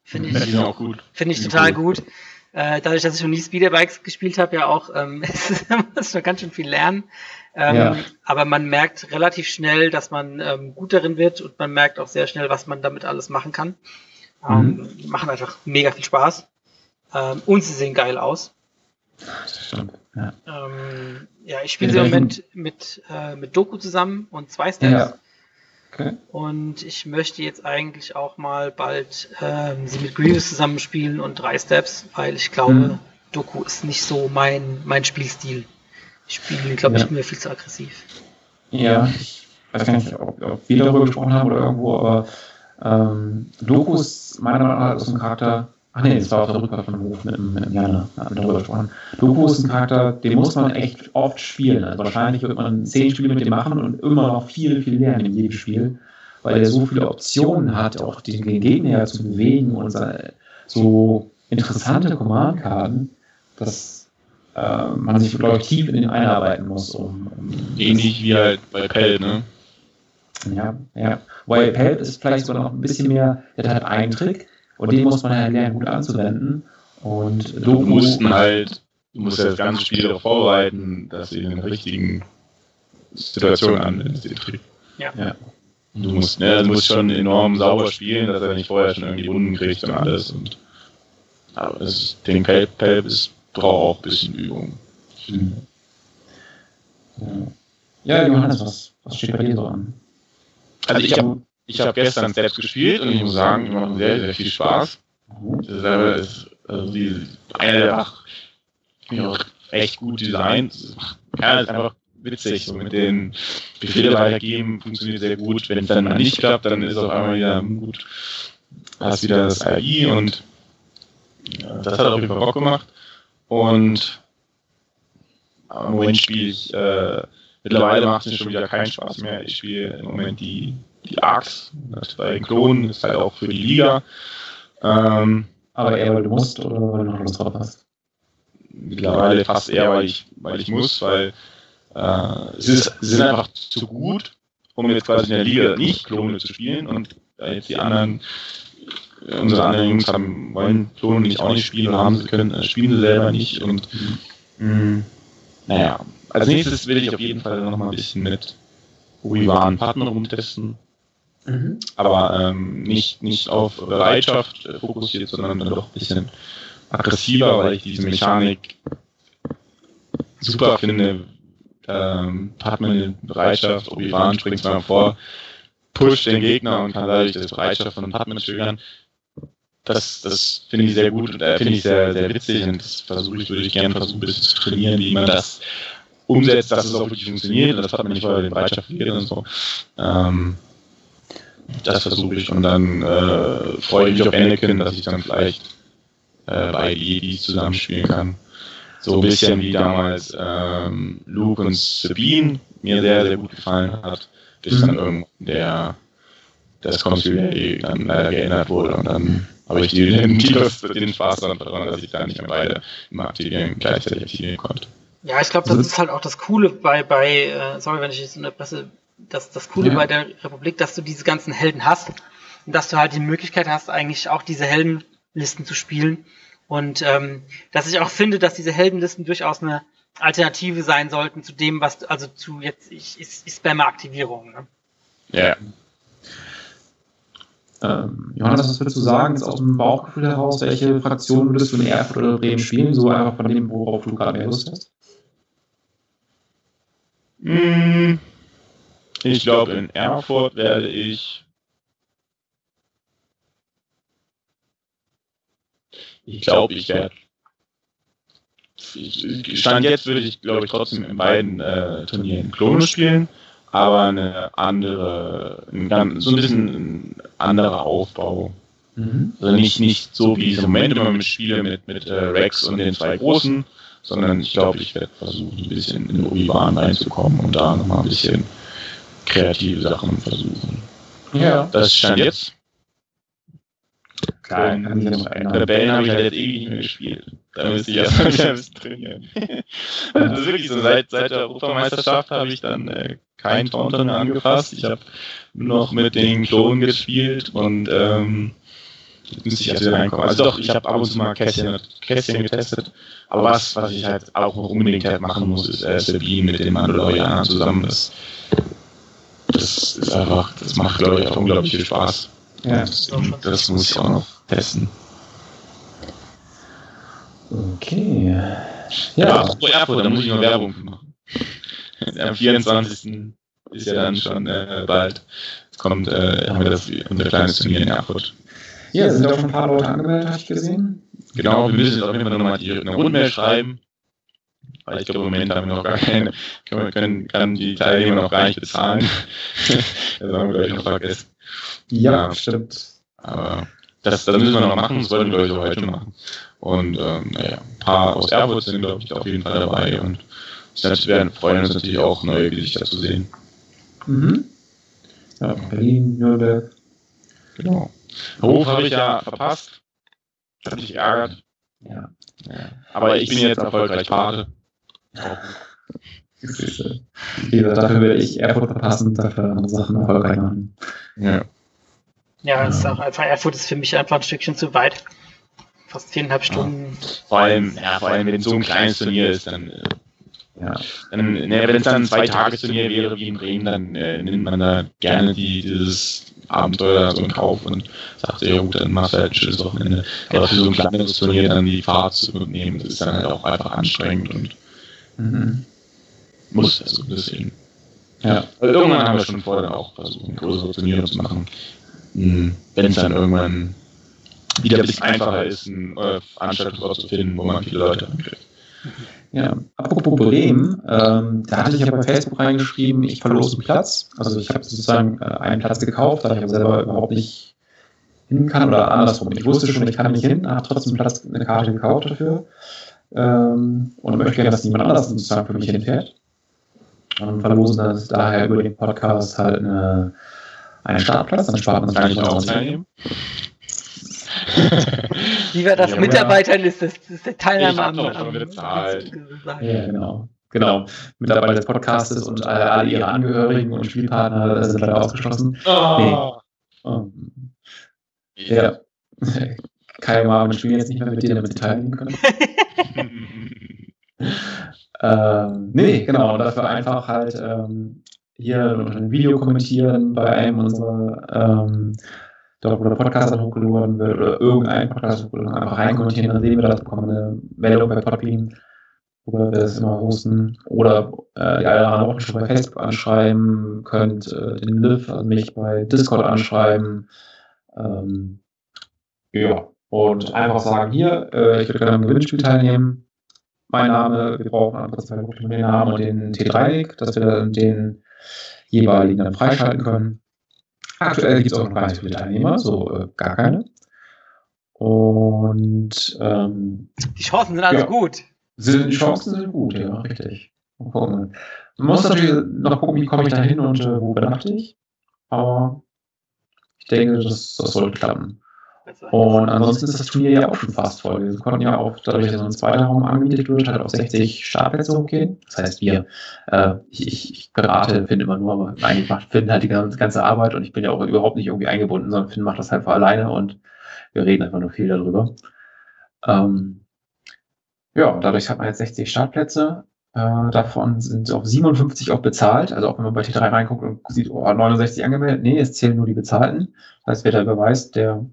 Speaker 3: Finde ich,
Speaker 2: ja, auch gut.
Speaker 3: Finde ich total gut. gut. Äh, dadurch, dass ich noch nie Speederbikes gespielt habe, ja auch, ähm, ist noch ganz schön viel lernen. Ähm, ja. Aber man merkt relativ schnell, dass man ähm, gut darin wird und man merkt auch sehr schnell, was man damit alles machen kann. Ähm, mhm. machen einfach mega viel Spaß. Ähm, und sie sehen geil aus.
Speaker 1: Das stimmt. Ja,
Speaker 3: ähm, ja ich spiele ja, im Moment mit, äh, mit Doku zusammen und zwei Steps. Ja. Okay. Und ich möchte jetzt eigentlich auch mal bald ähm, sie mit Grievous zusammenspielen und drei Steps, weil ich glaube, mhm. Doku ist nicht so mein, mein Spielstil. Ich spiele, glaube ja. ich, mir viel zu aggressiv.
Speaker 1: Ja, ich weiß gar nicht, ob, ob wir darüber gesprochen haben oder irgendwo, aber Ähm, Doku ist meiner Meinung nach aus dem Charakter. Ach nee, das war auf der Rückfahrt von Hof mit, mit, mit Jana, da haben wir darüber gesprochen. Doku ist ein Charakter, den muss man echt oft spielen. Also wahrscheinlich wird man zehn Spiele mit dem machen und immer noch viel, viel lernen in jedem Spiel, weil er so viele Optionen hat, auch den Gegner zu bewegen und so interessante Command-Karten, dass äh, man sich, glaube ich, tief in den einarbeiten muss. Um, um
Speaker 2: Ähnlich wie halt bei Pell, ne?
Speaker 1: Ja, ja. Weil Pelp ist vielleicht sogar noch ein bisschen mehr, der hat einen Trick und den muss man halt lernen, gut anzuwenden. Und
Speaker 2: du musst halt, du musst ja das ganze Spiel darauf vorbereiten, dass du in den richtigen Situationen anwendest, den Trick.
Speaker 3: Ja. ja.
Speaker 2: Du musst, ne, du musst schon enorm sauber spielen, dass er nicht vorher schon irgendwie Wunden kriegt und alles. Und, aber das, den Pelp, Pelp ist, braucht auch ein bisschen Übung.
Speaker 1: Mhm. Ja, Johannes, was, was steht bei dir so an?
Speaker 2: Also ich habe ich hab gestern selbst gespielt und ich muss sagen, ich mache sehr, sehr viel Spaß. Das ist, also die, eine der Ach, auch echt gut designt. Ja, ist einfach witzig. So mit den Befehle weitergeben funktioniert sehr gut. Wenn es dann mal nicht klappt, dann ist auf einmal wieder gut. Hast wieder das AI und ja, das hat auf jeden Fall Bock gemacht. Und im Moment spiele ich äh, Mittlerweile macht es schon wieder keinen Spaß mehr. Ich spiele im Moment die, die Arcs. Das bei Klonen ist halt auch für die Liga. Ähm,
Speaker 1: aber eher, weil du musst oder weil du noch Lust drauf hast?
Speaker 2: Mittlerweile fast eher, weil ich, weil ich muss, weil äh, es, ist, sie sind einfach zu gut, um jetzt quasi in der Liga nicht Klone zu spielen und äh, jetzt die anderen unsere anderen Jungs haben, wollen Klone nicht auch nicht spielen oder haben sie können, äh, spielen sie selber nicht und mh, mm, naja, als nächstes will ich auf jeden Fall noch mal ein bisschen mit Obi-Wan Partner rumtesten. Mhm. Aber ähm, nicht, nicht auf Bereitschaft fokussiert, sondern dann doch ein bisschen aggressiver, weil ich diese Mechanik super finde. Ähm, Partner in Bereitschaft, Obi-Wan springt mal vor, pusht den Gegner und kann dadurch das Bereitschaft von Partner triggern. Das, das finde ich sehr gut und äh, finde ich sehr, sehr witzig und das versuche ich, würde ich gerne versuchen, ein bisschen zu trainieren, wie man das umsetzt, dass es auch wirklich funktioniert. Das hat man nicht vorher den Bereitschaft gegeben und so. Ähm, das versuche ich und dann äh, freue ich mich auf Anakin, dass ich dann vielleicht äh, bei Jedis zusammenspielen kann. So ein bisschen wie damals ähm, Luke und Sabine mir sehr, sehr gut gefallen hat, bis dann mhm. irgendwann der das Konsul dann leider geändert wurde und dann habe ich den, den Spaß daran dass ich da nicht mehr beide immer aktivieren, gleichzeitig aktivieren konnte.
Speaker 3: Ja, ich glaube, das ist halt auch das Coole bei, bei äh, sorry, wenn ich jetzt in der Presse, das, das Coole ja. bei der Republik, dass du diese ganzen Helden hast und dass du halt die Möglichkeit hast, eigentlich auch diese Heldenlisten zu spielen. Und ähm, dass ich auch finde, dass diese Heldenlisten durchaus eine Alternative sein sollten zu dem, was, also zu jetzt, ich, ich, ich Spammer-Aktivierung. Ne?
Speaker 2: Ja.
Speaker 1: Ähm, Johannes, was würdest du sagen, jetzt aus dem Bauchgefühl heraus, welche Fraktion würdest du in Erfurt oder Bremen spielen, so einfach von dem, worauf du gerade mehr Lust hast?
Speaker 2: Hm, ich glaube, in Erfurt werde ich. Ich glaube, ich werde. Stand jetzt würde ich, glaube ich, trotzdem in beiden äh, Turnieren Klone spielen, aber eine andere, ein so ein bisschen ein anderer Aufbau. Mhm. Also nicht, nicht so wie im Moment immer mit spiele mit, mit äh, Rex und den zwei Großen, sondern ich glaube, ich werde versuchen, ein bisschen in den Obi-Wan reinzukommen und da nochmal ein bisschen kreative Sachen versuchen.
Speaker 1: Ja.
Speaker 2: Das stand jetzt. Klar, kann ich noch Rebellen habe ich halt jetzt ewig nicht mehr gespielt. Da müsste ich erstmal wieder ein bisschen trainieren. das ist wirklich so, seit, seit der Europameisterschaft habe ich dann äh, kein Taunter mehr angefasst. Ich habe nur noch mit den Klonen gespielt und ähm, müsste ich erst wieder reinkommen. Also doch, ich habe ab und zu mal Kästchen, Kästchen getestet. Aber was, was ich halt auch noch unbedingt halt machen muss, ist äh, Sabine mit den Mandalorianern zusammen. Das, das ist einfach, das macht, glaube ich, auch unglaublich viel Spaß. Ja. Das, das muss ich auch noch testen.
Speaker 1: Okay.
Speaker 2: Ja, ja apropos Erfurt, da muss ich noch Werbung machen. Am 24. ist ja dann schon äh, bald. Jetzt kommt, äh, haben wir das, unser kleines Turnier in Erfurt.
Speaker 1: Ja, sind auch schon ein paar Leute angemeldet, habe ich gesehen.
Speaker 2: Genau, wir müssen jetzt auf jeden Fall nochmal die, eine Rundmail schreiben. Weil ich glaube, im Moment haben wir noch gar keine, können, können kann die Teilnehmer noch gar nicht bezahlen. das haben wir, glaube ich, noch vergessen.
Speaker 1: Ja,
Speaker 2: Ja.
Speaker 1: stimmt.
Speaker 2: Aber das, das müssen wir noch machen, das wollten wir, glaube ich, auch heute machen. Und ähm, naja, ein paar aus Erfurt sind, glaube ich, auf jeden Fall dabei. Und das werden freuen uns natürlich auch, neue Gesichter zu sehen.
Speaker 1: Mhm. Ja, Berlin, Nürnberg.
Speaker 2: Genau. Hof habe ich ja verpasst. Hat mich ärgert.
Speaker 1: Ja.
Speaker 2: Ja. Aber ich bin jetzt erfolgreich Pate.
Speaker 1: Süße. Wie gesagt, dafür werde ich Erfurt verpassen, dafür andere Sachen erfolgreich machen.
Speaker 2: Ja.
Speaker 3: Ja, es ist auch einfach, Erfurt ist für mich einfach ein Stückchen zu weit. Fast viereinhalb Stunden.
Speaker 2: Vor allem, ja, vor allem, wenn es so ein kleines Turnier ist, dann, äh,
Speaker 1: Ja.
Speaker 2: dann ne, wenn es dann ein Zwei-Tages-Turnier wäre wie in Bremen, dann äh, nimmt man da gerne die, dieses Abenteuer so in Kauf und sagt, ja gut, dann machst du halt ein schönes Wochenende. Aber für so ein kleineres Turnier dann die Fahrt zu nehmen, das ist dann halt auch einfach anstrengend und
Speaker 1: Mhm.
Speaker 2: muss also deswegen.
Speaker 1: Ja.
Speaker 2: Also irgendwann haben wir schon vor, dann auch versuchen, größere Turniere zu machen. Hm, Wenn es dann irgendwann wieder ein bisschen einfacher ist, einen äh, Veranstaltungsort zu finden, wo man viele Leute ankriegt.
Speaker 1: Ja, apropos Bremen, ähm, da hatte ich ja bei Facebook reingeschrieben, ich verlose einen Platz. Also ich habe sozusagen äh, einen Platz gekauft, da ich aber selber überhaupt nicht hin kann oder andersrum. Ich wusste schon, ich kann nicht hin, habe trotzdem einen Platz, eine Karte gekauft dafür ähm, und möchte gerne, dass jemand anders sozusagen für mich hinfährt. Und verlosen dann daher über den Podcast halt eine, einen Startplatz, dann spart man
Speaker 2: Kann ich auch
Speaker 1: 20 Euro.
Speaker 2: teilnehmen?
Speaker 3: Wie wir das
Speaker 2: Ja,
Speaker 3: Mitarbeitern ist, das, das ist der Teilnahme
Speaker 2: schon bezahlt.
Speaker 1: Ja, genau. Genau. Mitarbeiter des Podcasts und äh, alle ihre Angehörigen und Spielpartner äh, sind leider ausgeschlossen.
Speaker 2: Oh.
Speaker 1: Ähm, ja. Kai war mit Spiel jetzt nicht mehr mit dir, damit sie teilnehmen können. Ähm, nee, genau. Und dafür einfach halt ähm, hier unter ein Video kommentieren bei einem unserer ähm, dort, wo der Podcast hochgeladen wird oder irgendein Podcast hochgeladen einfach reinkommentieren, dann sehen wir das, bekommen eine Meldung bei Podbean, wo wir das immer hosten. Oder äh, die alle anderen Wochen schon bei Facebook anschreiben, könnt äh, den Liv, also mich bei Discord anschreiben. Ähm, ja, und einfach sagen, hier, äh, ich würde gerne am Gewinnspiel teilnehmen. Mein Name, wir brauchen einfach zwei Punkte den Namen und den T3-Link, dass wir dann den jeweiligen dann freischalten können. Aktuell gibt es auch noch gar nicht viele Teilnehmer, so äh, gar keine. Und ähm,
Speaker 3: Die Chancen sind also
Speaker 1: Ja.
Speaker 3: gut.
Speaker 1: sind, die Chancen sind gut, ja, richtig. Mal gucken. Man muss natürlich noch gucken, wie komme ich da hin und äh, wo übernachte ich. Aber ich denke, das, das sollte klappen. Und ansonsten ist das Turnier ja auch schon fast voll. Wir konnten ja auch, dadurch, dass ein zweiter Raum angemietet wird, halt auf 60 Startplätze hochgehen. Das heißt, wir, äh, ich, ich, berate Finn immer nur, aber eigentlich macht Finn halt die ganze, ganze Arbeit und ich bin ja auch überhaupt nicht irgendwie eingebunden, sondern Finn macht das halt für alleine und wir reden einfach nur viel darüber. Ähm, ja, dadurch hat man jetzt 60 Startplätze. Äh, davon sind auch 57 auch bezahlt. Also auch wenn man bei T3 reinguckt und sieht, oh, 69 angemeldet. Nee, es zählen nur die Bezahlten. Das heißt, wer da überweist, der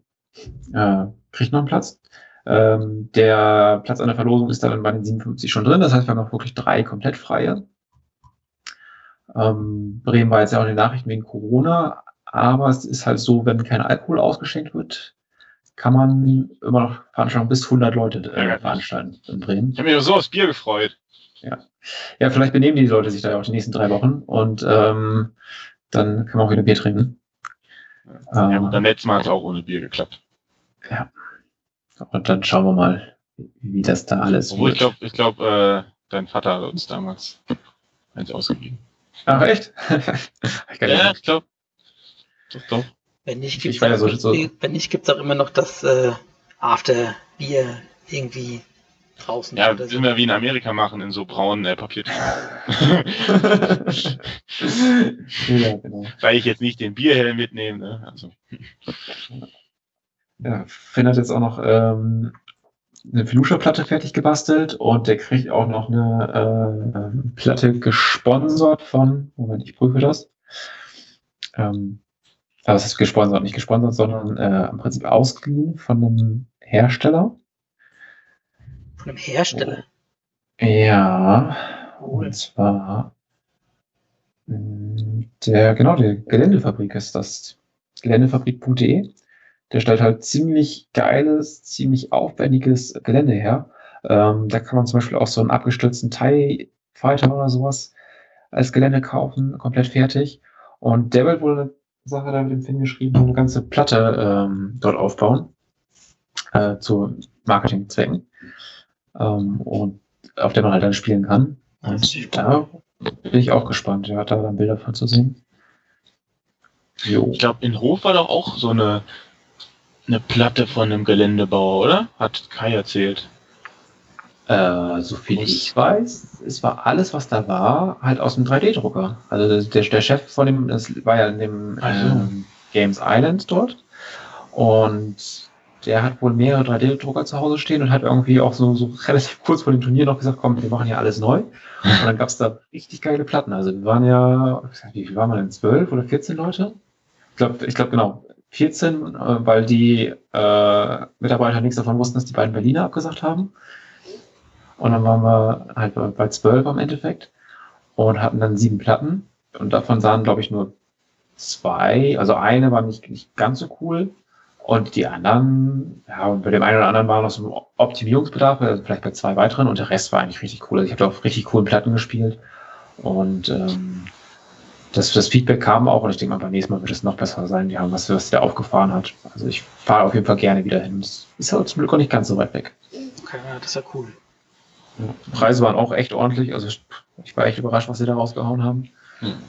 Speaker 1: äh, kriegt noch einen Platz. Ähm, der Platz an der Verlosung ist dann bei den 57 schon drin. Das heißt, wir haben auch wirklich drei komplett freie. Ähm, Bremen war jetzt ja auch in den Nachrichten wegen Corona, aber es ist halt so, wenn kein Alkohol ausgeschenkt wird, kann man immer noch Veranstaltungen bis 100 Leute äh, veranstalten in Bremen.
Speaker 2: Ich habe mich so aufs Bier gefreut.
Speaker 1: Ja, vielleicht benehmen die Leute sich da ja auch die nächsten drei Wochen und ähm, dann kann man auch wieder Bier trinken.
Speaker 2: Ja,
Speaker 1: Ähm,
Speaker 2: gut, dann letztes Mal hat es auch ohne Bier geklappt.
Speaker 1: und dann schauen wir mal, wie das da alles
Speaker 2: Obwohl ich
Speaker 1: wird.
Speaker 2: glaube, ich glaub, äh, dein Vater hat uns damals eins ausgegeben.
Speaker 1: Ach, echt? ich
Speaker 2: Ja,
Speaker 1: ja,
Speaker 2: ich glaube. Doch, doch.
Speaker 3: wenn nicht,
Speaker 1: war ja
Speaker 3: auch,
Speaker 1: so- so-
Speaker 3: auch immer noch das äh, After-Bier irgendwie draußen.
Speaker 2: Ja, sind wir wie in Amerika machen, in so braunen äh, Papiertüten.
Speaker 1: ja, genau.
Speaker 2: Weil ich jetzt nicht den Bierhelm mitnehme. Ne? Also,
Speaker 1: Ja, Finn hat jetzt auch noch ähm, eine Filusha-Platte fertig gebastelt und der kriegt auch noch eine äh, ähm, Platte gesponsert von, Moment, ich prüfe das. Ähm, also es ist gesponsert, nicht gesponsert, sondern äh, im Prinzip ausgeliehen von einem Hersteller.
Speaker 3: Von einem Hersteller.
Speaker 1: Ja, und zwar mh, der, genau, der Geländefabrik ist das. Geländefabrik.de. Der stellt halt ziemlich geiles, ziemlich aufwendiges Gelände her. Ähm, da kann man zum Beispiel auch so einen abgestürzten TIE Fighter oder sowas als Gelände kaufen, komplett fertig. Und der wird wohl Sache da mit dem Film geschrieben, eine ganze Platte ähm, dort aufbauen äh, zu Marketingzwecken ähm, und auf der man halt dann spielen kann. Und da bin ich auch gespannt, ja, da dann Bilder von zu sehen.
Speaker 2: Jo. Ich glaube, in Hof war doch auch so eine, eine Platte von einem Geländebauer, oder? Hat Kai erzählt.
Speaker 1: Äh, so viel ich weiß, es war alles, was da war, halt aus dem 3D-Drucker. Also der, der Chef von dem, das war ja in dem ähm, Games Island dort. Und der hat wohl mehrere 3D-Drucker zu Hause stehen und hat irgendwie auch so, so relativ kurz vor dem Turnier noch gesagt, komm, wir machen hier alles neu. Und dann gab's da richtig geile Platten. Also wir waren ja, wie viel waren wir denn? 12 oder 14 Leute? Ich glaube, ich glaube genau. 14, äh, weil die äh, Mitarbeiter nichts davon wussten, dass die beiden Berliner abgesagt haben. Und dann waren wir halt bei- 12 am Endeffekt und hatten dann sieben Platten. Und davon sahen, glaube ich, nur zwei. Also eine war nicht, nicht ganz so cool. Und die anderen, ja, und bei dem einen oder anderen war noch so ein Optimierungsbedarf, also vielleicht bei zwei weiteren. Und der Rest war eigentlich richtig cool. Also ich habe da auf richtig coolen Platten gespielt. Und ähm, das, das Feedback kam auch und ich denke mal, beim nächsten Mal wird es noch besser sein. Die haben was, was der aufgefahren hat. Also ich fahre auf jeden Fall gerne wieder hin. Es ist halt zum Glück auch nicht ganz so weit weg.
Speaker 3: Okay, ja, das ist ja cool.
Speaker 1: Ja. Preise waren auch echt ordentlich. Also ich, war echt überrascht, was sie da rausgehauen haben.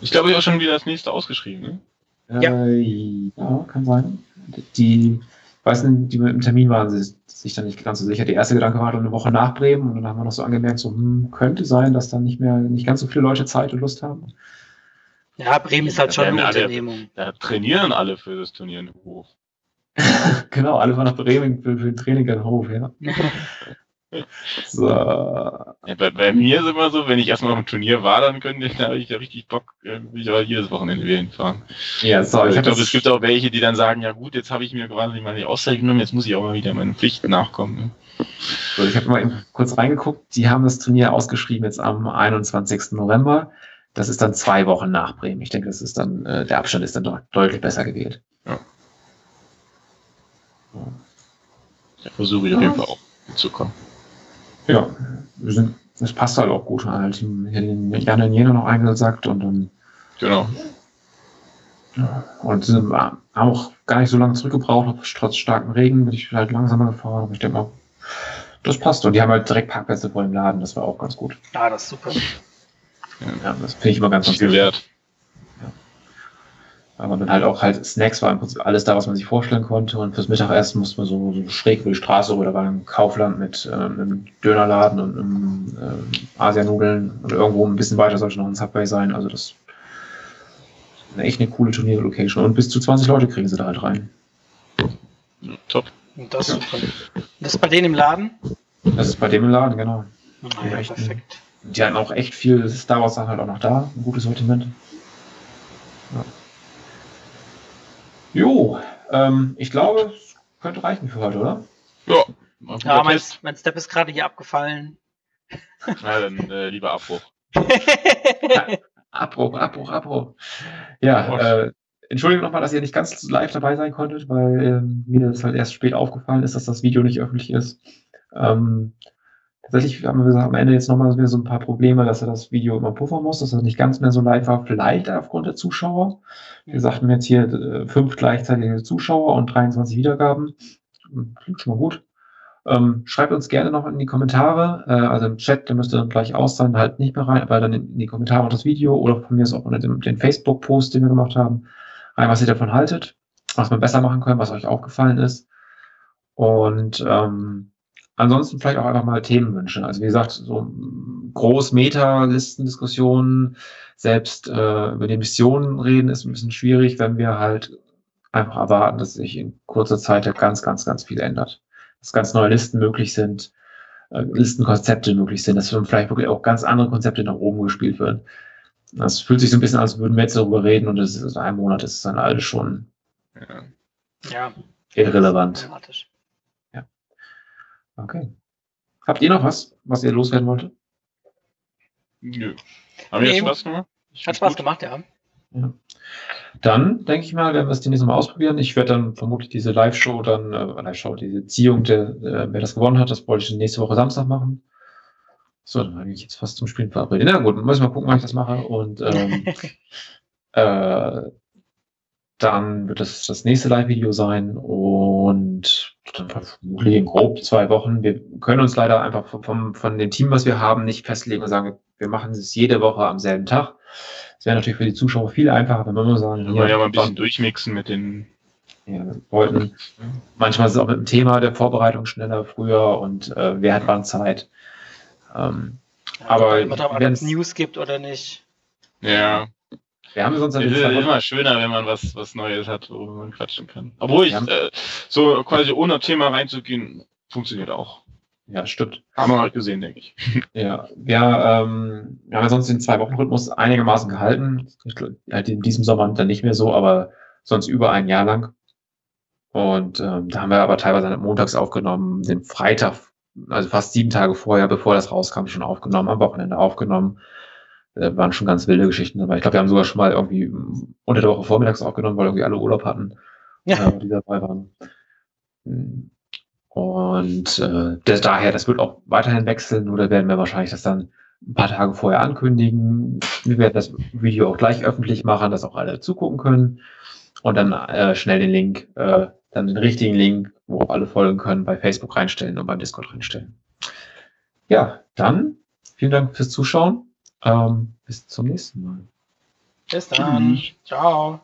Speaker 2: Ich glaube, ich auch schon wieder das nächste ausgeschrieben. Ne?
Speaker 3: Ja.
Speaker 1: Äh, ja, kann sein. Die, ich weiß nicht, die mit dem Termin waren sie sich dann nicht ganz so sicher. Der erste Gedanke war dann eine Woche nach Bremen und dann haben wir noch so angemerkt, so hm, könnte sein, dass dann nicht mehr nicht ganz so viele Leute Zeit und Lust haben.
Speaker 3: Ja, Bremen ist halt schon
Speaker 2: Ja,
Speaker 3: eine Unternehmung.
Speaker 2: Da trainieren alle für das Turnier in Hof.
Speaker 1: genau, alle fahren nach Bremen für, für ein Training in den Hof, ja. So,
Speaker 2: Ja, bei, bei mir ist immer so, wenn ich erstmal auf dem Turnier war, dann könnte ich, da habe ich ja richtig Bock, äh, will ich aber jedes Wochenende wieder hinfahren.
Speaker 1: ja, so, ich habe
Speaker 2: glaube,
Speaker 1: das,
Speaker 2: es gibt auch welche, die dann sagen, ja gut, jetzt habe ich mir quasi mal die Auszeit genommen, jetzt muss ich auch mal wieder meinen Pflichten nachkommen. Ne?
Speaker 1: so, ich habe mal eben kurz reingeguckt. Die haben das Turnier ausgeschrieben jetzt am 21. November. Das ist dann zwei Wochen nach Bremen. Ich denke, das ist dann, äh, der Abstand ist dann doch deutlich besser gewählt.
Speaker 2: Da versuche ich auf jeden Fall auch hinzukommen.
Speaker 1: Ja, wir sind, das passt halt auch gut. Halt, Jan und Jena noch eingesagt und dann
Speaker 2: Genau.
Speaker 1: ja, und sind, haben auch gar nicht so lange zurückgebraucht, trotz starken Regen bin ich halt langsamer gefahren. Aber ich denke mal, das passt. Und die haben halt direkt Parkplätze vor dem Laden, das war auch ganz gut.
Speaker 3: Ja, das ist super.
Speaker 1: Ja, das finde ich immer ganz, ganz
Speaker 2: Viel wert.
Speaker 1: Aber dann halt auch halt Snacks war im Prinzip alles da, was man sich vorstellen konnte. Und fürs Mittagessen musste man so, so schräg über die Straße. Da war ein Kaufland mit ähm, einem Dönerladen und einem ähm, Asianudeln. Und irgendwo ein bisschen weiter sollte noch ein Subway sein. Also das ist eine echt eine coole Turnierlocation. Und bis zu 20 Leute kriegen sie da halt rein.
Speaker 2: Top.
Speaker 3: Und das ist super. Das ist bei denen im Laden?
Speaker 1: Das ist bei dem im Laden, genau.
Speaker 3: Naja,
Speaker 1: echt,
Speaker 3: perfekt.
Speaker 1: Die hatten auch echt viel Star Wars Sachen halt auch noch da. Ein gutes Sortiment. Ja. Jo, ähm, ich glaube, es könnte reichen für heute, oder?
Speaker 2: Ja,
Speaker 3: Ja, mein, mein Step ist gerade hier abgefallen.
Speaker 2: Na, dann äh, lieber Abbruch.
Speaker 1: Abbruch, Abbruch, Abbruch. Ja,
Speaker 2: Was?
Speaker 1: äh, Entschuldigung nochmal, dass ihr nicht ganz live dabei sein konntet, weil ähm, mir das halt erst spät aufgefallen ist, dass das Video nicht öffentlich ist. Ähm, tatsächlich haben wir am Ende jetzt nochmal so ein paar Probleme, dass er das Video immer puffern muss, dass er nicht ganz mehr so live war, vielleicht aufgrund der Zuschauer. Wir sagten jetzt hier äh, fünf gleichzeitige Zuschauer und 23 Wiedergaben. Hm, Klingt schon mal gut. Ähm, schreibt uns gerne noch in die Kommentare, äh, also im Chat, der müsste dann gleich aus sein, halt nicht mehr rein, aber dann in, die Kommentare unter das Video oder von mir ist auch unter dem, den Facebook-Post, den wir gemacht haben, rein, was ihr davon haltet, was wir besser machen können, was euch aufgefallen ist. Und ähm, ansonsten vielleicht auch einfach mal Themenwünsche. Also wie gesagt, so mm, groß Meta-Listendiskussionen, selbst äh, über die Missionen reden, ist ein bisschen schwierig, wenn wir halt einfach erwarten, dass sich in kurzer Zeit ja ganz, ganz, ganz viel ändert. Dass ganz neue Listen möglich sind, äh, Listenkonzepte möglich sind, dass dann vielleicht wirklich auch ganz andere Konzepte nach oben gespielt werden. Das fühlt sich so ein bisschen an, als würden wir jetzt darüber reden und es ist in einem Monat ist es dann alles schon
Speaker 2: Ja.
Speaker 3: ja,
Speaker 1: irrelevant.
Speaker 3: dramatisch.
Speaker 1: Okay. Habt ihr noch was, was ihr loswerden wolltet?
Speaker 2: Nö. Haben wir
Speaker 3: Nee.
Speaker 2: Spaß gemacht?
Speaker 3: Hat Spaß
Speaker 2: gut.
Speaker 3: gemacht, ja.
Speaker 1: Dann denke ich mal, werden wir es demnächst mal ausprobieren. Ich werde dann vermutlich diese Live-Show dann, äh, Live-Show, diese Ziehung, der, äh, wer das gewonnen hat, das wollte ich nächste Woche Samstag machen. So, dann habe ich jetzt fast zum Spielen verabredet. Na gut, muss ich mal gucken, wann ich das mache. Und ähm, äh, dann wird das das nächste Live-Video sein und dann vermutlich in grob zwei Wochen. Wir können uns leider einfach vom, vom, von dem Team, was wir haben, nicht festlegen und sagen, wir machen es jede Woche am selben Tag. Es wäre natürlich für die Zuschauer viel einfacher, wenn wir nur sagen,
Speaker 2: wir ja mal ein bisschen durchmixen mit den
Speaker 1: ja, wir wollten. Manchmal ist es auch mit dem Thema der Vorbereitung schneller früher und äh, wer hat wann Zeit. Ähm,
Speaker 3: Ja,
Speaker 1: aber
Speaker 3: ob es News gibt oder nicht.
Speaker 2: Ja.
Speaker 1: Wir haben sonst
Speaker 2: Es ist immer schöner, wenn man was, was Neues hat, worüber man quatschen kann. Obwohl ich äh, so quasi ohne Thema reinzugehen, funktioniert auch.
Speaker 1: Ja, stimmt.
Speaker 2: Haben wir heute gesehen, denke ich.
Speaker 1: Ja, wir, ähm, wir haben ja sonst den Zwei-Wochen-Rhythmus einigermaßen gehalten. Halt in diesem Sommer dann nicht mehr so, aber sonst über ein Jahr lang. Und ähm, da haben wir aber teilweise montags aufgenommen, den Freitag, also fast sieben Tage vorher, bevor das rauskam, schon aufgenommen, am Wochenende aufgenommen. Äh, waren schon ganz wilde Geschichten dabei. Ich glaube, wir haben sogar schon mal irgendwie unter der Woche vormittags aufgenommen, weil irgendwie alle Urlaub hatten,
Speaker 3: Ja.
Speaker 1: äh, die dabei waren. Mm. Und äh, das, daher, das wird auch weiterhin wechseln, nur da werden wir wahrscheinlich das dann ein paar Tage vorher ankündigen. Wir werden das Video auch gleich öffentlich machen, dass auch alle zugucken können. Und dann äh, schnell den Link, äh, dann den richtigen Link, wo auch alle folgen können, bei Facebook reinstellen und beim Discord reinstellen. Ja, dann vielen Dank fürs Zuschauen. Ähm, bis zum nächsten Mal.
Speaker 3: Bis dann. Ciao.